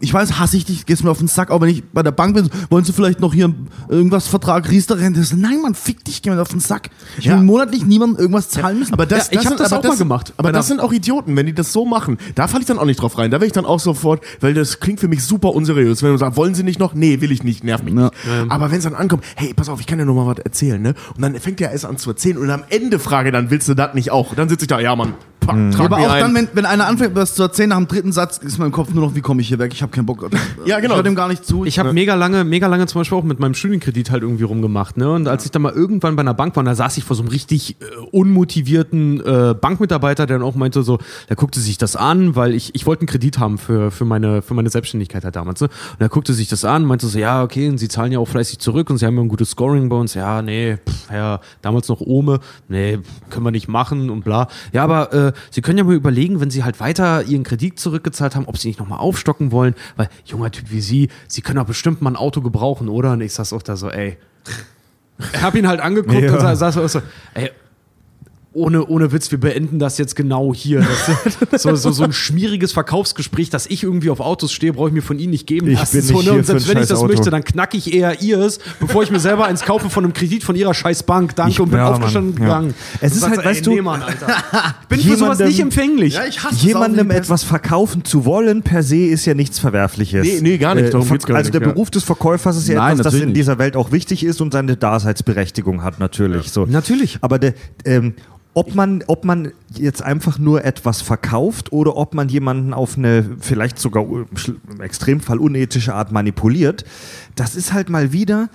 ich weiß, hasse ich dich, gehst mir auf den Sack, auch wenn ich bei der Bank bin, wollen sie vielleicht noch hier irgendwas Vertrag, Riester-Rente? Nein, Mann, fick dich, geh mir auf den Sack. Ich Ja. will monatlich niemandem irgendwas zahlen müssen. Aber das, Ja, ich hab sind- das aber auch mal gemacht. Aber das der- sind auch Idioten, wenn die das so machen. Da falle ich dann auch nicht drauf rein. Da wäre ich dann auch sofort, weil das klingt für mich super unseriös. Wenn man sagt, wollen Sie nicht noch? Nee, will ich nicht, nerv mich Ja. nicht. Aber wenn es dann ankommt, hey, pass auf, ich kann dir noch mal was erzählen, ne? Und dann fängt der erst an zu erzählen und am Ende frage dann, willst du das nicht auch? Dann sitze ich da, ja, Mann, pack, trag aber auch ein. dann, wenn, wenn einer anfängt, was zu erzählen, nach dem dritten Satz ist mein Kopf nur noch, wie komme ich hier weg? Ich habe keinen Bock. (laughs) Ja, genau. Ich höre dem gar nicht zu. Ich habe mega lange, mega lange zum Beispiel auch mit meinem Studienkredit halt irgendwie rumgemacht. Ne? Und als ich dann mal irgendwann bei einer Bank war, und da saß ich vor so einem richtig äh, unmotivierten äh, Bankmitarbeiter, der dann auch meinte so, der guckte sich das an, weil ich, ich wollte einen Kredit haben für, für, meine, für meine Selbstständigkeit halt damals. Ne? Und er guckte sich das an, meinte so, ja, okay, und sie zahlen ja auch fleißig zurück und sie haben ja ein gutes Scoring bei uns. Ja, nee, pff, ja, damals noch Ome, nee, können wir nicht machen und bla. Ja, aber äh, sie können ja mal überlegen, wenn sie halt weiter ihren Kredit zurückgezahlt haben, ob sie nicht nochmal aufstocken wollen, weil junger Typ wie sie, sie können doch bestimmt mal ein Auto gebrauchen, oder? Und ich saß auch da so, ey. Ich (laughs) hab ihn halt angeguckt Ja. und sa- saß so, ey, ohne, ohne Witz, wir beenden das jetzt genau hier. Das, (laughs) so, so, so ein schmieriges Verkaufsgespräch, dass ich irgendwie auf Autos stehe, brauche ich mir von Ihnen nicht geben Ich lassen. bin so, nicht ne? hier Und selbst wenn ich das Auto. möchte, dann knacke ich eher ihrs, bevor ich mir selber eins kaufe von einem Kredit von ihrer scheiß Bank. Danke und bin ja, aufgestanden Mann, ja. gegangen. Es ist Und halt, sagst, weißt ey, du, nee, Mann, Alter. Ich (laughs) bin für sowas jemandem- nicht empfänglich. ich hasse Jemandem etwas verkaufen zu wollen, per se, ist ja nichts Verwerfliches. Nee, nee, gar nicht. Darum Ver- geht's gar also nicht, der ja. Beruf des Verkäufers ist ja Nein, etwas, das in dieser Welt auch wichtig ist und seine Daseinsberechtigung hat, natürlich. So. Natürlich. Aber der, ähm, ob man, ob man jetzt einfach nur etwas verkauft oder ob man jemanden auf eine vielleicht sogar im Extremfall unethische Art manipuliert, das ist halt mal wieder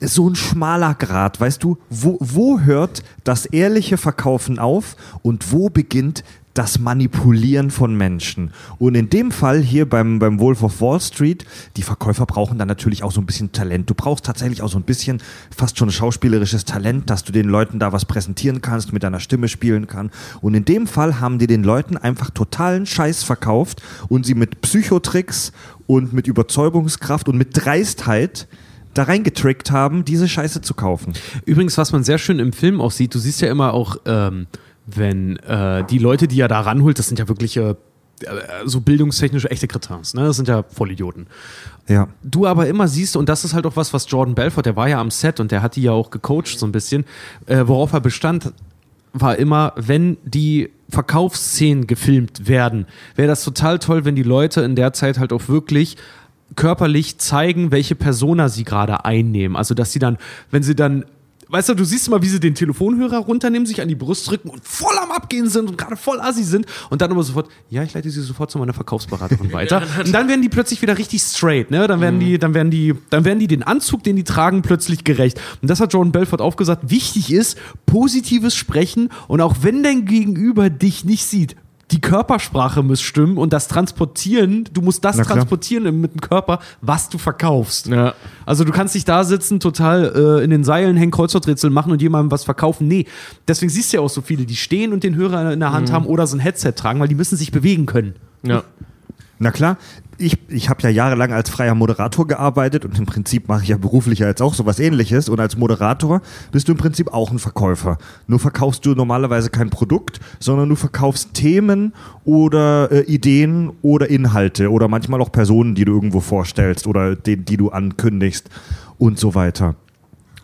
so ein schmaler Grad, weißt du, wo, wo hört das ehrliche Verkaufen auf und wo beginnt das Manipulieren von Menschen. Und in dem Fall hier beim, beim Wolf of Wall Street, die Verkäufer brauchen dann natürlich auch so ein bisschen Talent. Du brauchst tatsächlich auch so ein bisschen fast schon schauspielerisches Talent, dass du den Leuten da was präsentieren kannst, mit deiner Stimme spielen kann. Und in dem Fall haben die den Leuten einfach totalen Scheiß verkauft und sie mit Psychotricks und mit Überzeugungskraft und mit Dreistheit da reingetrickt haben, diese Scheiße zu kaufen. Übrigens, was man sehr schön im Film auch sieht, du siehst ja immer auch, ähm, wenn äh, die Leute, die er da ranholt, das sind ja wirkliche, äh, so bildungstechnische echte Kretins, ne? Das sind ja Vollidioten. Ja. Du aber immer siehst, und das ist halt auch was, was Jordan Belfort, der war ja am Set und der hat die ja auch gecoacht so ein bisschen, äh, worauf er bestand, war immer, wenn die Verkaufsszenen gefilmt werden, wäre das total toll, wenn die Leute in der Zeit halt auch wirklich körperlich zeigen, welche Persona sie gerade einnehmen. Also, dass sie dann, wenn sie dann Weißt du, du siehst mal, wie sie den Telefonhörer runternehmen, sich an die Brust drücken und voll am Abgehen sind und gerade voll assi sind und dann aber sofort, ja, ich leite sie sofort zu meiner Verkaufsberaterin (laughs) weiter. Und dann werden die plötzlich wieder richtig straight, ne? Dann werden die, dann werden die, dann werden die den Anzug, den die tragen, plötzlich gerecht. Und das hat Jordan Belfort aufgesagt. Wichtig ist, positives Sprechen und auch wenn dein Gegenüber dich nicht sieht, die Körpersprache muss stimmen und das Transportieren, du musst das transportieren mit dem Körper, was du verkaufst. Ja. Also du kannst nicht da sitzen, total äh, in den Seilen hängen, Kreuzworträtsel machen und jemandem was verkaufen. Nee, deswegen siehst du ja auch so viele, die stehen und den Hörer in der Hand haben oder so ein Headset tragen, weil die müssen sich bewegen können. Ja. Na klar, ich, ich habe ja jahrelang als freier Moderator gearbeitet und im Prinzip mache ich ja beruflich ja jetzt auch sowas ähnliches. Und als Moderator bist du im Prinzip auch ein Verkäufer. Nur verkaufst du normalerweise kein Produkt, sondern du verkaufst Themen oder äh, Ideen oder Inhalte oder manchmal auch Personen, die du irgendwo vorstellst oder die, die du ankündigst und so weiter.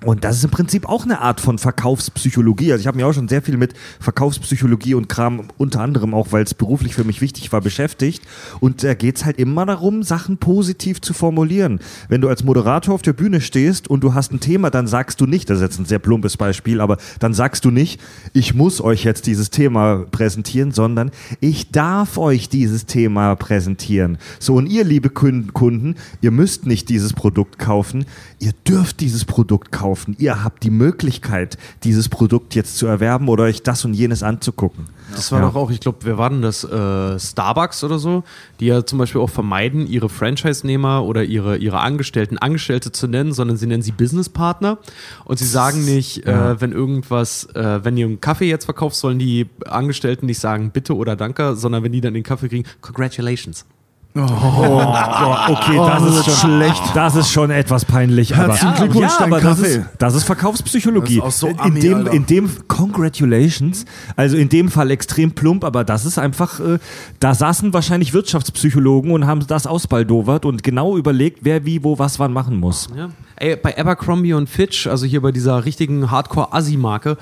Und das ist im Prinzip auch eine Art von Verkaufspsychologie. Also ich habe mich auch schon sehr viel mit Verkaufspsychologie und Kram, unter anderem auch, weil es beruflich für mich wichtig war, beschäftigt. Und da geht's halt immer darum, Sachen positiv zu formulieren. Wenn du als Moderator auf der Bühne stehst und du hast ein Thema, dann sagst du nicht, das ist jetzt ein sehr plumpes Beispiel, aber dann sagst du nicht, ich muss euch jetzt dieses Thema präsentieren, sondern ich darf euch dieses Thema präsentieren. So, und ihr, liebe Kun- Kunden, ihr müsst nicht dieses Produkt kaufen, ihr dürft dieses Produkt kaufen. Ihr habt die Möglichkeit, dieses Produkt jetzt zu erwerben oder euch das und jenes anzugucken. Das war Ja. doch auch, ich glaube, wer war denn das? Äh, Starbucks oder so, die ja zum Beispiel auch vermeiden, ihre Franchise-Nehmer oder ihre, ihre Angestellten Angestellte zu nennen, sondern sie nennen sie Businesspartner. Und sie sagen nicht, äh, wenn irgendwas, äh, wenn ihr einen Kaffee jetzt verkauft, sollen die Angestellten nicht sagen bitte oder danke, sondern wenn die dann den Kaffee kriegen, congratulations. Okay, das ist schon schlecht. Das ist schon etwas peinlich. Aber, Herzlichen Glückwunsch, dein das Kaffee. ist, das ist Verkaufspsychologie. Das ist auch so in, Ami, dem, Alter. in dem Congratulations, also in dem Fall extrem plump, aber das ist einfach, äh, da saßen wahrscheinlich Wirtschaftspsychologen und haben das ausbaldowert und genau überlegt, wer wie, wo, was, wann machen muss. Ja. Ey, bei Abercrombie und Fitch, also hier bei dieser richtigen Hardcore-Assi-Marke,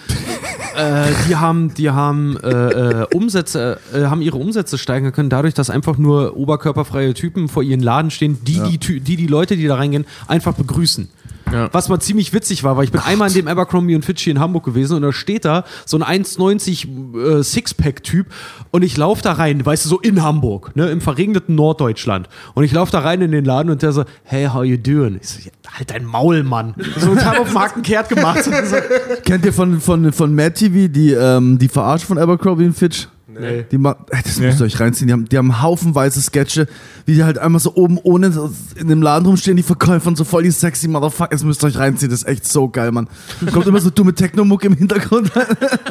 äh, die haben, die haben äh, äh, Umsätze, äh, haben ihre Umsätze steigern können, dadurch, dass einfach nur oberkörperfreie Typen vor ihren Laden stehen, die, die, Ty- die die Leute, die da reingehen, einfach begrüßen. Ja. Was mal ziemlich witzig war, weil ich bin einmal in dem Abercrombie und Fitch in Hamburg gewesen und da steht da so ein 1,90 äh, Sixpack-Typ und ich laufe da rein, weißt du, so in Hamburg, ne, im verregneten Norddeutschland. Und ich laufe da rein in den Laden und der so, hey, how you doing? Ich so, halt dein Maul, Mann. So total auf Marken kehrt gemacht. (laughs) So, Kennt ihr von, von, von Mad TV die, ähm, die Verarsche von Abercrombie und Fitch? Nee. Die ma Ey, das müsst ihr euch reinziehen. Die haben, die haben haufenweise Sketche, wie die halt einmal so oben ohne in dem Laden rumstehen, die Verkäufer und so voll die sexy Motherfucker. Das müsst ihr euch reinziehen. Das ist echt so geil, Mann. Kommt immer so dumme Techno-Muck im Hintergrund.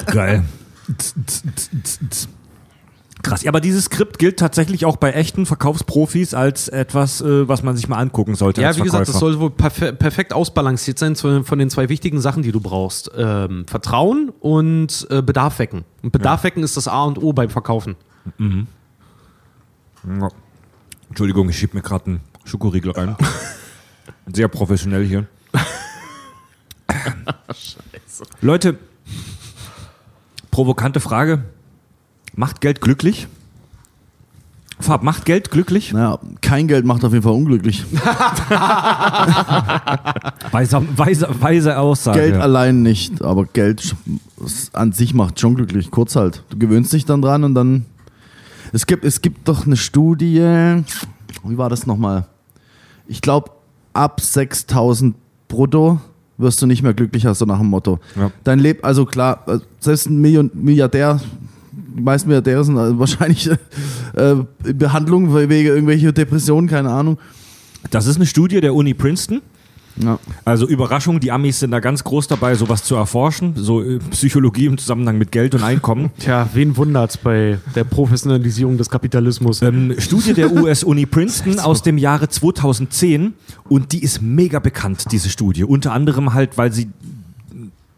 Geil. (laughs) Krass. Ja, aber dieses Skript gilt tatsächlich auch bei echten Verkaufsprofis als etwas, äh, was man sich mal angucken sollte. Ja, wie gesagt, das Verkäufer. soll wohl perfe perfekt ausbalanciert sein von den zwei wichtigen Sachen, die du brauchst. Ähm, Vertrauen und äh, Bedarf wecken. Und Bedarf wecken ist das A und O beim Verkaufen. Ja. Entschuldigung, ich schieb mir gerade einen Schokoriegel rein. (laughs) Sehr professionell hier. (laughs) Leute, provokante Frage. Macht Geld glücklich? Fab, macht Geld glücklich? Naja, kein Geld macht auf jeden Fall unglücklich. (laughs) Weise, weise, weise Aussage. Geld allein nicht, aber Geld an sich macht schon glücklich. Kurz halt. Du gewöhnst dich dann dran und dann. Es gibt, es gibt doch eine Studie. Wie war das nochmal? Ich glaube, ab 6000 brutto wirst du nicht mehr glücklicher, so nach dem Motto. Ja. Dein Leben, also klar, äh, selbst ein Million, Milliardär, die meisten Milliardäre sind äh, wahrscheinlich äh, in Behandlung wegen irgendwelcher Depressionen, keine Ahnung. Das ist eine Studie der Uni Princeton. Ja. Also Überraschung, die Amis sind da ganz groß dabei, sowas zu erforschen. So äh, Psychologie im Zusammenhang mit Geld und Einkommen. (laughs) Tja, wen wundert's bei der Professionalisierung des Kapitalismus? Ähm, Studie der US-Uni Princeton (laughs) aus dem Jahre 2010 und die ist mega bekannt, diese Studie. Unter anderem halt, weil sie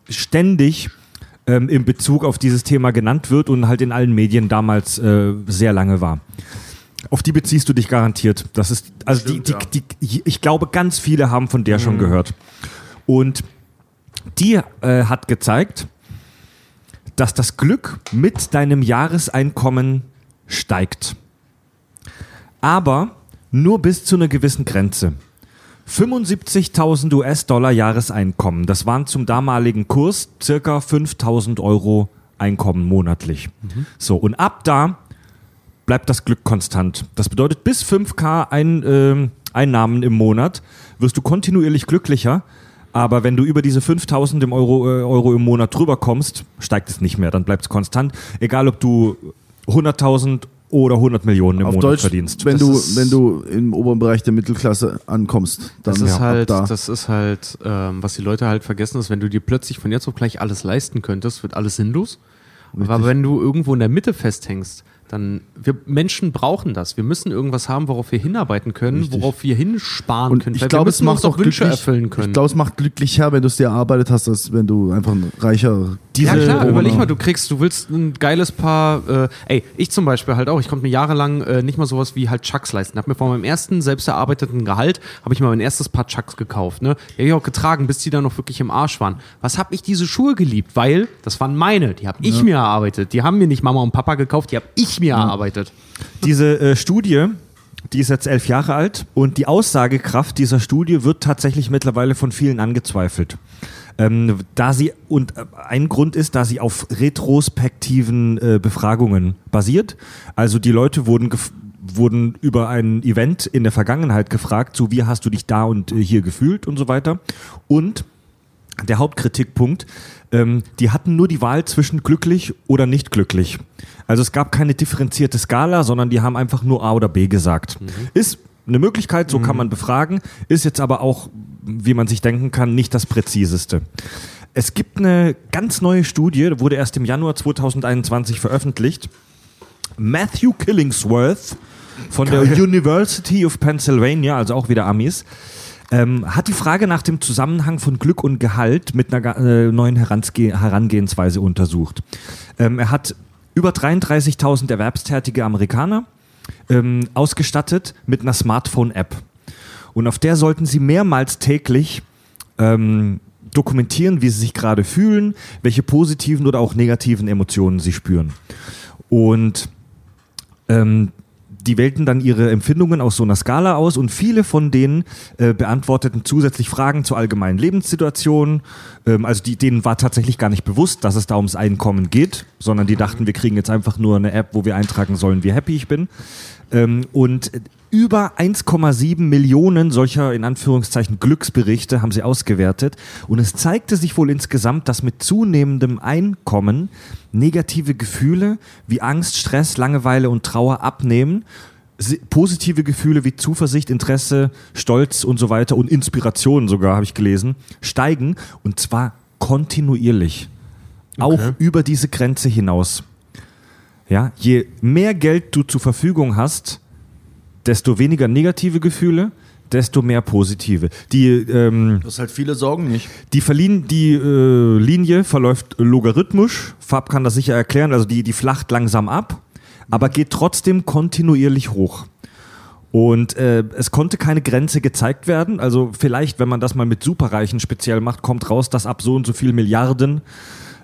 ständig ähm, in Bezug auf dieses Thema genannt wird und halt in allen Medien damals äh, sehr lange war. Auf die beziehst du dich garantiert. Das ist, also die, die, die, ich glaube, ganz viele haben von der schon gehört. Und die äh, hat gezeigt, dass das Glück mit deinem Jahreseinkommen steigt. Aber nur bis zu einer gewissen Grenze. 75.000 US-Dollar Jahreseinkommen. Das waren zum damaligen Kurs circa 5.000 Euro Einkommen monatlich. So, und ab da bleibt das Glück konstant. Das bedeutet, bis 5K ein, ähm, Einnahmen im Monat wirst du kontinuierlich glücklicher. Aber wenn du über diese 5000 im Euro, äh, Euro im Monat drüber kommst, steigt es nicht mehr. Dann bleibt es konstant. Egal, ob du 100.000 oder 100 Millionen im Auf Monat Deutsch, verdienst. wenn Das du, wenn du im oberen Bereich der Mittelklasse ankommst, dann Das ist ab halt, da. das ist halt, ähm, was die Leute halt vergessen, ist, wenn du dir plötzlich von jetzt auf gleich alles leisten könntest, wird alles sinnlos. Aber wenn du irgendwo in der Mitte festhängst, dann, wir Menschen brauchen das. Wir müssen irgendwas haben, worauf wir hinarbeiten können, Richtig. worauf wir hinsparen und können. ich glaube, es macht auch Wünsche glücklich, erfüllen können. Ich glaube, es macht glücklicher, wenn du es dir erarbeitet hast, als wenn du einfach ein reicher. Ja klar, überleg mal, du kriegst, du willst ein geiles Paar, äh, ey, ich zum Beispiel halt auch, ich konnte mir jahrelang äh, nicht mal sowas wie halt Chucks leisten. Hab mir von meinem ersten selbst erarbeiteten Gehalt, habe ich mal mein erstes Paar Chucks gekauft, ne? Die habe ich auch getragen, bis die dann noch wirklich im Arsch waren. Was habe ich diese Schuhe geliebt? Weil, das waren meine, die habe ich mir erarbeitet. Die haben mir nicht Mama und Papa gekauft, die habe ich mir erarbeitet. Diese äh, Studie, die ist jetzt elf Jahre alt und die Aussagekraft dieser Studie wird tatsächlich mittlerweile von vielen angezweifelt. Ähm, da sie, und äh, ein Grund ist, da sie auf retrospektiven äh, Befragungen basiert. Also die Leute wurden, wurden über ein Event in der Vergangenheit gefragt, so wie hast du dich da und äh, hier gefühlt und so weiter. Und der Hauptkritikpunkt, ähm, die hatten nur die Wahl zwischen glücklich oder nicht glücklich. Also es gab keine differenzierte Skala, sondern die haben einfach nur A oder B gesagt. Ist eine Möglichkeit, so kann man befragen, ist jetzt aber auch, wie man sich denken kann, nicht das präziseste. Es gibt eine ganz neue Studie, wurde erst im Januar 2021 veröffentlicht. Matthew Killingsworth von der University of Pennsylvania, also auch wieder Amis, ähm, hat die Frage nach dem Zusammenhang von Glück und Gehalt mit einer äh, neuen Heransge Herangehensweise untersucht. Ähm, er hat über 33.000 erwerbstätige Amerikaner ähm, ausgestattet mit einer Smartphone-App. Und auf der sollten sie mehrmals täglich ähm, dokumentieren, wie sie sich gerade fühlen, welche positiven oder auch negativen Emotionen sie spüren. Und ähm, die wählten dann ihre Empfindungen aus so einer Skala aus und viele von denen äh, beantworteten zusätzlich Fragen zur allgemeinen Lebenssituation. Ähm, also die, denen war tatsächlich gar nicht bewusst, dass es da ums Einkommen geht, sondern die dachten, wir kriegen jetzt einfach nur eine App, wo wir eintragen sollen, wie happy ich bin. Ähm, und über 1,7 Millionen solcher in Anführungszeichen Glücksberichte haben sie ausgewertet. Und es zeigte sich wohl insgesamt, dass mit zunehmendem Einkommen negative Gefühle wie Angst, Stress, Langeweile und Trauer abnehmen. Si- Positive Gefühle wie Zuversicht, Interesse, Stolz und so weiter und Inspiration sogar, habe ich gelesen, steigen und zwar kontinuierlich. Auch über diese Grenze hinaus. Ja, je mehr Geld du zur Verfügung hast, desto weniger negative Gefühle, desto mehr positive. Die, ähm, Du hast halt viele Sorgen nicht. die verliehen, die äh, Linie verläuft logarithmisch. Fab kann das sicher erklären. Also die, die flacht langsam ab, aber geht trotzdem kontinuierlich hoch. Und äh, es konnte keine Grenze gezeigt werden. Also vielleicht, wenn man das mal mit Superreichen speziell macht, kommt raus, dass ab so und so viel Milliarden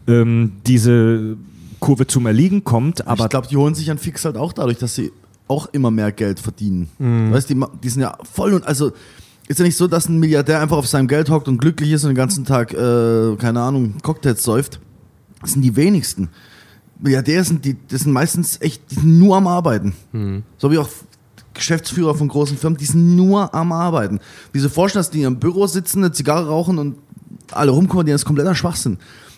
ähm, diese Kurve zum Erliegen kommt. Aber ich glaube, die holen sich an Fix halt auch dadurch, dass sie auch immer mehr Geld verdienen. Mhm. Weißt du, die, die sind ja voll und also ist ja nicht so, dass ein Milliardär einfach auf seinem Geld hockt und glücklich ist und den ganzen Tag, äh, keine Ahnung, Cocktails säuft. Das sind die wenigsten. Milliardäre sind die, das sind meistens echt, die sind nur am Arbeiten. Mhm. So wie auch Geschäftsführer von großen Firmen, die sind nur am Arbeiten. Wie sie vorstellen, dass die in ihrem Büro sitzen, eine Zigarre rauchen und alle rumkommen, das ist kompletter Schwachsinn.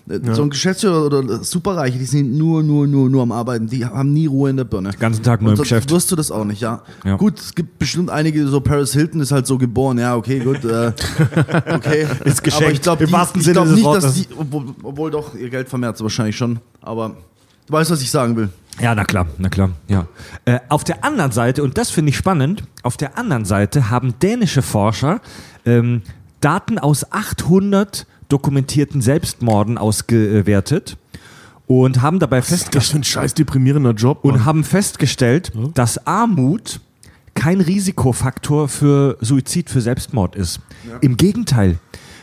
Äh, So ein Geschäftsführer oder Superreiche, die sind nur, nur, nur, nur am Arbeiten. Die haben nie Ruhe in der Birne. Den ganzen Tag nur im Geschäft. wirst du das auch nicht, ja. Ja. Gut, es gibt bestimmt einige, so Paris Hilton ist halt so geboren, ja, okay, gut. Äh, (laughs) okay. Ist geschenkt, Aber ich glaube im wahrsten ich Sinne glaub nicht, Wortes. dass die, obwohl, obwohl doch, ihr Geld vermehrt sie wahrscheinlich schon. Aber du weißt, was ich sagen will. Ja, na klar, na klar, ja. Äh, auf der anderen Seite, und das finde ich spannend, auf der anderen Seite haben dänische Forscher ähm, Daten aus 800 dokumentierten Selbstmorden ausgewertet und haben dabei Das ist festgestellt ein scheiß deprimierender Job. und Mann. haben festgestellt, dass Armut kein Risikofaktor für Suizid, für Selbstmord ist. Im Gegenteil,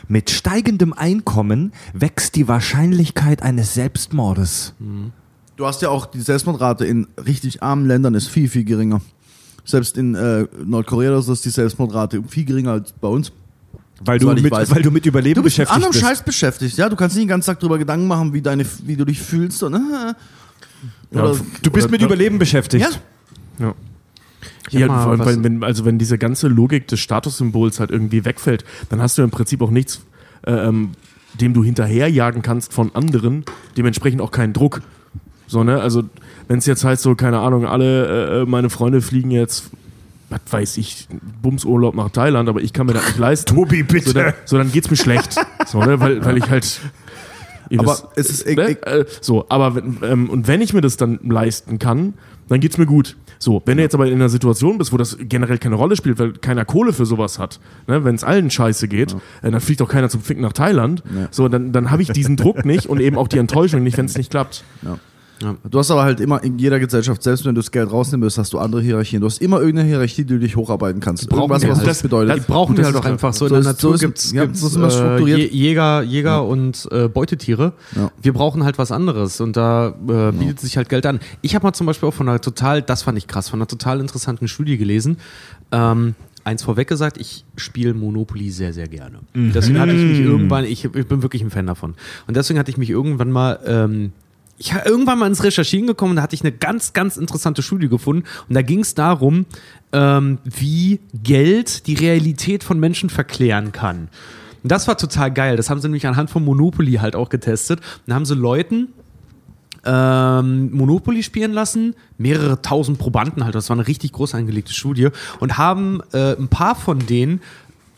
mit steigendem Einkommen wächst die Wahrscheinlichkeit eines Selbstmordes. Du hast ja auch die Selbstmordrate in richtig armen Ländern ist viel, viel geringer. Selbst in äh, Nordkorea ist die Selbstmordrate viel geringer als bei uns. Weil du, mit, weiß. weil du mit Überleben Du bist mit beschäftigt anderem bist. Scheiß beschäftigt, ja. Du kannst nicht den ganzen Tag darüber Gedanken machen, wie, deine, wie du dich fühlst. Und, äh, oder, Du bist Oder- mit Überleben beschäftigt. Ja. Ja. Ja, vor allem, weil, wenn, also wenn diese ganze Logik des Statussymbols halt irgendwie wegfällt, dann hast du im Prinzip auch nichts, äh, ähm, dem du hinterherjagen kannst von anderen, dementsprechend auch keinen Druck. So, ne? Also, wenn es jetzt heißt, so, keine Ahnung, alle äh, meine Freunde fliegen jetzt, was weiß ich, Bumsurlaub nach Thailand, aber ich kann mir das nicht leisten. Tobi, bitte. So, dann, so, dann geht's mir schlecht. So, ne? weil, weil ich halt. ihr Aber wisst, es ist- ich- ne? ich- äh, so, aber wenn, ähm, und wenn ich mir das dann leisten kann, dann geht's mir gut. So, wenn du jetzt aber in einer Situation bist, wo das generell keine Rolle spielt, weil keiner Kohle für sowas hat, ne? wenn es allen scheiße geht, äh, dann fliegt auch keiner zum Ficken nach Thailand. So, dann, dann habe ich diesen Druck nicht und eben auch die Enttäuschung nicht, wenn es nicht klappt. Du hast aber halt immer in jeder Gesellschaft, selbst wenn du das Geld rausnehmen willst, hast du andere Hierarchien. Du hast immer irgendeine Hierarchie, die du dich hocharbeiten kannst. brauchen Irgendwas, was halt. das bedeutet. Die brauchen Und wir das halt auch einfach so. so In der so Natur ist- gibt es ja, so äh, strukturiert. Jäger, Jäger und äh, Beutetiere. Ja. Wir brauchen halt was anderes und da äh, bietet sich halt Geld an. Ich habe mal zum Beispiel auch von einer total, das fand ich krass, von einer total interessanten Studie gelesen. Ähm, eins vorweg gesagt, ich spiele Monopoly sehr, sehr gerne. Deswegen hatte ich mich irgendwann, ich, ich bin wirklich ein Fan davon. Und deswegen hatte ich mich irgendwann mal, ähm, ich habe irgendwann mal ins Recherchieren gekommen, da hatte ich eine ganz, ganz interessante Studie gefunden. Und da ging es darum, ähm, wie Geld die Realität von Menschen verklären kann. Und das war total geil. Das haben sie nämlich anhand von Monopoly halt auch getestet. Da haben sie Leuten ähm, Monopoly spielen lassen, mehrere tausend Probanden halt, das war eine richtig groß angelegte Studie und haben äh, ein paar von denen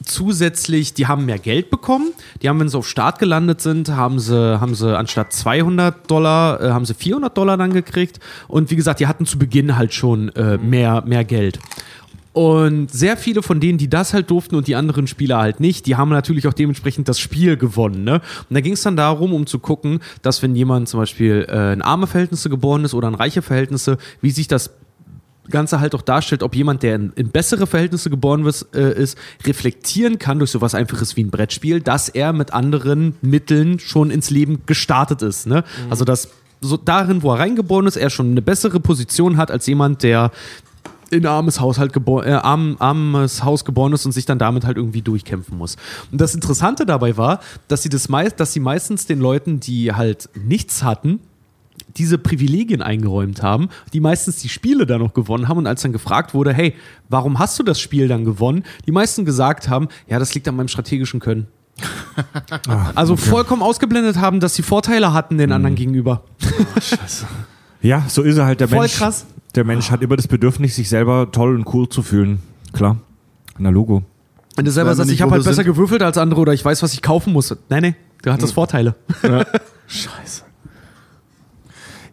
zusätzlich, die haben mehr Geld bekommen, die haben, wenn sie auf Start gelandet sind, haben sie, haben sie anstatt 200 Dollar, äh, haben sie 400 Dollar dann gekriegt und wie gesagt, die hatten zu Beginn halt schon äh, mehr, mehr Geld. Und sehr viele von denen, die das halt durften und die anderen Spieler halt nicht, die haben natürlich auch dementsprechend das Spiel gewonnen. Ne? Und da ging es dann darum, um zu gucken, dass wenn jemand zum Beispiel äh, in arme Verhältnisse geboren ist oder in reiche Verhältnisse, wie sich das Ganze halt auch darstellt, ob jemand, der in, in bessere Verhältnisse geboren ist, äh, ist, reflektieren kann durch sowas Einfaches wie ein Brettspiel, dass er mit anderen Mitteln schon ins Leben gestartet ist. Ne? Also dass so darin, wo er reingeboren ist, er schon eine bessere Position hat als jemand, der in ein armes Haushalt geboren, äh, arm, armes Haus geboren ist und sich dann damit halt irgendwie durchkämpfen muss. Und das Interessante dabei war, dass sie das meist, dass sie meistens den Leuten, die halt nichts hatten, diese Privilegien eingeräumt haben, die meistens die Spiele dann noch gewonnen haben und als dann gefragt wurde, hey, warum hast du das Spiel dann gewonnen? Die meisten gesagt haben, ja, das liegt an meinem strategischen Können. (laughs) also vollkommen ausgeblendet haben, dass sie Vorteile hatten den anderen gegenüber. Ja, so ist er halt der Voll Mensch. krass. Der Mensch hat immer das Bedürfnis, sich selber toll und cool zu fühlen. Klar. Na Logo. Wenn du selber sagst, ich habe halt besser sind. gewürfelt als andere oder ich weiß, was ich kaufen muss. Nein, nee, du hattest Vorteile. (laughs) Scheiße.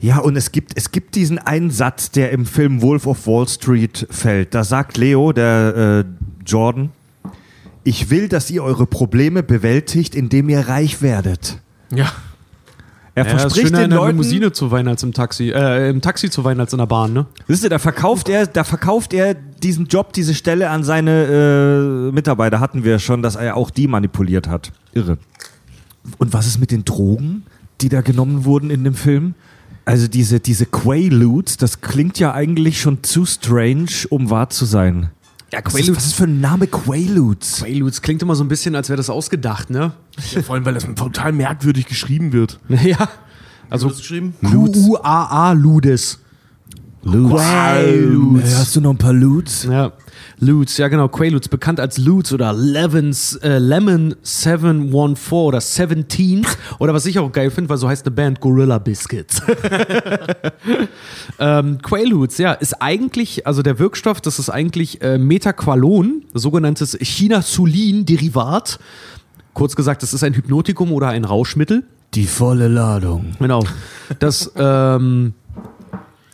Ja, und es gibt, es gibt diesen einen Satz, der im Film Wolf of Wall Street fällt. Da sagt Leo, der äh, Jordan, ich will, dass ihr eure Probleme bewältigt, indem ihr reich werdet. Ja. Er Ja, verspricht den in der Leuten, Limousine zu weinen als im Taxi. Äh, im Taxi zu weinen als in der Bahn, ne? wisst ihr, da verkauft er, da verkauft er diesen Job, diese Stelle an seine äh, Mitarbeiter. Hatten wir schon, dass er auch die manipuliert hat. Irre. Und was ist mit den Drogen, die da genommen wurden in dem Film? Also diese, diese Quaaludes, das klingt ja eigentlich schon zu strange, um wahr zu sein. Ja, Was ist, was ist für ein Name Quaaludes? Quaaludes klingt immer so ein bisschen, als wäre das ausgedacht, ne? Ja, vor allem, weil das total merkwürdig geschrieben wird. (laughs) Ja. Also geschrieben? Q-U-A-A-Ludes. Quaaludes. Hast du noch ein paar Ludes? Ja. Ludes, ja genau, Quaaludes, bekannt als Ludes oder Levens, äh, Lemon 714 oder 17 (laughs) oder was ich auch geil finde, weil so heißt eine Band Gorilla Biscuits. (laughs) ähm, Quaaludes, ja, ist eigentlich, also der Wirkstoff, das ist eigentlich äh, Metaqualon, sogenanntes Chinasulin-Derivat. Kurz gesagt, das ist ein Hypnotikum oder ein Rauschmittel. Die volle Ladung. Genau. Das ähm,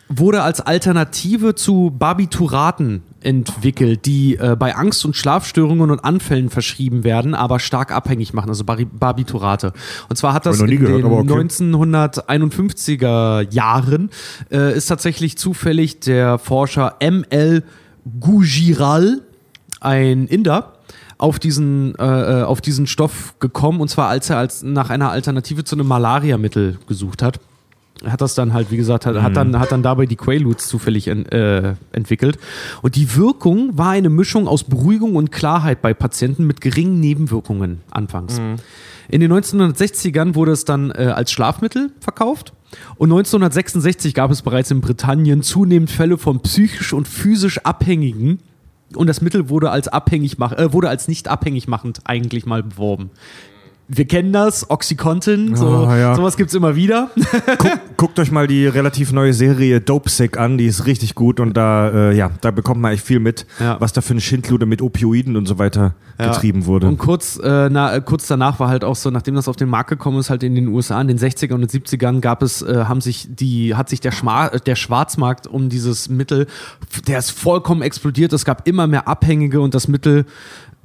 wurde als Alternative zu Barbituraten entwickelt, die äh, bei Angst- und Schlafstörungen und Anfällen verschrieben werden, aber stark abhängig machen, also Bar Barbiturate. Und zwar hat das in gehört, den okay. 1951er Jahren äh, ist tatsächlich zufällig der Forscher M.L. Gujiral, ein Inder, auf diesen, äh, äh, auf diesen Stoff gekommen und zwar als er als nach einer Alternative zu einem Malariamittel gesucht hat. Hat das dann halt, wie gesagt, hat, hat, dann, hat dann dabei die Quaaludes zufällig en, äh, entwickelt. Und die Wirkung war eine Mischung aus Beruhigung und Klarheit bei Patienten mit geringen Nebenwirkungen anfangs. In den 1960ern wurde es dann äh, als Schlafmittel verkauft. Und 1966 gab es bereits in Britannien zunehmend Fälle von psychisch und physisch Abhängigen. Und das Mittel wurde als abhängig mach, äh, wurde als nicht abhängig machend eigentlich mal beworben. Wir kennen das, Oxycontin, so, Ah, ja. sowas gibt's immer wieder. (laughs) Guckt euch mal die relativ neue Serie Dope Sick an, die ist richtig gut und da, äh, ja, da bekommt man echt viel mit, Ja. was da für eine Schindluder mit Opioiden und so weiter getrieben wurde. Und kurz, äh, na, äh, kurz danach war halt auch so, nachdem das auf den Markt gekommen ist, halt in den USA, in den 60er und den 70ern gab es, äh, haben sich die, hat sich der, Schma äh, der Schwarzmarkt um dieses Mittel, der ist vollkommen explodiert. Es gab immer mehr Abhängige und das Mittel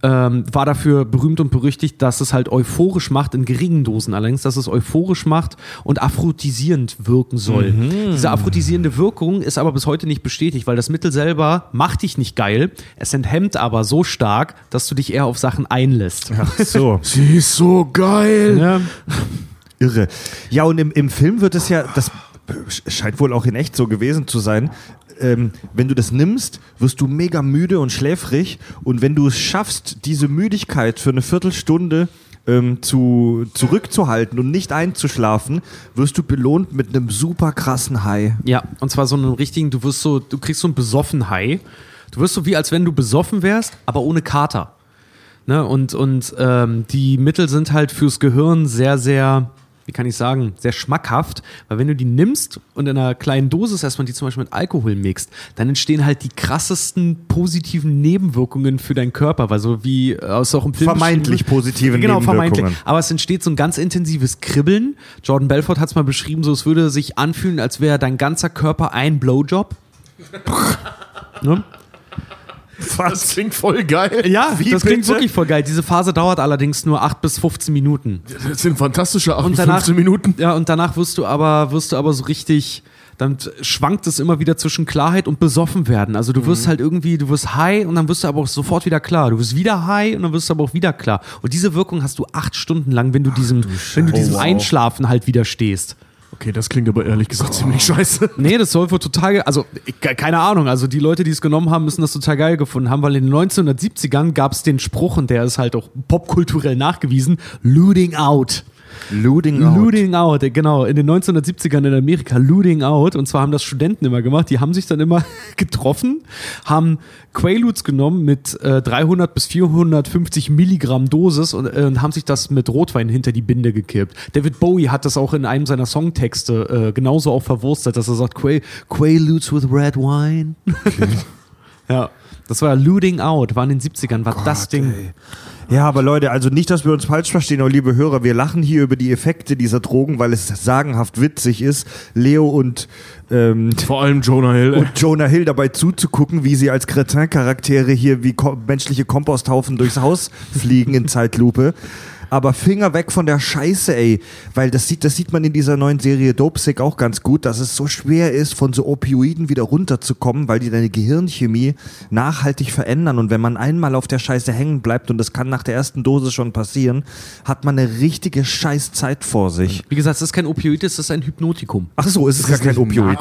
ähm, war dafür berühmt und berüchtigt, dass es halt euphorisch macht, in geringen Dosen allerdings, dass es euphorisch macht und aphrodisierend wirken soll. Diese aphrodisierende Wirkung ist aber bis heute nicht bestätigt, weil das Mittel selber macht dich nicht geil, es enthemmt aber so stark, dass du dich eher auf Sachen einlässt. Ach so, (laughs) Sie ist so geil. Ja. irre. Ja, und im, im Film wird es ja, das scheint wohl auch in echt so gewesen zu sein, ähm, wenn du das nimmst, wirst du mega müde und schläfrig und wenn du es schaffst, diese Müdigkeit für eine Viertelstunde ähm, zu, zurückzuhalten und nicht einzuschlafen, wirst du belohnt mit einem super krassen High. Ja, und zwar so einen richtigen, du wirst so, du kriegst so einen besoffen High. Du wirst so wie, als wenn du besoffen wärst, aber ohne Kater. Ne? Und, und ähm, die Mittel sind halt fürs Gehirn sehr, sehr, wie kann ich sagen, sehr schmackhaft, weil wenn du die nimmst und in einer kleinen Dosis erstmal die zum Beispiel mit Alkohol mixt, dann entstehen halt die krassesten positiven Nebenwirkungen für deinen Körper, weil so wie äh, aus auch im Film Vermeintlich positive genau, Nebenwirkungen. Vermeintlich. Aber es entsteht so ein ganz intensives Kribbeln. Jordan Belfort hat es mal beschrieben, so es würde sich anfühlen, als wäre dein ganzer Körper ein Blowjob. (laughs) ne? (laughs) Das klingt voll geil. Ja, Wie das klingt bitte? wirklich voll geil. Diese Phase dauert allerdings nur 8 bis 15 Minuten. Das sind fantastische 8 Und bis danach, 15 Minuten. Ja, und danach wirst du aber, wirst du aber so richtig, dann schwankt es immer wieder zwischen Klarheit und besoffen werden. Also du wirst halt irgendwie, du wirst high und dann wirst du aber auch sofort wieder klar. Du wirst wieder high und dann wirst du aber auch wieder klar. Und diese Wirkung hast du acht Stunden lang, wenn du diesem, wenn du diesem Einschlafen halt widerstehst. Okay, das klingt aber ehrlich gesagt ziemlich scheiße. (laughs) Nee, das soll wohl total, also ich- keine Ahnung, also die Leute, die es genommen haben, müssen das total geil gefunden haben, weil in den 1970ern gab es den Spruch, und der ist halt auch popkulturell nachgewiesen, looting out. Looting out. Looting out, genau. In den 1970ern in Amerika, looting out. Und zwar haben das Studenten immer gemacht. Die haben sich dann immer (laughs) getroffen, haben Quaaludes genommen mit äh, 300 bis 450 Milligramm Dosis und, äh, und haben sich das mit Rotwein hinter die Binde gekippt. David Bowie hat das auch in einem seiner Songtexte äh, genauso auch verwurstet, dass er sagt, Qua Quaaludes with red wine. (laughs) ja. Das war Looting Out, war in den 70ern, war das Ding. Ja, aber Leute, also nicht, dass wir uns falsch verstehen, aber liebe Hörer, wir lachen hier über die Effekte dieser Drogen, weil es sagenhaft witzig ist, Leo und, ähm, Vor allem Jonah Hill. und Jonah Hill dabei zuzugucken, wie sie als Cretin-Charaktere hier wie ko menschliche Komposthaufen durchs Haus fliegen in Zeitlupe. Aber Finger weg von der Scheiße, ey. Weil das sieht, das sieht man in dieser neuen Serie Dope Sick auch ganz gut, dass es so schwer ist, von so Opioiden wieder runterzukommen, weil die deine Gehirnchemie nachhaltig verändern. Und wenn man einmal auf der Scheiße hängen bleibt, und das kann nach der ersten Dose schon passieren, hat man eine richtige Scheißzeit vor sich. Wie gesagt, es ist kein Opioid, es ist ein Hypnotikum. Ach so, es ist gar kein Opioid.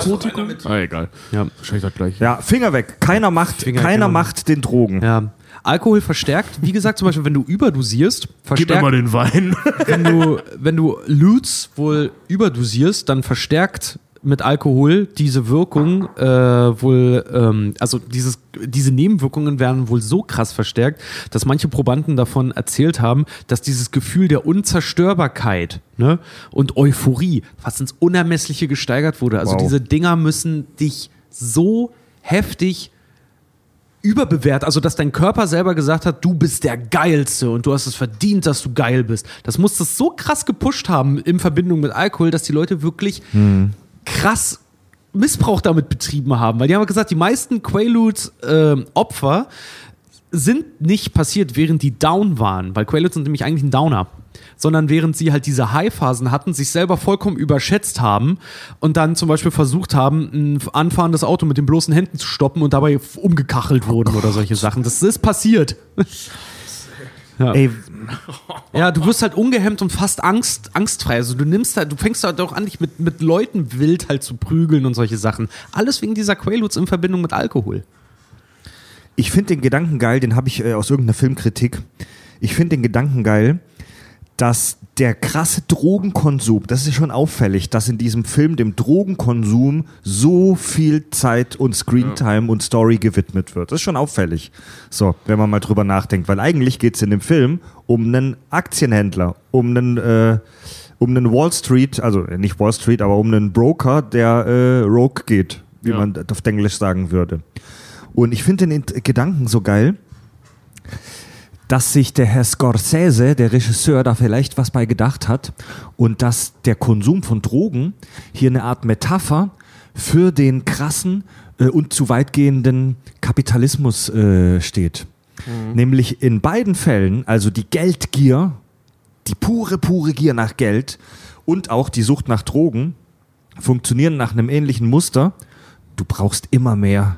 Ah, egal. Ja. Wahrscheinlich das gleiche. Ja, Finger weg. Keiner macht, Finger keiner genau. macht den Drogen. Ja. Alkohol verstärkt, wie gesagt, zum Beispiel, wenn du überdosierst, Gib mir mal verstärkt, den Wein. wenn du, wenn du Lutes wohl überdosierst, dann verstärkt mit Alkohol diese Wirkung äh, wohl, ähm, also dieses, diese Nebenwirkungen werden wohl so krass verstärkt, dass manche Probanden davon erzählt haben, dass dieses Gefühl der Unzerstörbarkeit ne, und Euphorie fast ins Unermessliche gesteigert wurde. Also Wow. diese Dinger müssen dich so heftig überbewertet, also dass dein Körper selber gesagt hat, du bist der Geilste und du hast es verdient, dass du geil bist. Das muss das so krass gepusht haben in Verbindung mit Alkohol, dass die Leute wirklich krass Missbrauch damit betrieben haben. Weil die haben gesagt, die meisten Quaaludes-Opfer sind nicht passiert, während die down waren, weil Quaaludes sind nämlich eigentlich ein Downer. Sondern während sie halt diese High-Phasen hatten, sich selber vollkommen überschätzt haben und dann zum Beispiel versucht haben, ein anfahrendes Auto mit den bloßen Händen zu stoppen und dabei umgekachelt wurden oder solche Sachen. Das ist passiert. Ey, Ja, du wirst halt ungehemmt und fast Angst, angstfrei. Also du nimmst halt, du fängst halt auch an, dich mit, mit Leuten wild halt zu prügeln und solche Sachen. Alles wegen dieser Quaaludes in Verbindung mit Alkohol. ich finde den Gedanken geil, den habe ich äh, aus irgendeiner Filmkritik. Ich finde den Gedanken geil, dass der krasse Drogenkonsum, das ist schon auffällig, dass in diesem Film dem Drogenkonsum so viel Zeit und Screentime und Story gewidmet wird. Das ist schon auffällig. So, wenn man mal drüber nachdenkt, weil eigentlich geht es in dem Film um einen Aktienhändler, um einen, äh, um einen Wall Street, also äh, nicht Wall Street, aber um einen Broker, der äh, Rogue geht, wie Ja. man auf Englisch sagen würde. Und ich finde den Gedanken so geil, dass sich der Herr Scorsese, der Regisseur, da vielleicht was bei gedacht hat und dass der Konsum von Drogen hier eine Art Metapher für den krassen äh, und zu weitgehenden Kapitalismus äh, steht. Nämlich in beiden Fällen, also die Geldgier, die pure, pure Gier nach Geld und auch die Sucht nach Drogen, funktionieren nach einem ähnlichen Muster. Du brauchst immer mehr.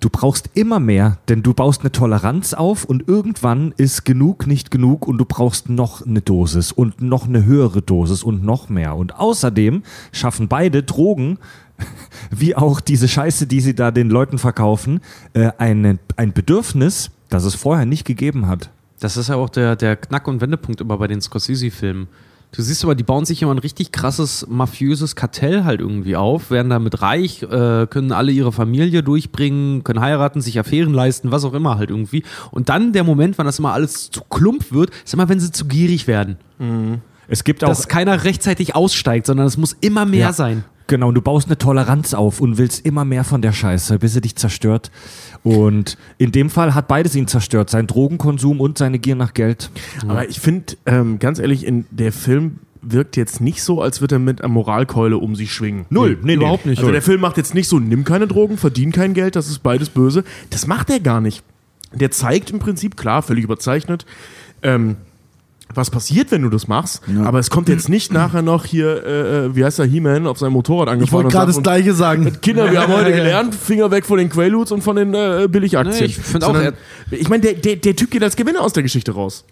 Du brauchst immer mehr, denn du baust eine Toleranz auf und irgendwann ist genug nicht genug und du brauchst noch eine Dosis und noch eine höhere Dosis und noch mehr. Und außerdem schaffen beide Drogen, (laughs) wie auch diese Scheiße, die sie da den Leuten verkaufen, äh, eine, ein Bedürfnis, das es vorher nicht gegeben hat. Das ist ja auch der, der Knack- und Wendepunkt immer bei den Scorsese-Filmen. Du siehst aber, die bauen sich immer ein richtig krasses, mafiöses Kartell halt irgendwie auf, werden damit reich, äh, können alle ihre Familie durchbringen, können heiraten, sich Affären leisten, was auch immer halt irgendwie. Und dann der Moment, wann das immer alles zu klump wird, ist immer, wenn sie zu gierig werden. Es gibt auch Dass keiner rechtzeitig aussteigt, sondern es muss immer mehr Ja. sein. Genau, und du baust eine Toleranz auf und willst immer mehr von der Scheiße, bis sie dich zerstört. Und in dem Fall hat beides ihn zerstört, sein Drogenkonsum und seine Gier nach Geld. Aber ich finde, ähm, ganz ehrlich, in der Film wirkt jetzt nicht so, als würde er mit einer Moralkeule um sich schwingen. Null, nee, nee. überhaupt nicht. Also der Film macht jetzt nicht so, nimm keine Drogen, verdien kein Geld, das ist beides böse. Das macht er gar nicht. Der zeigt im Prinzip, klar, völlig überzeichnet, ähm, was passiert, wenn du das machst. Aber es kommt jetzt nicht nachher noch hier, äh, äh, wie heißt der, He-Man, auf seinem Motorrad Ich angefahren wollte gerade das Gleiche sagen. und Kinder, wir haben heute (laughs) Ja, ja. gelernt, Finger weg von den Quaaludes und von den äh, Billigaktien. Nee, ich find auch, ich meine, der, der, der Typ geht als Gewinner aus der Geschichte raus.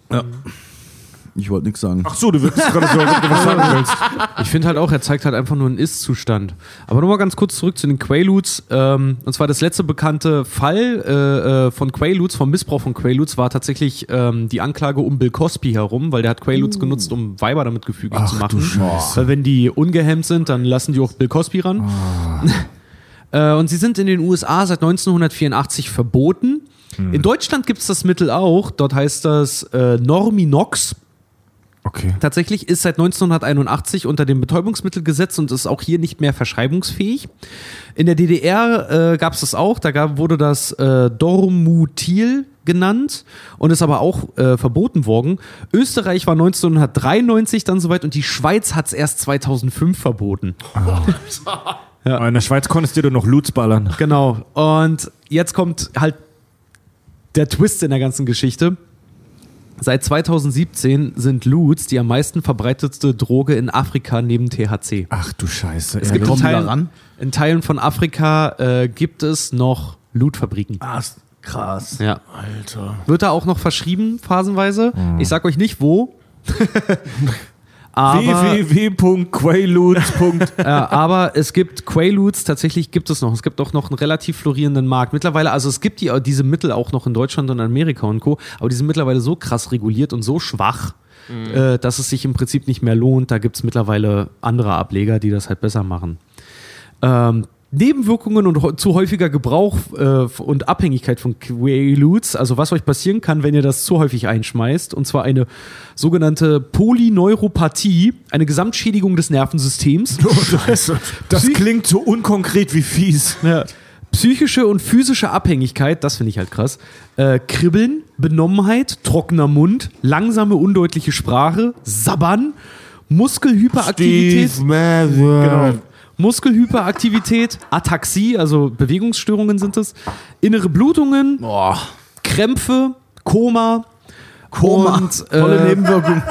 Ich wollte nichts sagen. Ach so, du würdest gerade so, du was sagen willst. (laughs) Ich finde halt auch, er zeigt halt einfach nur einen Ist-Zustand. Aber nochmal ganz kurz zurück zu den Quaaludes. Ähm, und zwar das letzte bekannte Fall äh, äh, von Quaaludes, vom Missbrauch von Quaaludes, war tatsächlich ähm, die Anklage um Bill Cosby herum, weil der hat Quaaludes genutzt, um Weiber damit gefügig zu machen. Weil wenn die ungehemmt sind, dann lassen die auch Bill Cosby ran. (laughs) Äh, und sie sind in den USA seit 1984 verboten. In Deutschland gibt es das Mittel auch. Dort heißt das äh, Norminox. Okay. Tatsächlich ist seit 1981 unter dem Betäubungsmittelgesetz und ist auch hier nicht mehr verschreibungsfähig. In der DDR äh, gab es das auch, da gab, wurde das äh, Dormutil genannt und ist aber auch äh, verboten worden. Österreich war 1993 dann soweit und die Schweiz hat es erst 2005 verboten. (laughs) Ja. In der Schweiz konntest du dir noch Loots ballern. Genau. Und jetzt kommt halt der Twist in der ganzen Geschichte. Seit 2017 sind Loots die am meisten verbreitetste Droge in Afrika neben THC. Ach du Scheiße. Es gibt in Teilen, ran? in Teilen von Afrika äh, gibt es noch Lootfabriken. Ah, ist krass. Ja. Alter. Wird da auch noch verschrieben, phasenweise. Ich sag euch nicht wo. (laughs) www.quaaludes. äh, (laughs) aber es gibt Quaaludes, tatsächlich gibt es noch. Es gibt auch noch einen relativ florierenden Markt. Mittlerweile, also es gibt die, diese Mittel auch noch in Deutschland und Amerika und Co., aber die sind mittlerweile so krass reguliert und so schwach, äh, dass es sich im Prinzip nicht mehr lohnt. Da gibt es mittlerweile andere Ableger, die das halt besser machen. Ähm, Nebenwirkungen und zu häufiger Gebrauch äh, und Abhängigkeit von Quaaludes, also was euch passieren kann, wenn ihr das zu häufig einschmeißt, und zwar eine sogenannte Polyneuropathie, eine Gesamtschädigung des Nervensystems. (laughs) Das klingt so unkonkret wie fies. Ja. Psychische und physische Abhängigkeit, das finde ich halt krass. Äh, Kribbeln, Benommenheit, trockener Mund, langsame, undeutliche Sprache, Sabbern, Muskelhyperaktivität. Genau. Muskelhyperaktivität, Ataxie, also Bewegungsstörungen sind es, innere Blutungen, Krämpfe, Koma, Koma. und, Tolle äh, Nebenwirkung.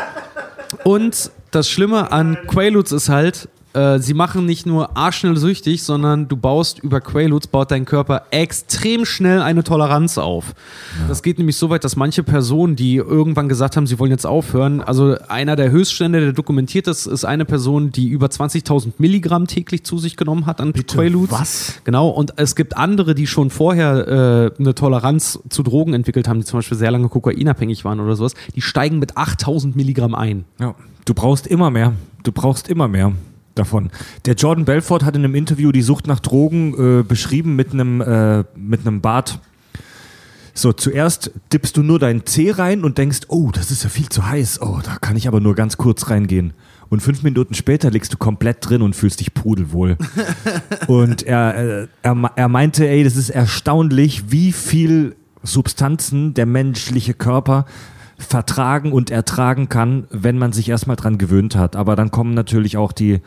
und das Schlimme an Quaaludes ist halt, äh, sie machen nicht nur arschschnell süchtig, sondern du baust über Quaaludes, baut dein Körper extrem schnell eine Toleranz auf. Das geht nämlich so weit, dass manche Personen, die irgendwann gesagt haben, sie wollen jetzt aufhören, also einer der Höchststände, der dokumentiert ist, ist eine Person, die über 20.000 Milligramm täglich zu sich genommen hat an Quaaludes. was? Genau, und es gibt andere, die schon vorher äh, eine Toleranz zu Drogen entwickelt haben, die zum Beispiel sehr lange kokainabhängig waren oder sowas, die steigen mit 8000 Milligramm ein. Ja, du brauchst immer mehr. Du brauchst immer mehr davon. Der Jordan Belfort hat in einem Interview die Sucht nach Drogen äh, beschrieben mit einem äh, mit einem Bart. So, zuerst dippst du nur deinen Zeh rein und denkst, oh, das ist ja viel zu heiß. Oh, da kann ich aber nur ganz kurz reingehen. Und fünf Minuten später liegst du komplett drin und fühlst dich pudelwohl. (laughs) und er, äh, er, er meinte, ey, das ist erstaunlich, wie viel Substanzen der menschliche Körper vertragen und ertragen kann, wenn man sich erstmal dran gewöhnt hat. Aber dann kommen natürlich auch die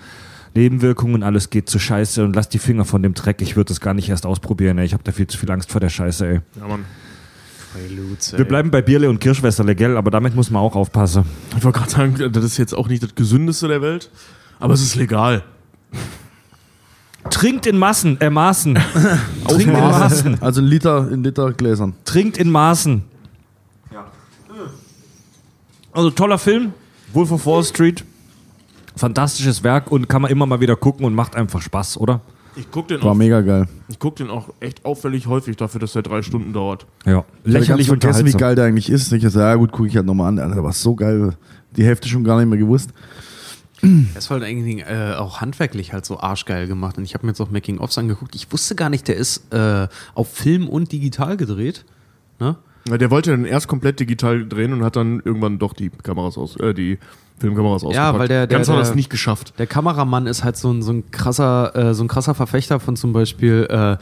Nebenwirkungen, alles geht zu Scheiße und lass die Finger von dem Dreck. Ich würde das gar nicht erst ausprobieren, ey. Ich habe da viel zu viel Angst vor der Scheiße, ey. Ja, Mann. Wir bleiben bei Bierle und Kirschwässerle, gell? Aber damit muss man auch aufpassen. Ich wollte gerade sagen, das ist jetzt auch nicht das Gesündeste der Welt, aber es ist legal. Trinkt in Massen, äh, Maßen. (laughs) Trinkt in Maßen. Also ein Liter in Liter Gläsern. Trinkt in Maßen. Also toller Film, Wolf of Wall Street. Fantastisches Werk und kann man immer mal wieder gucken und macht einfach Spaß, oder? Ich gucke den, War auch- mega geil. ich guck den auch echt auffällig häufig dafür, dass der drei Stunden dauert. Ja. Ich Lächerlich ganz vergessen, wie geil der eigentlich ist. Ich dachte, ja gut, gucke ich halt nochmal an. Alter, Der war so geil. Die Hälfte schon gar nicht mehr gewusst. Das war halt eigentlich äh, auch handwerklich halt so arschgeil gemacht. Und ich habe mir jetzt auch Making-ofs angeguckt. Ich wusste gar nicht, der ist äh, auf Film und digital gedreht. Ne? Ja, der wollte dann erst komplett digital drehen und hat dann irgendwann doch die Kameras aus, äh, die Filmkameras ausgepackt. weil der- der- Ganz hat er der- das nicht geschafft. Der Kameramann ist halt so ein, so ein krasser, äh, so ein krasser Verfechter von zum Beispiel, äh,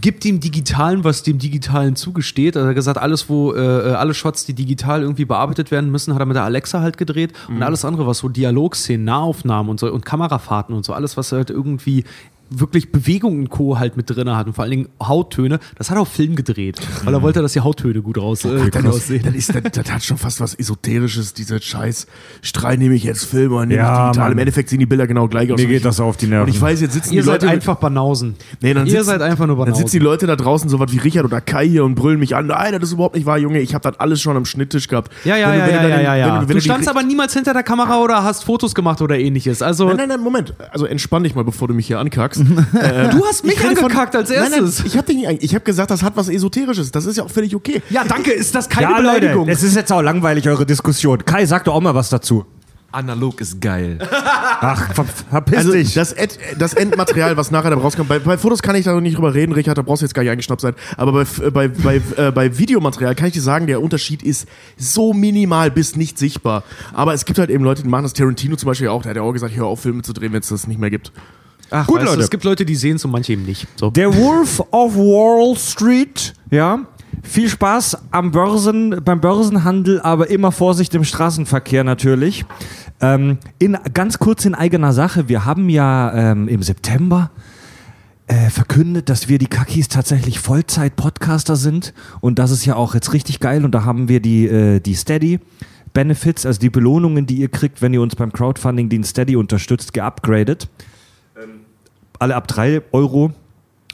gibt dem Digitalen, was dem Digitalen zugesteht. Also er hat gesagt, alles, wo, äh, alle Shots, die digital irgendwie bearbeitet werden müssen, hat er mit der Alexa halt gedreht. Und alles andere, was so Dialogszenen, Nahaufnahmen und so und Kamerafahrten und so, alles, was halt irgendwie wirklich Bewegung und Co. halt mit drin hat und vor allen Dingen Hauttöne, das hat er auf Film gedreht, weil er wollte, dass die Hauttöne gut raus, äh, gut aussehen. Das, ist, das, das hat schon fast was Esoterisches, dieser Scheiß. Strahl nehme ich jetzt Film oder nehme Ja, ich digital. Mann. Im Endeffekt sehen die Bilder genau gleich aus. Mir Und geht das auf die Nerven. Und ich weiß, jetzt sitzen Ihr die seid Leute. einfach Banausen. Nee, dann Ihr sitzen, seid einfach nur Dann Banausen. sitzen die Leute da draußen, so was wie Richard oder Kai hier und brüllen mich an. Nein, das ist überhaupt nicht wahr, Junge. Ich habe das alles schon am Schnitttisch gehabt. Ja, ja, Wenn ja, du- wenn ja, dann- ja, ja. du- wenn Du standst aber niemals hinter der Kamera oder hast Fotos gemacht oder ähnliches. Also, Nein, nein, nein, Moment. Also entspann dich mal, bevor du mich hier ankackst. (laughs) du hast mich Ich rede von- angekackt als Nein, nein, erstes. ich habe dich nicht, ange- ich habe gesagt, das hat was Esoterisches. Das ist ja auch völlig okay. Ja, danke, ist das keine ja, Beleidigung? Leute, es ist jetzt auch langweilig, eure Diskussion. Kai, sag doch auch mal was dazu. Analog ist geil. (laughs) Ach, ver verpiss Also dich. das, Ed, das Endmaterial, was nachher da rauskommt, bei, bei Fotos kann ich da noch nicht drüber reden, Richard, da brauchst du jetzt gar nicht eingeschnappt sein. Aber bei, äh, bei, bei, äh, bei Videomaterial kann ich dir sagen, der Unterschied ist so minimal bis nicht sichtbar. Aber es gibt halt eben Leute, die machen das. Tarantino zum Beispiel auch, der hat ja auch gesagt, hör auf, Filme zu drehen, wenn es das nicht mehr gibt. Ach, Gut, weißt du, Leute. Es gibt Leute, die sehen es und manche eben nicht. So. Der Wolf of Wall Street, ja. Viel Spaß am Börsen, beim Börsenhandel, aber immer Vorsicht im Straßenverkehr natürlich. Ähm, in, ganz kurz in eigener Sache, wir haben ja ähm, im September äh, verkündet, dass wir die Kakis tatsächlich Vollzeit-Podcaster sind und das ist ja auch jetzt richtig geil und da haben wir die, äh, die Steady Benefits, also die Belohnungen, die ihr kriegt, wenn ihr uns beim Crowdfunding den Steady unterstützt, geupgradet. Alle ab 3 Euro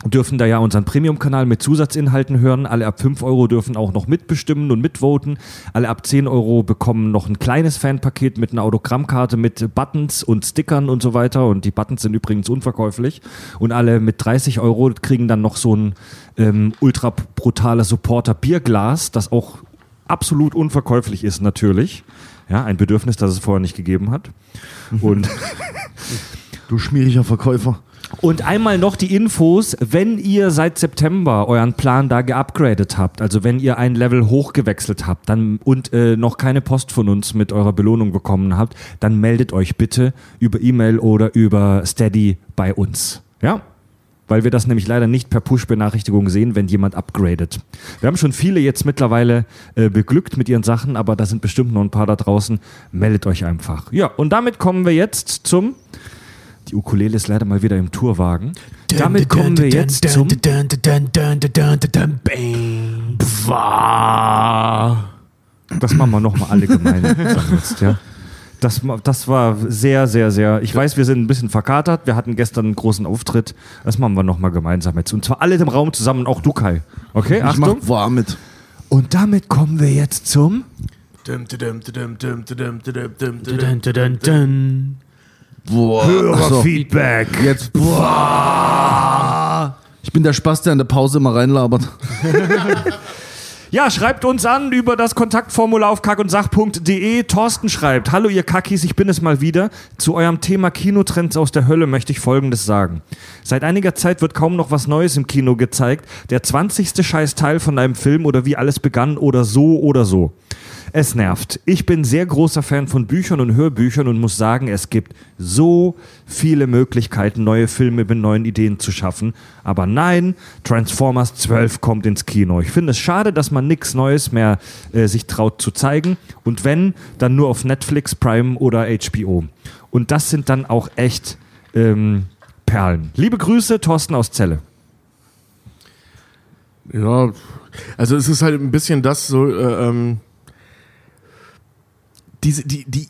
dürfen da ja unseren Premium-Kanal mit Zusatzinhalten hören. Alle ab 5 Euro dürfen auch noch mitbestimmen und mitvoten. Alle ab 10 Euro bekommen noch ein kleines Fanpaket mit einer Autogrammkarte mit Buttons und Stickern und so weiter. Und die Buttons sind übrigens unverkäuflich. Und alle mit 30 Euro kriegen dann noch so ein ähm, ultra brutales Supporter-Bierglas, das auch absolut unverkäuflich ist natürlich. Ja, ein Bedürfnis, das es vorher nicht gegeben hat. (laughs) Und Du schmieriger Verkäufer. Und einmal noch die Infos, wenn ihr seit September euren Plan da geupgradet habt, also wenn ihr ein Level hochgewechselt habt dann, und äh, noch keine Post von uns mit eurer Belohnung bekommen habt, dann meldet euch bitte über E-Mail oder über Steady bei uns. Ja? Weil wir das nämlich leider nicht per Push-Benachrichtigung sehen, wenn jemand upgradet. Wir haben schon viele jetzt mittlerweile äh, beglückt mit ihren Sachen, aber da sind bestimmt noch ein paar da draußen. Meldet euch einfach. Ja, und damit kommen wir jetzt zum die Ukulele ist leider mal wieder im Tourwagen. Damit kommen wir jetzt zum. Das machen wir nochmal alle gemeinsam jetzt, ja. Das, das war sehr, sehr, sehr. Ich weiß, wir sind ein bisschen verkatert. Wir hatten gestern einen großen Auftritt. Das machen wir nochmal gemeinsam jetzt. Und zwar alle im Raum zusammen, auch du, Kai. Okay, Ich Achtung. mach warm mit. Und damit kommen wir jetzt zum. Boah. Achso, Feedback. jetzt. Boah. Ich bin der Spaß, der in der Pause immer reinlabert. (laughs) Ja, schreibt uns an über das Kontaktformular auf kackundsach.de. Thorsten schreibt, hallo ihr Kackis, ich bin es mal wieder. Zu eurem Thema Kinotrends aus der Hölle möchte ich Folgendes sagen. Seit einiger Zeit wird kaum noch was Neues im Kino gezeigt. Der 20. Scheißteil von einem Film oder wie alles begann oder so oder so. Es nervt. Ich bin sehr großer Fan von Büchern und Hörbüchern und muss sagen, es gibt so viele Möglichkeiten, neue Filme mit neuen Ideen zu schaffen. Aber nein, Transformers 12 kommt ins Kino. Ich finde es schade, dass man nichts Neues mehr äh, sich traut zu zeigen. Und wenn, dann nur auf Netflix, Prime oder HBO. Und das sind dann auch echt ähm, Perlen. Liebe Grüße, Thorsten aus Celle. Ja, also es ist halt ein bisschen das so, äh, ähm, diese, die, die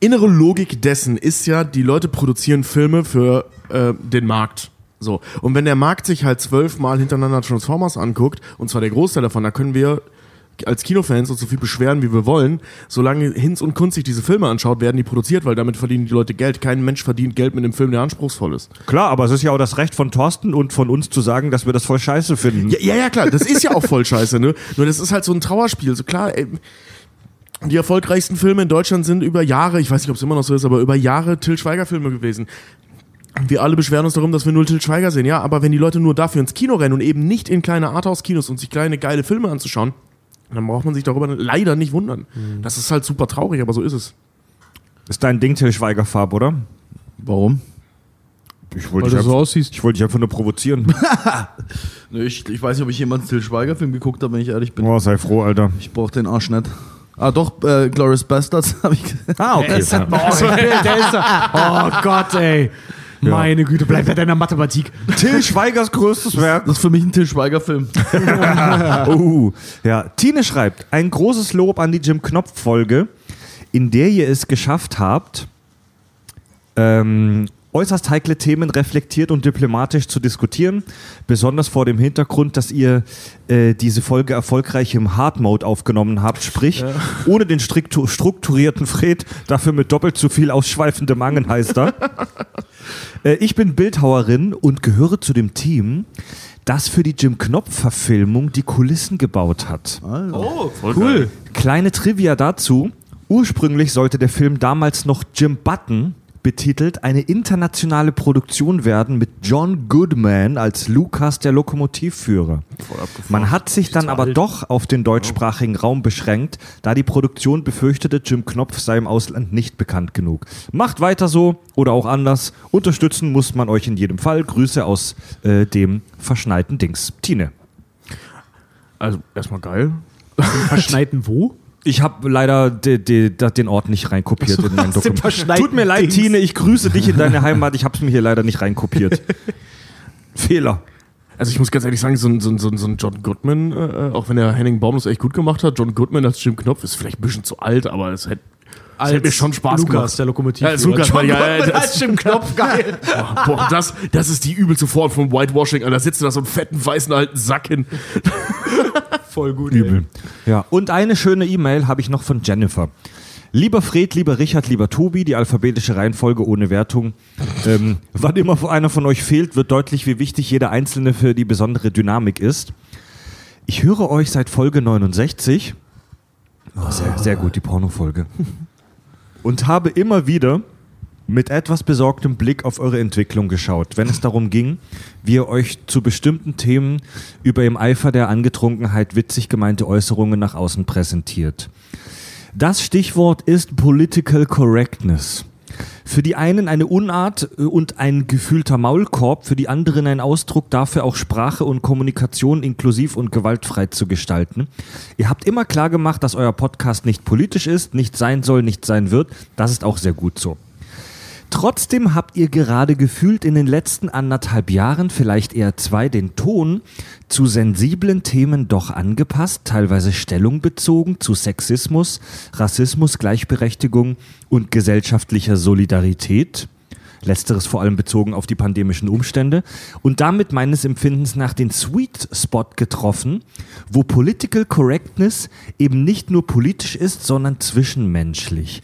innere Logik dessen ist ja, die Leute produzieren Filme für äh, den Markt. So. Und wenn der Markt sich halt zwölfmal hintereinander Transformers anguckt, und zwar der Großteil davon, da können wir als Kinofans uns so viel beschweren, wie wir wollen. Solange Hinz und Kunst sich diese Filme anschaut, werden die produziert, weil damit verdienen die Leute Geld. Kein Mensch verdient Geld mit einem Film, der anspruchsvoll ist. Klar, aber es ist ja auch das Recht von Thorsten und von uns zu sagen, dass wir das voll scheiße finden. Ja, ja, ja, klar, das ist ja auch voll scheiße, ne? Nur das ist halt so ein Trauerspiel. So klar, ey, die erfolgreichsten Filme in Deutschland sind über Jahre, ich weiß nicht, ob es immer noch so ist, aber über Jahre Till Schweiger-Filme gewesen. Wir alle beschweren uns darum, dass wir null Till Schweiger sehen, ja, aber wenn die Leute nur dafür ins Kino rennen und eben nicht in kleine Arthouse-Kinos und sich kleine geile Filme anzuschauen, dann braucht man sich darüber leider nicht wundern. Das ist halt super traurig, aber so ist es. Ist dein Ding Till Schweiger Farb, oder? Warum? Ich wollte Weil dich, so einfach- aussiehst. ich wollte dich einfach nur provozieren. (laughs) Ich, ich weiß nicht, ob ich jemals Till Schweiger-Film geguckt habe, wenn ich ehrlich bin. oh, sei froh, Alter. Ich brauch den Arsch nicht. Ah, doch, äh, Glorious Bastards (laughs) habe ich. Ah, okay. Oh, der ist da. (laughs) Oh Gott, ey. Meine Güte, bleib bei deiner Mathematik. Till Schweigers größtes Werk. Das ist für mich ein Till Schweiger-Film. Oh, (laughs) ja. Tine schreibt, ein großes Lob an die Jim Knopf-Folge, in der ihr es geschafft habt, ähm, äußerst heikle Themen reflektiert und diplomatisch zu diskutieren. Besonders vor dem Hintergrund, dass ihr äh, diese Folge erfolgreich im Hard Mode aufgenommen habt, sprich ohne den striktu- strukturierten Fred, dafür mit doppelt so viel ausschweifendem Angen heißt er. (laughs) Äh, ich bin Bildhauerin und gehöre zu dem Team, das für die Jim Knopf-Verfilmung die Kulissen gebaut hat. Oh, cool. Kleine Trivia dazu. Ursprünglich sollte der Film damals noch Jim Button betitelt eine internationale Produktion werden mit John Goodman als Lucas der Lokomotivführer. Man hat sich dann aber doch auf den deutschsprachigen Raum beschränkt, da die Produktion befürchtete, Jim Knopf sei im Ausland nicht bekannt genug. Macht weiter so oder auch anders. Unterstützen muss man euch in jedem Fall. Grüße aus äh, dem verschneiten Dings. Tine. Also erstmal geil. Verschneiten wo? (laughs) Ich habe leider de, de, da- den Ort nicht reinkopiert in mein (laughs) Dokument. Tut mir leid, Dings. Tine, ich grüße dich in deine Heimat. Ich habe es mir hier leider nicht reinkopiert. (laughs) Fehler. Also ich muss ganz ehrlich sagen, so ein, so ein, so ein, John Goodman, äh, auch wenn der Henning Baum das echt gut gemacht hat, John Goodman als Jim Knopf ist vielleicht ein bisschen zu alt, aber es hätte das hätte mir schon Spaß Lukas, gemacht. der Lokomotiv. Ja, als Lukas, weil ja, ja, als Jim Knopf, (laughs) geil. boah, boah, das, das ist die übelste Form von Whitewashing. Alter. Da sitzt du da so einen fetten, weißen alten Sack hin. Voll gut. Übel. Ja. Und eine schöne E-Mail habe ich noch von Jennifer. Lieber Fred, lieber Richard, lieber Tobi, die alphabetische Reihenfolge ohne Wertung. Ähm, (laughs) wann immer einer von euch fehlt, wird deutlich, wie wichtig jeder Einzelne für die besondere Dynamik ist. Ich höre euch seit Folge 69. Oh, sehr, sehr gut, die Pornofolge. (laughs) Und habe immer wieder mit etwas besorgtem Blick auf eure Entwicklung geschaut, wenn es darum ging, wie ihr euch zu bestimmten Themen über im Eifer der Angetrunkenheit witzig gemeinte Äußerungen nach außen präsentiert. Das Stichwort ist Political Correctness. Für die einen eine Unart äh, und ein gefühlter Maulkorb, für die anderen ein Ausdruck dafür, auch Sprache und Kommunikation inklusiv und gewaltfrei zu gestalten. Ihr habt immer klar gemacht, dass euer Podcast nicht politisch ist, nicht sein soll, nicht sein wird. Das ist auch sehr gut so. Trotzdem habt ihr gerade gefühlt in den letzten anderthalb Jahren, vielleicht eher zwei, den Ton zu sensiblen Themen doch angepasst, teilweise Stellung bezogen zu Sexismus, Rassismus, Gleichberechtigung und gesellschaftlicher Solidarität. Letzteres vor allem bezogen auf die pandemischen Umstände und damit meines Empfindens nach den Sweet Spot getroffen, wo Political Correctness eben nicht nur politisch ist, sondern zwischenmenschlich.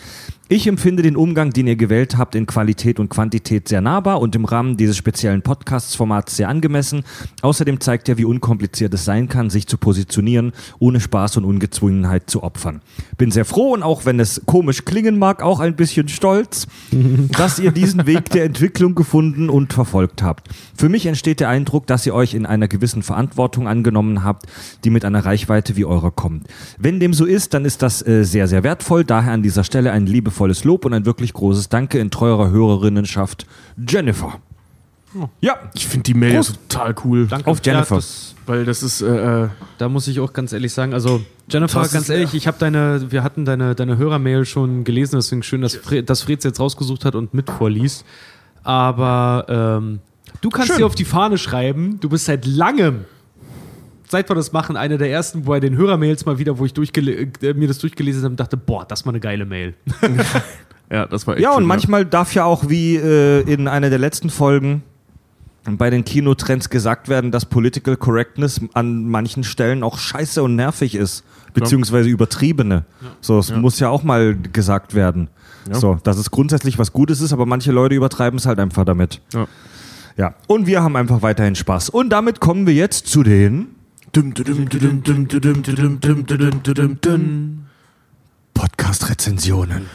Ich empfinde den Umgang, den ihr gewählt habt, in Qualität und Quantität sehr nahbar und im Rahmen dieses speziellen Podcasts-Formats sehr angemessen. Außerdem zeigt er, wie unkompliziert es sein kann, sich zu positionieren, ohne Spaß und Ungezwungenheit zu opfern. Bin sehr froh und auch wenn es komisch klingen mag, auch ein bisschen stolz, (laughs) dass ihr diesen Weg der Entwicklung gefunden und verfolgt habt. Für mich entsteht der Eindruck, dass ihr euch in einer gewissen Verantwortung angenommen habt, die mit einer Reichweite wie eurer kommt. Wenn dem so ist, dann ist das äh, sehr, sehr wertvoll. Daher an dieser Stelle ein liebevolles Lob und ein wirklich großes Danke in treuer Hörerinnenschaft. Jennifer. Ja, Ich finde die Mail Prost. total cool. Danke. Auf Jennifer. Ja, das, Weil das ist, äh, äh, da muss ich auch ganz ehrlich sagen, also Jennifer, Das ganz ist- ehrlich, ich habe deine, wir hatten deine, deine Hörermail schon gelesen, deswegen schön, dass, Fred, dass Fred jetzt rausgesucht hat und mit vorliest. Aber ähm, du kannst Schön. dir auf die Fahne schreiben, du bist seit langem, seit wir das machen, einer der ersten, bei den Hörermails mal wieder, wo ich äh, mir das durchgelesen habe und dachte, boah, das war eine geile Mail. (laughs) ja, das war echt Ja, und schön, manchmal darf ja auch, wie äh, in einer der letzten Folgen bei den Kinotrends gesagt werden, dass Political Correctness an manchen Stellen auch scheiße und nervig ist, beziehungsweise übertriebene. So, es muss ja auch mal gesagt werden. Ja. So, dass es grundsätzlich was Gutes ist, aber manche Leute übertreiben es halt einfach damit. Ja. Ja, und wir haben einfach weiterhin Spaß. Und damit kommen wir jetzt zu den Podcast-Rezensionen.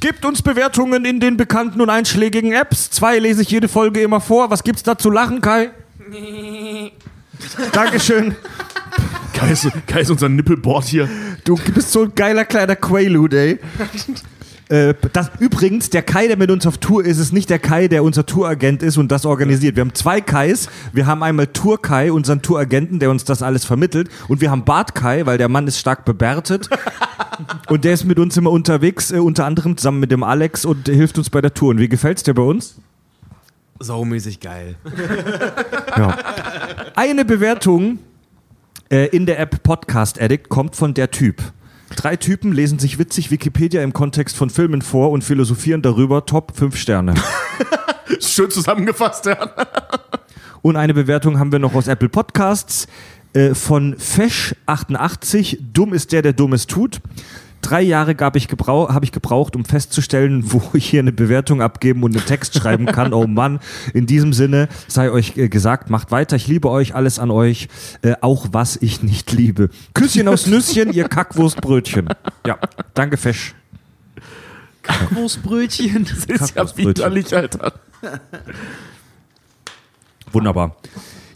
Gebt uns Bewertungen in den bekannten und einschlägigen Apps. Zwei lese ich jede Folge immer vor. Was gibt's da zu lachen, Kai? Dankeschön. Kai ist, Kai ist unser Nippelboard hier. Du bist so ein geiler kleiner Quaalude, ey. Äh, das, übrigens, der Kai, der mit uns auf Tour ist, ist nicht der Kai, der unser Touragent ist und das organisiert. Wir haben zwei Kais. Wir haben einmal Tour Kai, unseren Touragenten, der uns das alles vermittelt. Und wir haben Bart Kai, weil der Mann ist stark bebärtet. (laughs) und der ist mit uns immer unterwegs, äh, unter anderem zusammen mit dem Alex und hilft uns bei der Tour. Und wie gefällt's dir bei uns? Saumäßig geil. (laughs) Ja. Eine Bewertung äh, in der App Podcast Addict kommt von der Typ. Drei Typen lesen sich witzig Wikipedia im Kontext von Filmen vor und philosophieren darüber. Top 5 Sterne. (laughs) Schön zusammengefasst, ja. Und eine Bewertung haben wir noch aus Apple Podcasts äh, von Fesch88. Dumm ist der, der Dummes tut. Drei Jahre gab ich gebrau habe ich gebraucht, um festzustellen, wo (laughs) ich hier eine Bewertung abgeben und einen Text schreiben kann. Oh Mann, in diesem Sinne sei euch äh, gesagt, macht weiter. Ich liebe euch, alles an euch, äh, auch was ich nicht liebe. Küsschen aus Nüsschen, ihr Kackwurstbrötchen. Ja, danke Fesch. Kackwurstbrötchen. Das ist ja widerlich, Alter. Wunderbar.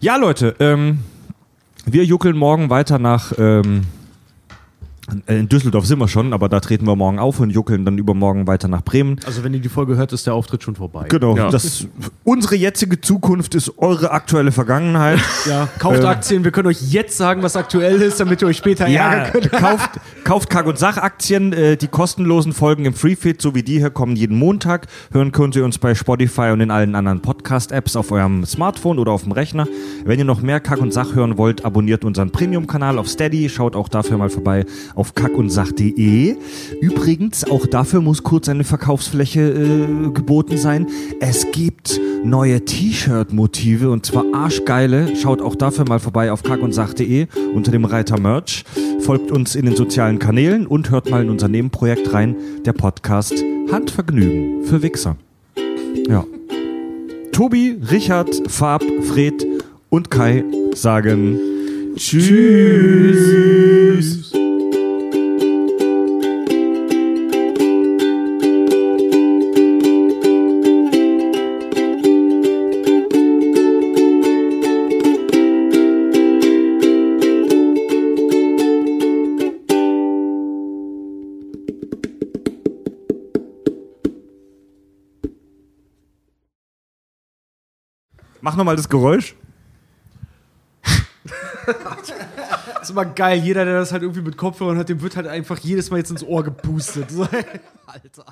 Ja, Leute, ähm, wir juckeln morgen weiter nach. Ähm, in Düsseldorf sind wir schon, aber da treten wir morgen auf und juckeln dann übermorgen weiter nach Bremen. Also wenn ihr die Folge hört, ist der Auftritt schon vorbei. Genau. Ja. Das, unsere jetzige Zukunft ist eure aktuelle Vergangenheit. (laughs) Ja, kauft Aktien. Wir können euch jetzt sagen, was aktuell ist, damit ihr euch später ärgern könnt. (laughs) kauft, kauft Kack- und Sachaktien. Äh, die kostenlosen Folgen im Freefeed, so wie die hier, kommen jeden Montag. Hören könnt ihr uns bei Spotify und in allen anderen Podcast-Apps auf eurem Smartphone oder auf dem Rechner. Wenn ihr noch mehr Kack und Sach hören wollt, abonniert unseren Premium-Kanal auf Steady. Schaut auch dafür mal vorbei auf kackundsach.de. Übrigens, auch dafür muss kurz eine Verkaufsfläche äh, geboten sein. Es gibt neue T-Shirt-Motive und zwar arschgeile. Schaut auch dafür mal vorbei auf kackundsach.de unter dem Reiter Merch. Folgt uns in den sozialen Kanälen und hört mal in unser Nebenprojekt rein, der Podcast Handvergnügen für Wichser. Ja. Tobi, Richard, Fab, Fred und Kai sagen Tschüss. Mach nochmal das Geräusch. Das (laughs) ist immer geil. Jeder, der das halt irgendwie mit Kopfhörern hat, dem wird halt einfach jedes Mal jetzt ins Ohr gepustet. (laughs) So. Alter.